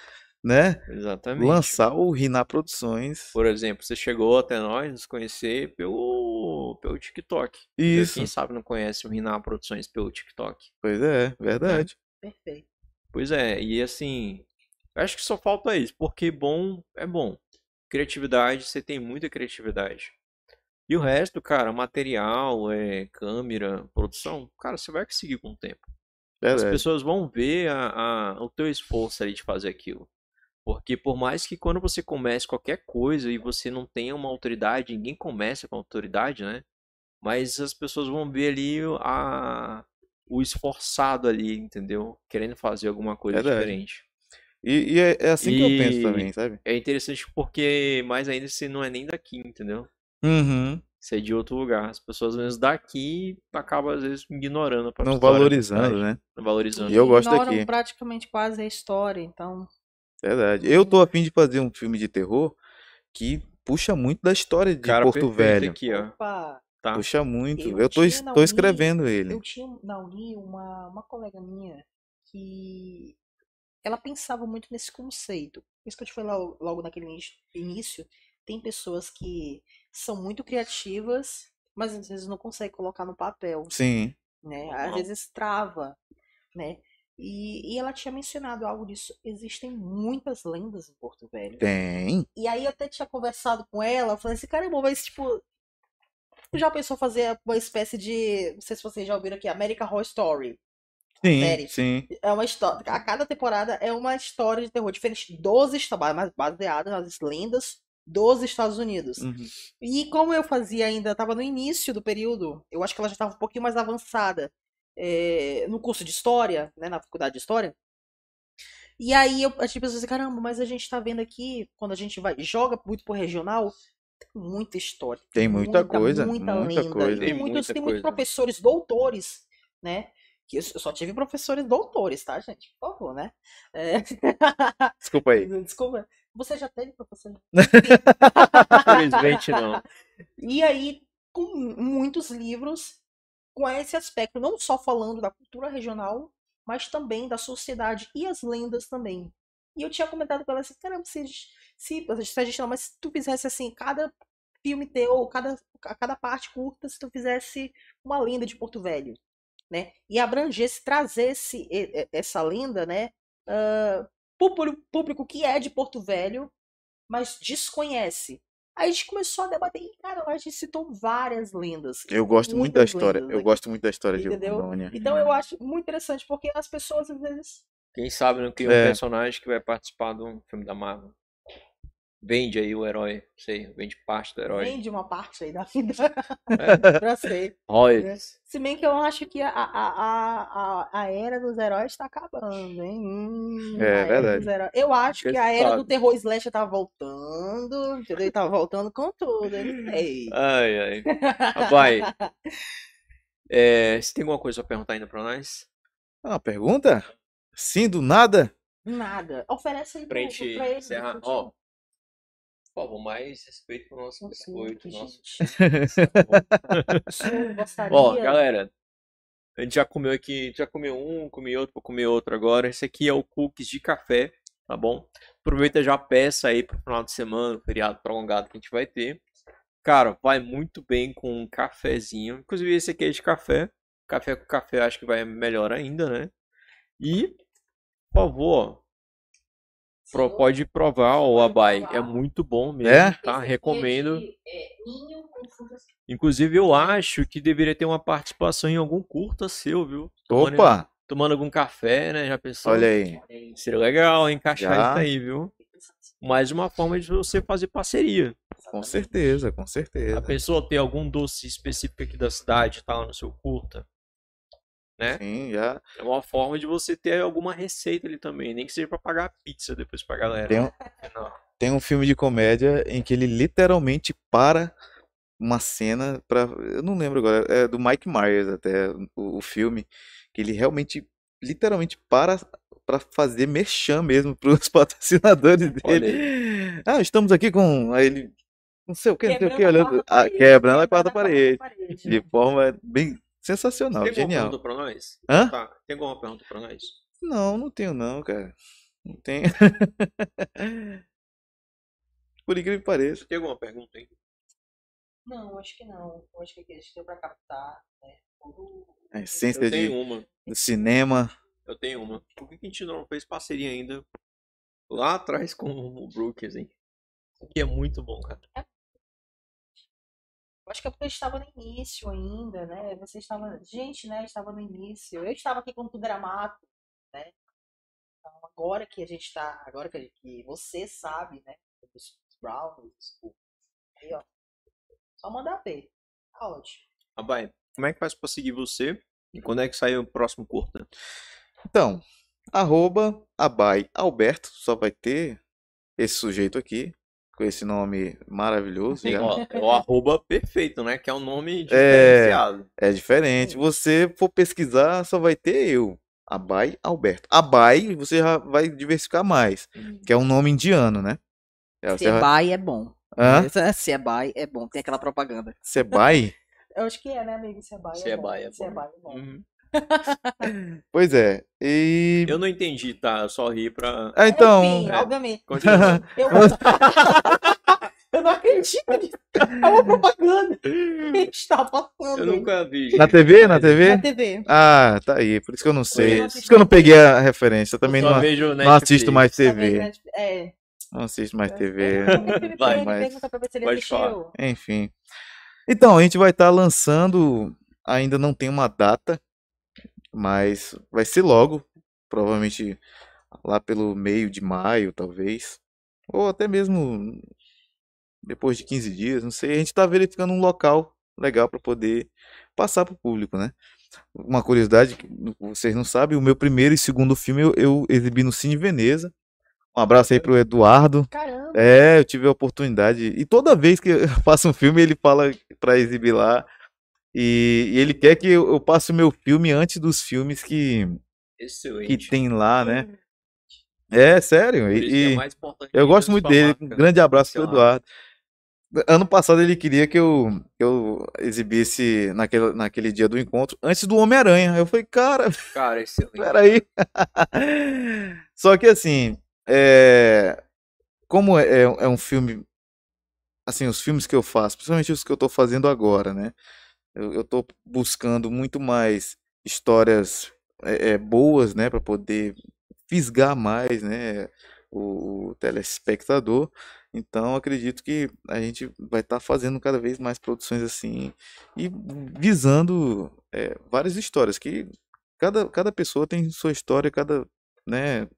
né, Exatamente. lançar o Riná Produções. Por exemplo, você chegou até nós nos conhecer pelo, pelo TikTok. Isso, Quem sabe não conhece o Riná Produções pelo TikTok. pois é, verdade. Perfeito. Pois é, e assim, eu acho que só falta isso, porque bom é bom. Criatividade, você tem muita criatividade. E o resto, cara, material, é, câmera, produção, cara, você vai conseguir com o tempo. As Verdade. pessoas vão ver a, a- o teu esforço ali de fazer aquilo. Porque por mais que quando você comece qualquer coisa e você não tenha uma autoridade, ninguém começa com autoridade, né? Mas as pessoas vão ver ali a, o esforçado ali, entendeu? Querendo fazer alguma coisa Verdade. diferente. E, e é, é assim que eu penso E- também, sabe? É interessante porque mais ainda você não é nem daqui, entendeu? Uhum. Você é de outro lugar. As pessoas mesmo daqui acabam às vezes ignorando a Não da valorizando, né? Não valorizando. E eu gosto Ignoram daqui. praticamente quase a história, então. Verdade. Eu tô a fim de fazer um filme de terror que puxa muito da história de Cara Porto Velho. aqui, ó. Opa, Tá. Puxa muito. Eu Eu tô, tinha tô Uni- escrevendo ele. eu tinha na Uni uma, uma colega minha que ela pensava muito nesse conceito. Isso que eu te falei logo, logo naquele início-. Tem pessoas que são muito criativas, mas às vezes não conseguem colocar no papel. Sim. né? Às vezes trava, né? E, e ela tinha mencionado algo disso. Existem muitas lendas em Porto Velho. Tem. E aí eu até tinha conversado com ela, eu falei assim, caramba, mas tipo, já pensou fazer uma espécie de, não sei se vocês já ouviram aqui, American Horror Story. Sim, série. sim. É uma história, a cada temporada é uma história de terror diferente dos Estados mas baseada nas lendas dos Estados Unidos. Uhum. E como eu fazia ainda, estava no início do período, eu acho que ela já estava um pouquinho mais avançada. é, no curso de História, né, na faculdade de História. E aí eu, a gente pensou assim, caramba, mas a gente tá vendo aqui, quando a gente vai joga muito pro regional, tem muita história. Tem muita coisa, Muita muita lenda. coisa. Tem, Tem muitos, muita tem muitos professores doutores, né? Que eu só tive professores doutores, tá, gente? Por favor, né? É, *laughs* Desculpa aí. Desculpa. Você já teve professor? Infelizmente não. E aí, com muitos livros com esse aspecto, não só falando da cultura regional, mas também da sociedade e as lendas também. E eu tinha comentado com ela assim, caramba, se, se, se a gente não, mas se tu fizesse assim, cada filme teu, ou cada, cada parte curta, se tu fizesse uma lenda de Porto Velho, né? E abrangesse, trazesse e- e- essa lenda, né? pro público- público que é de Porto Velho, mas desconhece. Aí a gente começou a debater, e cara, a gente citou várias lendas. Eu gosto muito da história. lendas Eu aqui, gosto muito da história de Entendeu? Rondônia. Então eu acho muito interessante, porque as pessoas às vezes. Quem sabe não cria um É. personagem que vai participar de um filme da Marvel. Vende aí o herói, sei, vende parte do herói. Vende uma parte aí da vida É, pra ser. royalties. Se bem que eu acho que a, a, a, a, era dos heróis tá acabando, hein? Hum, É, verdade. heróis. Eu acho Porque que a era do sabe. terror slasher tá voltando, entendeu? Tá voltando com tudo, eu não sei. Ai, ai. Vai. É, você tem alguma coisa pra perguntar ainda pra nós? Ah, Uma pergunta? Sim, do nada? Nada. Oferece aí pro, gente pra ele. Ó, favor, mais respeito pro nosso Com biscoito. Nosso... *laughs* gostaria. Ó, galera, a gente já comeu aqui, já comeu um, comi outro, vou comer outro agora. Esse aqui é o cookies de café, tá bom? Aproveita já peça aí pro final de semana, feriado prolongado que a gente vai ter. Cara, vai muito bem com um cafezinho. Inclusive esse aqui é de café. Café com café acho que vai melhor ainda, né? E, por favor, pro- pode provar o Abai. É muito bom mesmo, É? esse tá? é Recomendo. de, é, Inclusive, eu acho que deveria ter uma participação em algum curta seu, viu? Tomando, Opa! tomando algum café, né? Já pensou? Olha aí. Seria legal encaixar Já. isso aí, viu? Mais uma forma de você fazer parceria. Com certeza, com certeza. A pessoa ter algum doce específico aqui da cidade, tá lá no seu curta. Né? Sim, já. É uma forma de você ter alguma receita ali também. Nem que seja pra pagar a pizza depois pra galera. Tem um, Não. tem um filme de comédia em que ele literalmente para uma cena para, eu não lembro agora, é do Mike Myers até o, o filme, que ele realmente literalmente para para fazer merchan mesmo *laughs* para os patrocinadores *laughs* Olha dele. Ah, estamos aqui com aí ele não sei o que, não sei o que, olhando, ah, quebrando a quarta parede, parede. de forma bem sensacional, Tem alguma genial. pergunta pra nós? Hã? Tá. Tem alguma pergunta pra nós? Não, não tenho não, cara. Não tenho. *laughs* Por incrível que pareça. Tem alguma pergunta aí? Não, acho que não. Eu acho que aqui a gente deu pra captar, né? todo- A essência Eu tenho de, uma. do cinema. Eu tenho uma. Por que que a gente não fez parceria ainda lá atrás com o Brookers, hein? Isso aqui é muito bom, cara. Eu acho que é porque eu estava no início ainda, né? Você estava. Gente, né? Estava no início. Eu estava aqui com tudo era mato, né? Então, agora que a gente tá. Agora que, gente- que você sabe, né? Dos Browns, dos- aí, ó. Só mandar ver. Tá ótimo. Abai, como é que faz pra seguir você? E quando é que sai o próximo curta? Então, arroba Abai Alberto, só vai ter esse sujeito aqui, com esse nome maravilhoso. Já. ó, é o arroba perfeito, né? Que é um nome É. diferenciado. É diferente. Você for pesquisar, só vai ter eu. Abai Alberto. Abai, você já vai diversificar mais, que é um nome indiano, né? É, vai- Sebai é bom. Hã? Sebai é bom. Tem aquela propaganda. Sebai? Eu acho que é, né, amigo? Sebai é Sebai é bom. bom. Sebai é bom. Uhum. *laughs* Pois é. E. Eu não entendi, tá? Eu só ri pra. Ah, então. Enfim, é. obviamente. Continua. *laughs* Eu... *laughs* eu não acredito nisso. É uma propaganda que está passando. Eu nunca vi. Na TV? Na TV? Na TV. Ah, tá aí. Por isso que eu não sei. Por isso que eu não peguei a referência. Eu também Só não, vejo não assisto mais TV. É. Não assisto mais TV. Vai, mas- ele pode falar. Enfim. Então, a gente vai estar lançando. Ainda não tem uma data, mas vai ser logo. Provavelmente lá pelo meio de maio, talvez. Ou até mesmo depois de 15 dias, não sei. A gente está verificando um local legal para poder passar para o público, né? uma curiosidade que vocês não sabem, o meu primeiro e segundo filme eu, eu exibi no Cine Veneza. Um abraço aí pro Eduardo. Caramba. É, eu tive a oportunidade. E toda vez que eu *laughs* faço um filme, ele fala pra exibir lá. E, e ele quer que eu, eu passe o meu filme antes dos filmes que, que tem lá, né? É, sério. E, é eu gosto muito dele. marca, Um grande abraço pro. Eduardo. Ano passado ele queria que eu, eu exibisse naquele, naquele dia do encontro antes do Homem-Aranha. Eu falei, cara, Cara, excelente. *laughs* peraí. *laughs* Só que assim, é, como é, é um filme, assim, os filmes que eu faço, principalmente os que eu tô fazendo agora, né? Eu, tô buscando muito mais histórias é, é, boas, né, para poder fisgar mais, né, o, o telespectador. Então, acredito que a gente vai estar fazendo cada vez mais produções assim e visando é, várias histórias que cada, cada pessoa tem sua história, cada, né,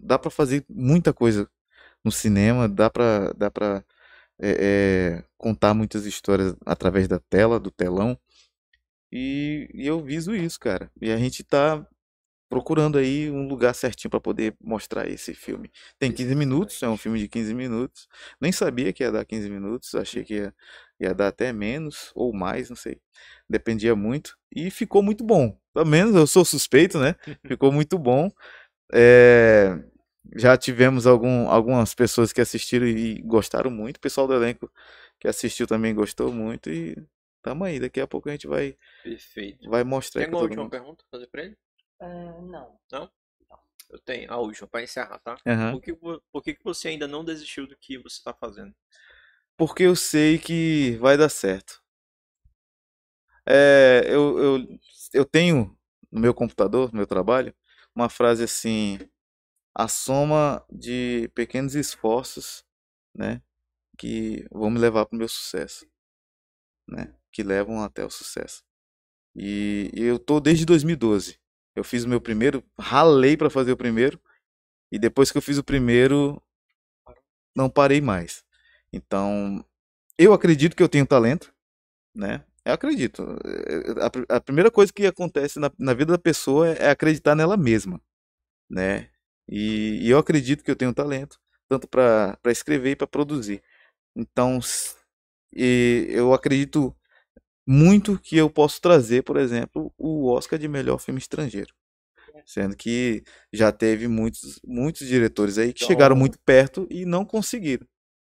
dá para fazer muita coisa no cinema, dá para dá para contar muitas histórias através da tela, do telão. E, e eu viso isso, cara. E a gente tá procurando aí um lugar certinho para poder mostrar esse filme. Tem 15 minutos, é um filme de 15 minutos. Nem sabia que ia dar 15 minutos, achei que ia, ia dar até menos ou mais, não sei. Dependia muito. E ficou muito bom. Pelo menos eu sou suspeito, né? *laughs* Ficou muito bom. É, já tivemos algum, algumas pessoas que assistiram e gostaram muito. O pessoal do elenco que assistiu também gostou muito. E tamo aí. Daqui a pouco a gente vai, Perfeito. vai mostrar Tem todo última mundo. pergunta pra fazer pra ele? Ah, não. Eu tenho. A última, pra encerrar, tá? Aham. Por, que, por que, que você ainda não desistiu do que você tá fazendo? Porque eu sei que vai dar certo. É, eu, eu, eu tenho no meu computador, no meu trabalho, uma frase assim: a soma de pequenos esforços, né, que vão me levar para o meu sucesso, né, que levam até o sucesso. E, eu tô desde 2012. Eu fiz o meu primeiro, ralei para fazer o primeiro, e depois que eu fiz o primeiro, não parei mais. Então, eu acredito que eu tenho talento, né? Eu acredito. A, a primeira coisa que acontece na, na vida da pessoa é, é acreditar nela mesma, né? E, e eu acredito que eu tenho talento, tanto para escrever e para produzir. Então, e eu acredito muito que eu posso trazer, por exemplo, o Oscar de melhor filme estrangeiro. Sendo que já teve muitos, muitos diretores aí que chegaram Então- muito perto e não conseguiram.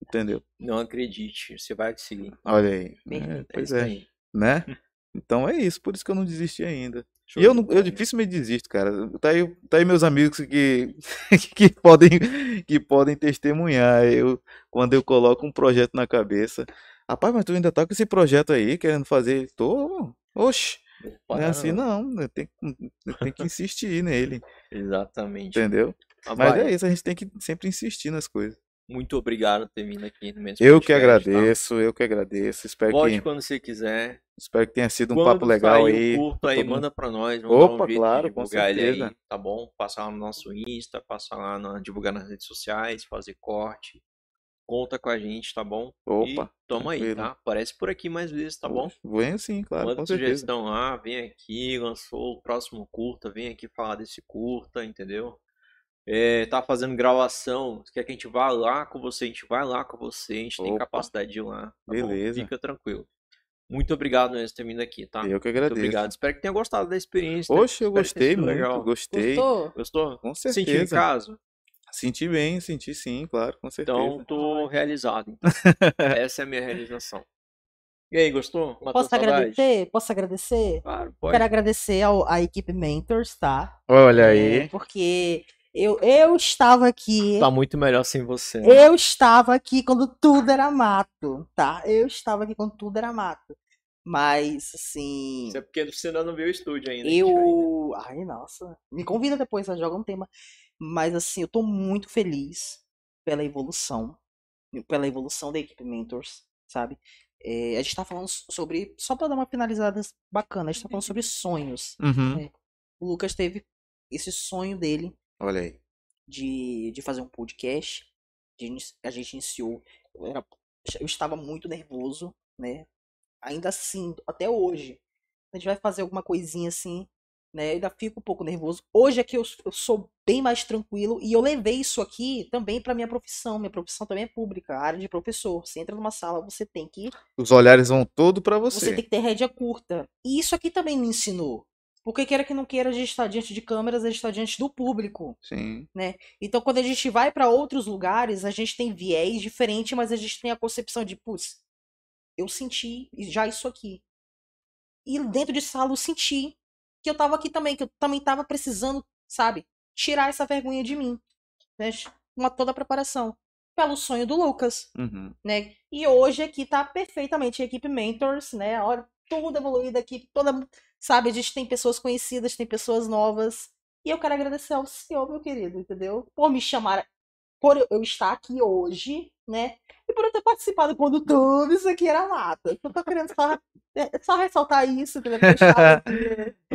Entendeu? Não acredite, você vai conseguir. Olha aí. Perfeito, É, pois é, aí. né? *laughs* Então é isso, por isso que eu não desisti ainda. E eu, não, eu bola. dificilmente desisto, cara. Tá aí, tá aí meus amigos que, *laughs* que, podem, que podem testemunhar. Eu, quando eu coloco um projeto na cabeça. Rapaz, mas tu ainda tá com esse projeto aí, querendo fazer. Tô. Oxe, não é assim não. Eu tenho, que- insistir nele, Exatamente. entendeu? Mas é isso, a gente tem que sempre insistir nas coisas. Muito obrigado por ter vindo aqui no mesmo Eu que tá? agradeço, eu que agradeço. Espero Volte que, quando você quiser. espero que tenha sido um Quando papo legal sair aí. pra aí, mundo. manda pra nós. Um Opa, de claro, com ele aí, certeza. tá bom? Passar lá no nosso Insta, passar lá, na, divulgar nas redes sociais, fazer corte. Conta com a gente, tá bom? Opa, e toma aí, tá? Aparece por aqui mais vezes, tá bom? Venho sim, claro, Manda com certeza. sugestão lá, vem aqui, lançou o próximo curta, vem aqui falar desse curta, entendeu? É, tá fazendo gravação, quer que a gente vá lá com você, a gente vai lá com você, a gente tem Opa. capacidade de ir lá, tá bom? Beleza. Fica tranquilo. Muito obrigado mesmo por ter vindo aqui, tá? Eu que Muito agradeço. obrigado. Espero que tenha gostado da experiência. né? Oxe, eu Espero gostei muito, legal. gostei. Gostou? Gostou? Com Sentiu em certeza. casa? Senti bem, senti sim, claro, com certeza. Então, tô realizado. então. *laughs* Essa é a minha realização. E aí, gostou? Matou Posso saudade? agradecer? Posso agradecer? Claro, pode. Quero agradecer ao, à equipe Mentors, tá? Olha É, aí. porque eu, eu estava aqui. Tá muito melhor sem você. né? Eu estava aqui quando tudo era mato, tá? Eu estava aqui quando tudo era mato. Mas, assim. Isso é porque você ainda não viu o estúdio ainda. Eu. Ai, nossa. Me convida depois, a joga um tema. Mas assim, eu tô muito feliz pela evolução. Pela evolução da equipe Mentors, sabe? É, a gente tá falando sobre. Só pra dar uma finalizada bacana, a gente tá falando sobre sonhos. Uhum. É. O Lucas teve esse sonho dele Olha aí. de, de fazer um podcast. de a gente iniciou. Eu, era- eu estava muito nervoso, né? Ainda assim, até hoje, a gente vai fazer alguma coisinha assim, né? Eu ainda fico um pouco nervoso. Hoje aqui eu, eu sou bem mais tranquilo e eu levei isso aqui também para minha profissão. Minha profissão também é pública, a área de professor. Você entra numa sala, você tem que Os olhares vão todo pra você você. tem que ter rédea curta. E isso aqui também me ensinou. Porque queira que não queira, a gente está diante de câmeras, a gente está diante do público. Sim. Então, quando a gente vai para outros lugares, a gente tem viés diferente, mas a gente tem a concepção de, putz, eu senti já isso aqui. E dentro de sala eu senti que eu tava aqui também, que eu também tava precisando, sabe, tirar essa vergonha de mim. Né? Uma toda a preparação. Pelo sonho do Lucas Uhum. né? E hoje aqui tá perfeitamente a equipe Mentors, né? Olha, tudo evoluído aqui, toda, sabe, a gente tem pessoas conhecidas, tem pessoas novas. E eu quero agradecer ao senhor, meu querido, entendeu? Por me chamar, por eu- estar aqui hoje, né? E por eu ter participado quando tudo isso aqui era mata. Eu tô querendo só, *laughs* é, só ressaltar isso, entendeu? Porque eu estava *laughs*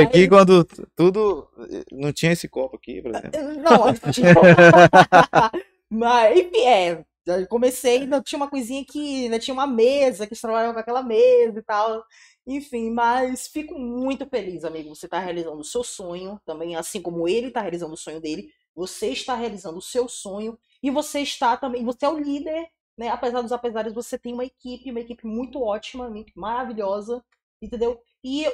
aqui, quando tudo. Não tinha esse copo aqui, por exemplo. Não, tipo... *laughs* Mas, enfim, é. Eu comecei, ainda tinha uma coisinha que ainda tinha uma mesa, que eles trabalhavam com aquela mesa e tal. Enfim, mas fico muito feliz, amigo. Você está realizando o seu sonho também, assim como ele está realizando o sonho dele. Você está realizando o seu sonho e você está também, você é o líder, né? Apesar dos apesares, você tem uma equipe, uma equipe muito ótima, muito maravilhosa, entendeu? E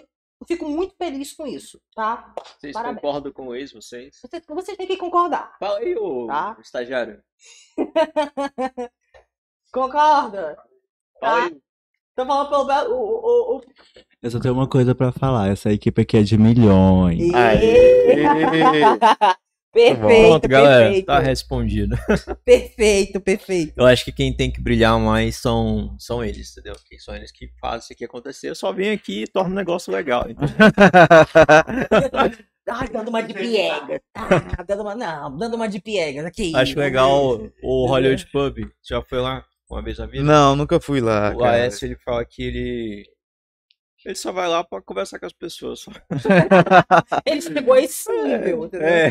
eu fico muito feliz com isso, tá? Vocês Parabéns. concordam com isso, vocês? Você, você tem que concordar. Fala aí, ô Tá. estagiário. *laughs* Concorda? Fala Tá. aí. Tô falando pelo Belo. O, o, o, Eu só tenho uma coisa pra falar. Essa equipe aqui é de milhões. o... Aê! *laughs* perfeito, Pronto, galera. perfeito. Tá respondido. *laughs* *laughs* Perfeito, perfeito. Eu acho que quem tem que brilhar mais são, são eles, entendeu? Que são eles que fazem isso aqui acontecer. Eu só venho aqui e torno o negócio legal. Então, *laughs* Ai, dando uma de piegas. Ah, dando uma. Não, dando uma de piegas. Aqui. acho legal o Hollywood Pub. Já foi lá uma vez na vida? Não, nunca fui lá. O cara. AS ele fala que ele. Ele só vai lá pra conversar com as pessoas. Só. *laughs* Ele chegou a esse nível, entendeu? É.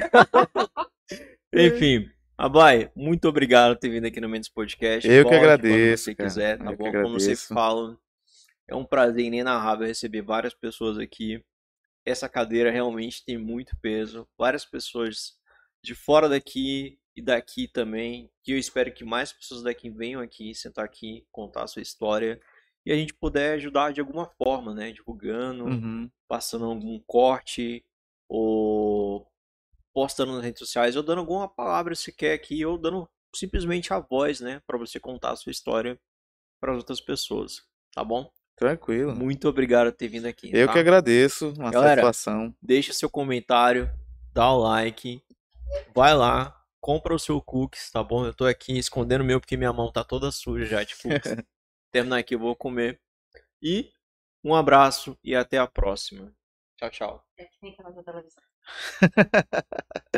Enfim, Abai, muito obrigado por ter vindo aqui no Mendes Podcast. Eu que Volte agradeço, Quando você cara. quiser, tá Eu que bom? Como você agradeço. fala, é um prazer inenarrável receber várias pessoas aqui. Essa cadeira realmente tem muito peso. Várias pessoas de fora daqui e daqui também. Que eu espero que mais pessoas daqui venham aqui, sentar aqui, contar a sua história. E a gente puder ajudar de alguma forma, né? Divulgando, Uhum. passando algum corte ou postando nas redes sociais ou dando alguma palavra se quer aqui ou dando simplesmente a voz, né, para você contar a sua história para as outras pessoas, tá bom? Tranquilo. Muito obrigado por ter vindo aqui. Eu tá? que agradeço. Uma Galera, satisfação. Deixa seu comentário, dá o like, vai lá, compra o seu cookies, tá bom? Eu tô aqui escondendo o meu porque minha mão tá toda suja já de cookies. *laughs* Terminar aqui eu vou comer. E um abraço e até a próxima. Tchau, tchau. *laughs*